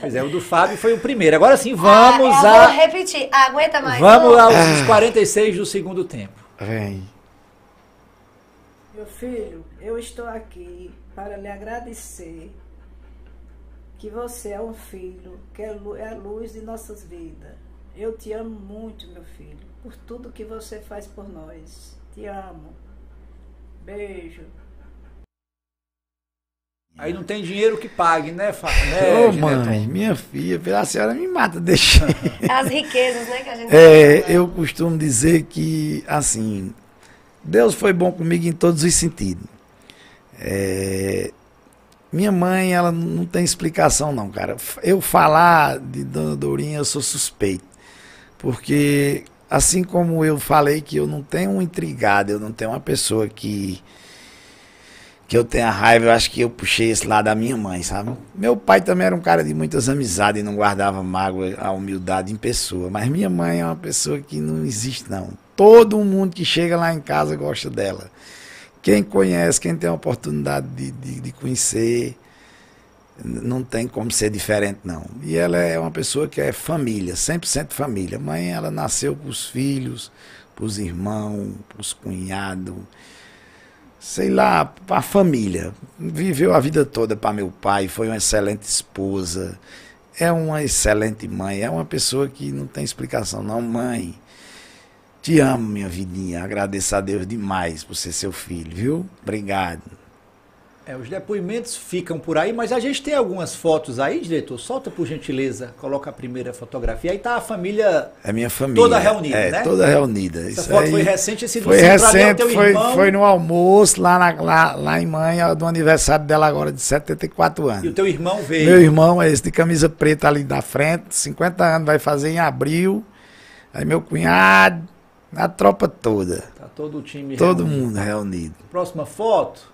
Pois é, o do Fábio foi o primeiro. Agora sim, Ah, vamos Vou a. repetir. Aguenta mais Vamos um? aos 46 do segundo tempo. Vem. Meu filho, eu estou aqui para lhe agradecer que você é um filho, que é é a luz de nossas vidas. Eu te amo muito, meu filho, por tudo que você faz por nós. Te amo. Beijo. Aí não tem dinheiro que pague, né, Fá? né Ô, mãe, minha filha, pela senhora me mata, deixa. As riquezas, né, que a gente É, eu costumo dizer que, assim, Deus foi bom comigo em todos os sentidos. É, minha mãe, ela não tem explicação, não, cara. Eu falar de Dona Dourinha, eu sou suspeito. Porque, assim como eu falei que eu não tenho um intrigado, eu não tenho uma pessoa que que eu tenha raiva, eu acho que eu puxei esse lado da minha mãe, sabe? Meu pai também era um cara de muitas amizades e não guardava mágoa, a humildade em pessoa. Mas minha mãe é uma pessoa que não existe, não. Todo mundo que chega lá em casa gosta dela. Quem conhece, quem tem a oportunidade de, de, de conhecer, não tem como ser diferente, não. E ela é uma pessoa que é família, 100% família. Mãe, ela nasceu para os filhos, para os irmãos, para os cunhados sei lá, para a família. Viveu a vida toda para meu pai, foi uma excelente esposa, é uma excelente mãe, é uma pessoa que não tem explicação, não, mãe. Te amo, minha vidinha. Agradeço a Deus demais por ser seu filho, viu? Obrigado. É, os depoimentos ficam por aí, mas a gente tem algumas fotos aí, diretor. Solta por gentileza, coloca a primeira fotografia. Aí tá a família É minha família. Toda reunida, é, né? toda reunida. Essa Isso foto foi recente, esse Foi é recente, foi, irmão. foi no almoço lá, na- lá, lá em Manha, do aniversário dela agora, de 74 anos. E o teu irmão veio. Meu irmão é esse de camisa preta ali da frente, 50 anos, vai fazer em abril. Aí meu cunhado, a tropa toda. Tá todo o time Todo reunido. mundo reunido. Próxima foto.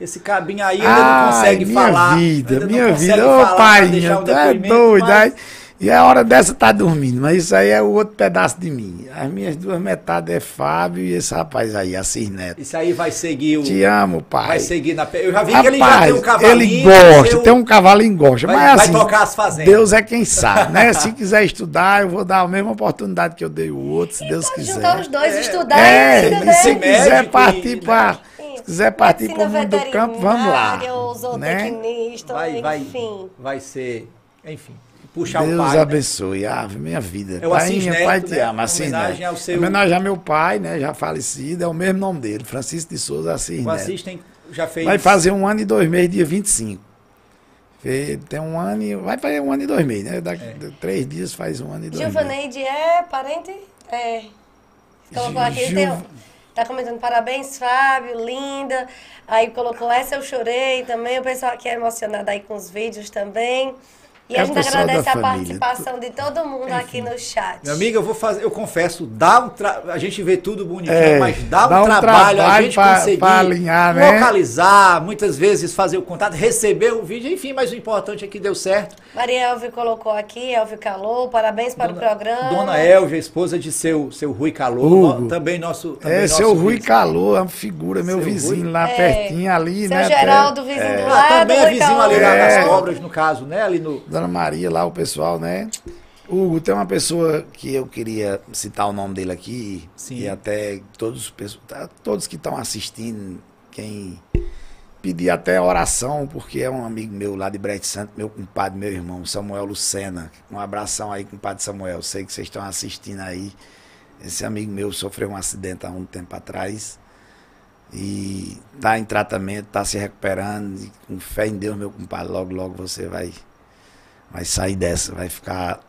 Esse cabinho aí Ai, não consegue minha falar. vida, minha vida. Ô, pai, tu é doido. mas- aí- E a hora dessa tá dormindo, mas isso aí é o outro pedaço de mim. As minhas duas metades é Fábio e esse rapaz aí, Assis Neto. Isso aí vai seguir o. Te amo, pai. Vai seguir na. Eu já vi que ele já Rapaz, tem um cavalinho. ele gosta, seu- tem um cavalinho gosta, Vai- mas vai assim, tocar as fazendas. Deus é quem sabe, né? se quiser estudar, eu vou dar a mesma oportunidade que eu dei o outro, se Deus quiser. juntar os dois, estudar É, e e entender. se quiser médico partir e- para se quiser partir para o mundo do campo, vamos lá. né? zootecnista, Vai, vai, enfim. vai ser. Enfim. Puxar Deus o pai. né? abençoe, ave minha vida. É o Assis Pai, Neto, pai te né? ama, Assis Homenagem ao seu- Homenagem ao meu pai, né, já falecido, é o mesmo nome dele, Francisco de Souza Assis O. Assis tem, já fez. Vai fazer um ano e dois meses, dia 25. Fe- Tem um ano e. Vai fazer um ano e dois meses, né? Daqui É. três dias faz um ano e dois meses. Gilvaneide é parente? É. Colocou aqui, Gil- tem, tá comentando parabéns, Fábio, linda. Aí colocou essa eu chorei também. O pessoal aqui é emocionado aí com os vídeos também. E É a gente agradece a família. participação de todo mundo aqui no chat. Meu amigo, eu vou fazer, eu confesso, dá um tra... a gente vê tudo bonitinho, É, mas dá um, dá um trabalho, a gente pra- conseguir pra alinhar, né? localizar, muitas vezes fazer o contato, receber o vídeo, enfim, mas o importante é que deu certo. Maria Elvio colocou aqui, Elvio Calou, parabéns para o programa. Dona Elvia, esposa de seu, seu Rui no- também nosso também É, nosso seu Rui. Calor, é uma figura, meu Seu vizinho Rui. lá É, pertinho ali, seu né? Geraldo, até- vizinho do Ah, lado, também é vizinho Calou. ali lá nas É. obras, no caso, né? Ali no. Dona Maria lá, o pessoal, né? Hugo, tem uma pessoa que eu queria citar o nome dele aqui, Sim. e até todos, tá, todos que estão assistindo, quem pedir até oração, porque é um amigo meu lá de Brete Santo, meu compadre, meu irmão, Samuel Lucena. Um abração aí, compadre Samuel. Sei que vocês estão assistindo aí. Esse amigo meu sofreu um acidente há um tempo atrás e tá em tratamento, tá se recuperando. Com fé em Deus, meu compadre, logo, logo você vai, vai sair dessa, vai ficar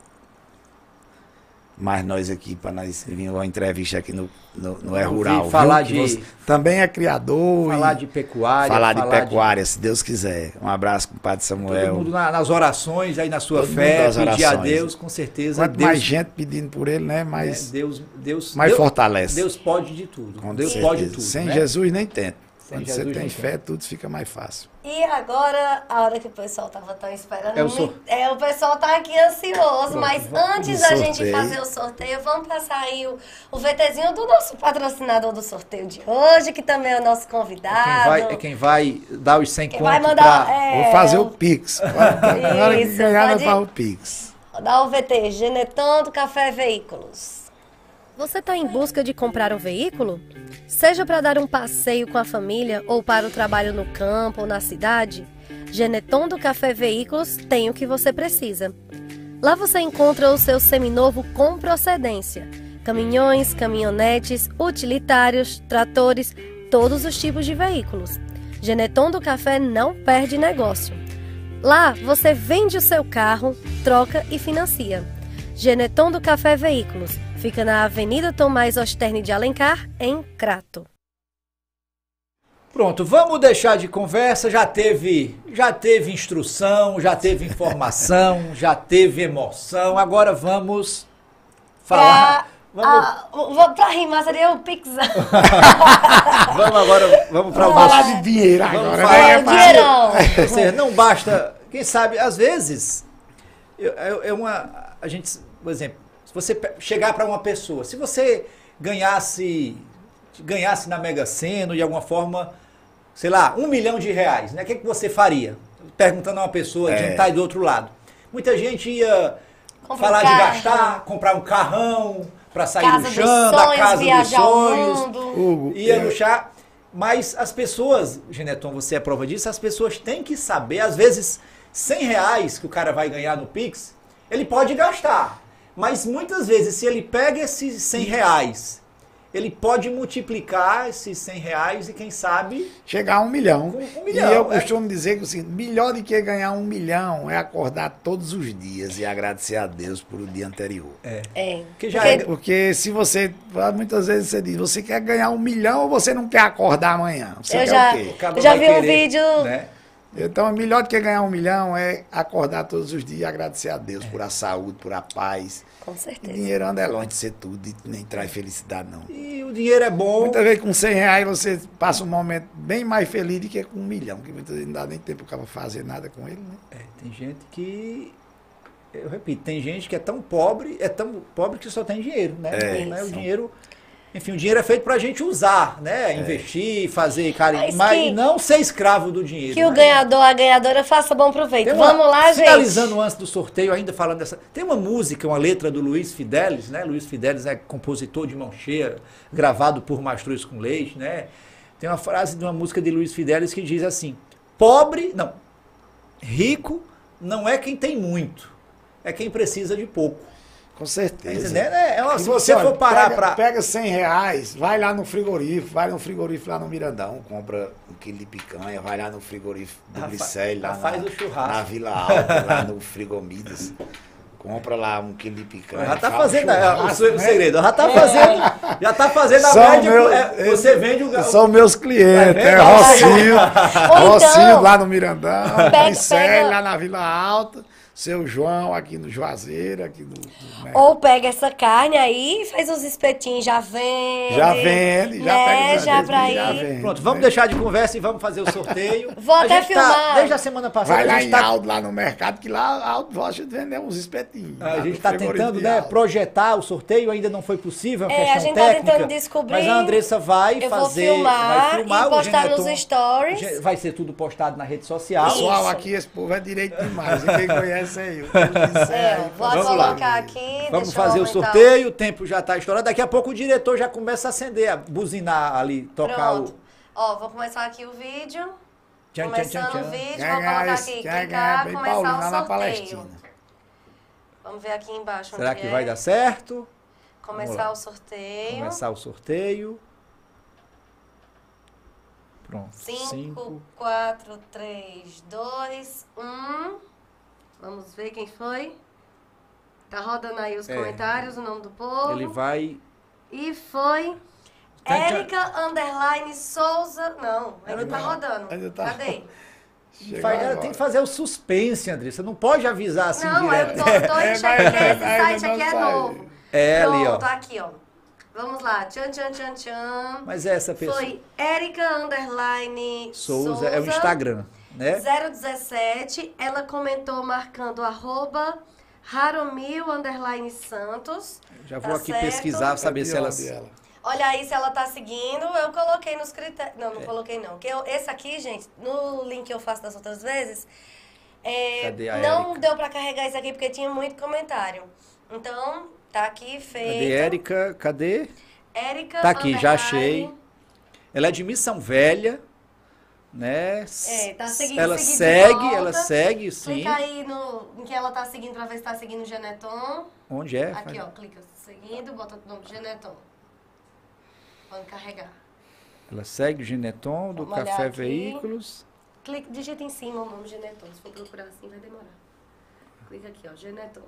mais nós aqui para nós vir uma entrevista aqui no, no, no É Rural. viu? falar Que de- também é criador. Falar de pecuária. falar de pecuária, se Deus quiser. Um abraço com o Padre Samuel. Todo mundo na- nas orações, aí na sua Todo fé, pedir a. Deus, com certeza. Quanto Deus, mais gente pedindo por ele, né? é, Mais, Deus, Deus, mais Deus- fortalece. Deus pode de tudo. com Deus certeza. pode tudo. Sem né? Jesus nem tenta. Sem Quando Jesus você tem fé, tudo fica mais fácil. E agora, a hora que o pessoal tava tão esperando, É o sor- é, o pessoal tá aqui ansioso, mas antes da gente fazer o sorteio, vamos passar aí o, o VTzinho do nosso patrocinador do sorteio de hoje, que também é o nosso Quem convidado. vai, é quem vai dar os 100 Quem contos vai mandar. pra- é, Vou fazer o Pix. Agora que ganhar, pode- vai o Pix. Dar o VT, Geneton do Café Veículos. Você está em busca de comprar um veículo? Seja para dar um passeio com a família ou para o trabalho no campo ou na cidade, Geneton do Café Veículos tem o que você precisa. Lá você encontra o seu seminovo com procedência: caminhões, caminhonetes, utilitários, tratores, todos os tipos de veículos. Geneton do Café não perde negócio. Lá você vende o seu carro, troca e financia. Geneton do Café Veículos fica na Avenida Tomás Osterne de Alencar, em Crato. Pronto, vamos deixar de conversa. Já teve, já teve instrução, já teve informação, já teve emoção. Agora vamos falar. Vamos, ah, vou pra rimar, seria o Pix. vamos agora, vamos para o Vamos falar de dinheiro agora. Falar né? dinheirão. Ou seja, não basta, quem sabe, às vezes, é uma, a gente, por exemplo, você chegar para uma pessoa, se você ganhasse, ganhasse na Mega Sena, de alguma forma, sei lá, um milhão de reais, né? O que, que você faria? Perguntando a uma pessoa de É. que está aí do outro lado. Muita gente ia Compra falar um de gastar, comprar um carrão para sair Casa chão, da casa dos sonhos. Hugo, ia no chá. Mas as pessoas, Geneton, você é prova disso, as pessoas têm que saber, às vezes, 100 reais que o cara vai ganhar no Pix, ele pode gastar. Mas muitas vezes, se ele pega esses 100 reais, ele pode multiplicar esses 100 reais e quem sabe chegar a um milhão. Com um milhão, e eu é. costumo dizer que assim, melhor do que ganhar um milhão é acordar todos os dias e agradecer a Deus por o dia anterior. É. É. Que já Porque- é- Porque se você, muitas vezes você diz, você quer ganhar um milhão ou você não quer acordar amanhã? Você Eu quer já, o quê? Eu já vi um querer, vídeo. né? Então, melhor do que ganhar um milhão é acordar todos os dias e agradecer a Deus por a saúde, por a paz. Com E certeza. dinheiro anda é longe de ser tudo e nem traz felicidade, não. E o dinheiro é bom. Muitas vezes com 100 reais você passa um momento bem mais feliz do que com um milhão, que muitas vezes não dá nem tempo para fazer nada com ele, né? É, tem gente que. Eu repito, tem gente que é tão pobre, é tão pobre que só tem dinheiro, né? É. Né? O dinheiro. Enfim, o dinheiro é feito pra gente usar, né? Investir, fazer carinho. Mas Mas, que- não ser escravo do dinheiro. Que o né? ganhador, a ganhadora faça bom proveito. Uma- Vamos lá, gente. Finalizando antes do sorteio, ainda falando dessa. Tem uma música, uma letra do Luiz Fidelis, né? Luiz Fidelis é compositor de mão cheia, gravado por Mastruz com Leite, né? Tem uma frase de uma música de Luiz Fidelis que diz assim: pobre, não, rico não é quem tem muito, é quem precisa de pouco. Com certeza. entendendo? É, é uma- E se você olha, for parar pega, pra. Pega 100 reais, vai lá no frigorífico, vai no frigorífico lá no Mirandão, compra um quilo de picanha, vai lá no frigorífico do Glicério, lá faz na, o churrasco. na Vila Alta, lá no Frigomidas. Compra lá um quilo de picanha. Já tá faz fazendo é, o, churrasco, se- o né? segredo. Já tá fazendo. Já tá fazendo a São média. meu- é, você vende o. São meus clientes, Tá é vendo? Rocinho, Ou Rocinho então- lá no Mirandão, Pega- Glicério pega- lá na Vila Alta, seu João aqui no Juazeiro, aqui no... no né? Ou pega essa carne aí e faz uns espetinhos, já vende. Já vende, já né? pega já pra já ir. vende. Pronto, vamos deixar de conversa e vamos fazer o sorteio. Vou A até gente tá- filmar. desde a semana passada, Vai a lá gente em tá, Aldo, lá no mercado, que lá Aldo gosta de vender uns espetinhos. a gente está tentando né, projetar o sorteio, ainda não foi possível, é uma É, a gente tá técnica. tentando descobrir. Mas a Andressa vai Eu vou fazer, filmar vai filmar e postar nos stories. Vai ser tudo postado na rede social. Pessoal, Isso. aqui esse povo é direito demais. E quem conhece é eu. É, vou Vamos colocar lá. aqui. Vamos deixa eu fazer o sorteio, o tempo já está estourado. Daqui a pouco o diretor já começa a acender, a buzinar ali, tocar Pronto. o. Ó, vou começar aqui o vídeo. Tchan, tchan, Começando tchan, o tchan. vídeo, Quem vou colocar esse- aqui. quem Clicar, começar Paulino, o na sorteio. Palestina. Vamos ver aqui embaixo Será onde que é. vai dar certo? Começar o sorteio. Começar o sorteio. Pronto. 5, 4, 3, 2, 1. Vamos ver quem foi. Tá rodando aí os É. comentários, o nome do povo. Ele vai. E foi. Tchan. Érica Underline Souza. Não, ainda tá Não, rodando. ainda tá- Cadê? Faz- tem que fazer o suspense, André. Você não pode avisar assim não, eu direto. tô, tô É, enxergando esse site não aqui é novo. É ali, ó. Pronto, aqui, ó. Vamos lá. Tchan, tchan, tchan, tchan. Mas essa pessoa. Foi Érica Underline Souza, é o Instagram, né? 017, ela comentou marcando arroba Haromil Underline Santos. Já Tá vou aqui certo. pesquisar, saber se Cadê elas. ela? Olha aí se ela tá seguindo. Eu coloquei nos critérios. Não, não coloquei não. Que eu- esse aqui, gente, no link que eu faço das outras vezes, é, Cadê a não Érica? deu pra carregar isso aqui porque tinha muito comentário. Então, tá aqui feito. Cadê Érica? Cadê? Érica Tá aqui, já achei. Ela é de Missão Velha, né? É, tá seguindo, ela seguindo segue, volta. ela segue, sim. Clica aí no, em que ela tá seguindo pra ver se tá seguindo o Geneton. Onde é? Aqui, Faz- ó, clica seguindo, bota o nome Geneton. Pode carregar. Ela segue o Gineton do Vamos Café. Veículos. Clica, digita em cima o nome Geneton. Se for procurar assim, vai demorar. Clica aqui, ó, Geneton.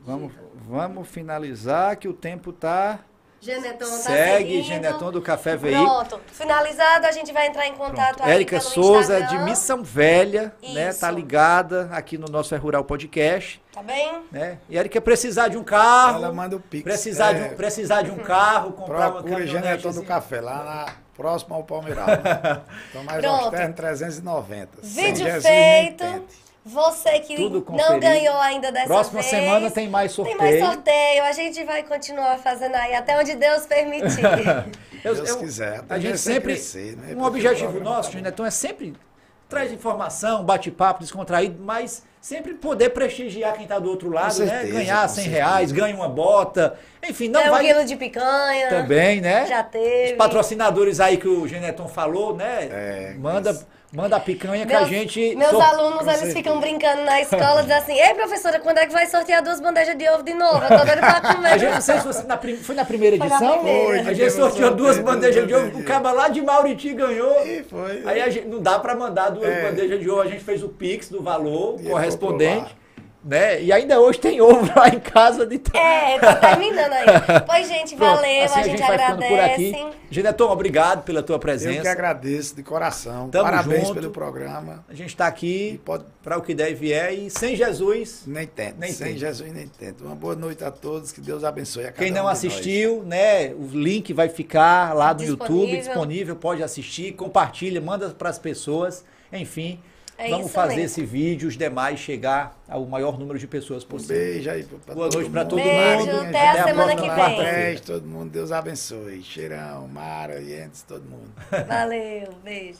Vamos, vamos finalizar que o tempo tá. Geneton tá Segue seguindo. Geneton do Café Veículos. Pronto. Finalizado, a gente vai entrar em contato aí Érica pelo Souza, de Instagram. Missão Velha, né? Isso. Tá ligada aqui no nosso É Rural Podcast. Tá bem? Né? E Érica precisar de um carro. Ela manda o Pix. Precisar, de, É. um, precisar de um carro, comprar uma Procure Genetão do caminhonete. Café, lá na, próximo ao Palmeiral. Né? Então, mais Pronto. austero, 390. Sem Vídeo feito. Você que não ganhou ainda dessa Próxima vez. semana tem mais sorteio. Tem mais sorteio. A gente vai continuar fazendo aí até onde Deus permitir. Eu- Deus eu- quiser. a gente tendência é sempre. crescer, né? Um Porque objetivo nosso, tá. Genetão, é sempre traz informação, bate-papo, descontraído, mas sempre poder prestigiar quem está do outro lado, né? certeza, Ganhar com 100 certeza. reais, ganha uma bota, enfim, não é um vai quilo de picanha. também, né? Já teve. Os patrocinadores aí que o Geneton falou, né? É, manda, manda a picanha que Meus, a gente. meus alunos, eles ficam brincando na escola, dizendo assim, ei, professora, quando é que vai sortear duas bandejas de ovo de novo? Eu tô doido pra comer. A gente, não sei se você na prim- foi na primeira Foi na edição. primeira. A gente sorteou duas bandejas de ovo, o caba lá de Mauriti ganhou. E foi. Aí a gente, não dá para mandar duas É. bandejas de ovo, a gente fez o Pix do valor E correspondente. Né? E ainda hoje tem ovo lá em casa de É, tá terminando aí. Pois, gente, Pronto, valeu, assim a gente por aqui. agradece. Geneton, obrigado pela tua Eu que presença. agradeço de coração. Tamo Parabéns junto. pelo programa. A gente está aqui pode. para o que der e vier e sem Jesus. Nem tente. Nem Sem tente. Jesus nem tente. Uma boa noite a todos. Que Deus abençoe a cada Quem um não nós. assistiu, né? O link vai ficar lá no Disponível. YouTube disponível, pode assistir, compartilha, manda para as pessoas, enfim. É vamos fazer mesmo. esse vídeo, os demais chegar ao maior número de pessoas Um possível. beijo aí pra Boa noite pra mundo. todo Beijo, mundo. até a semana próxima que vem. quarta-feira. Paz, todo mundo. Deus abençoe. Cheirão, Mara, Yentes, todo mundo. Valeu, beijo.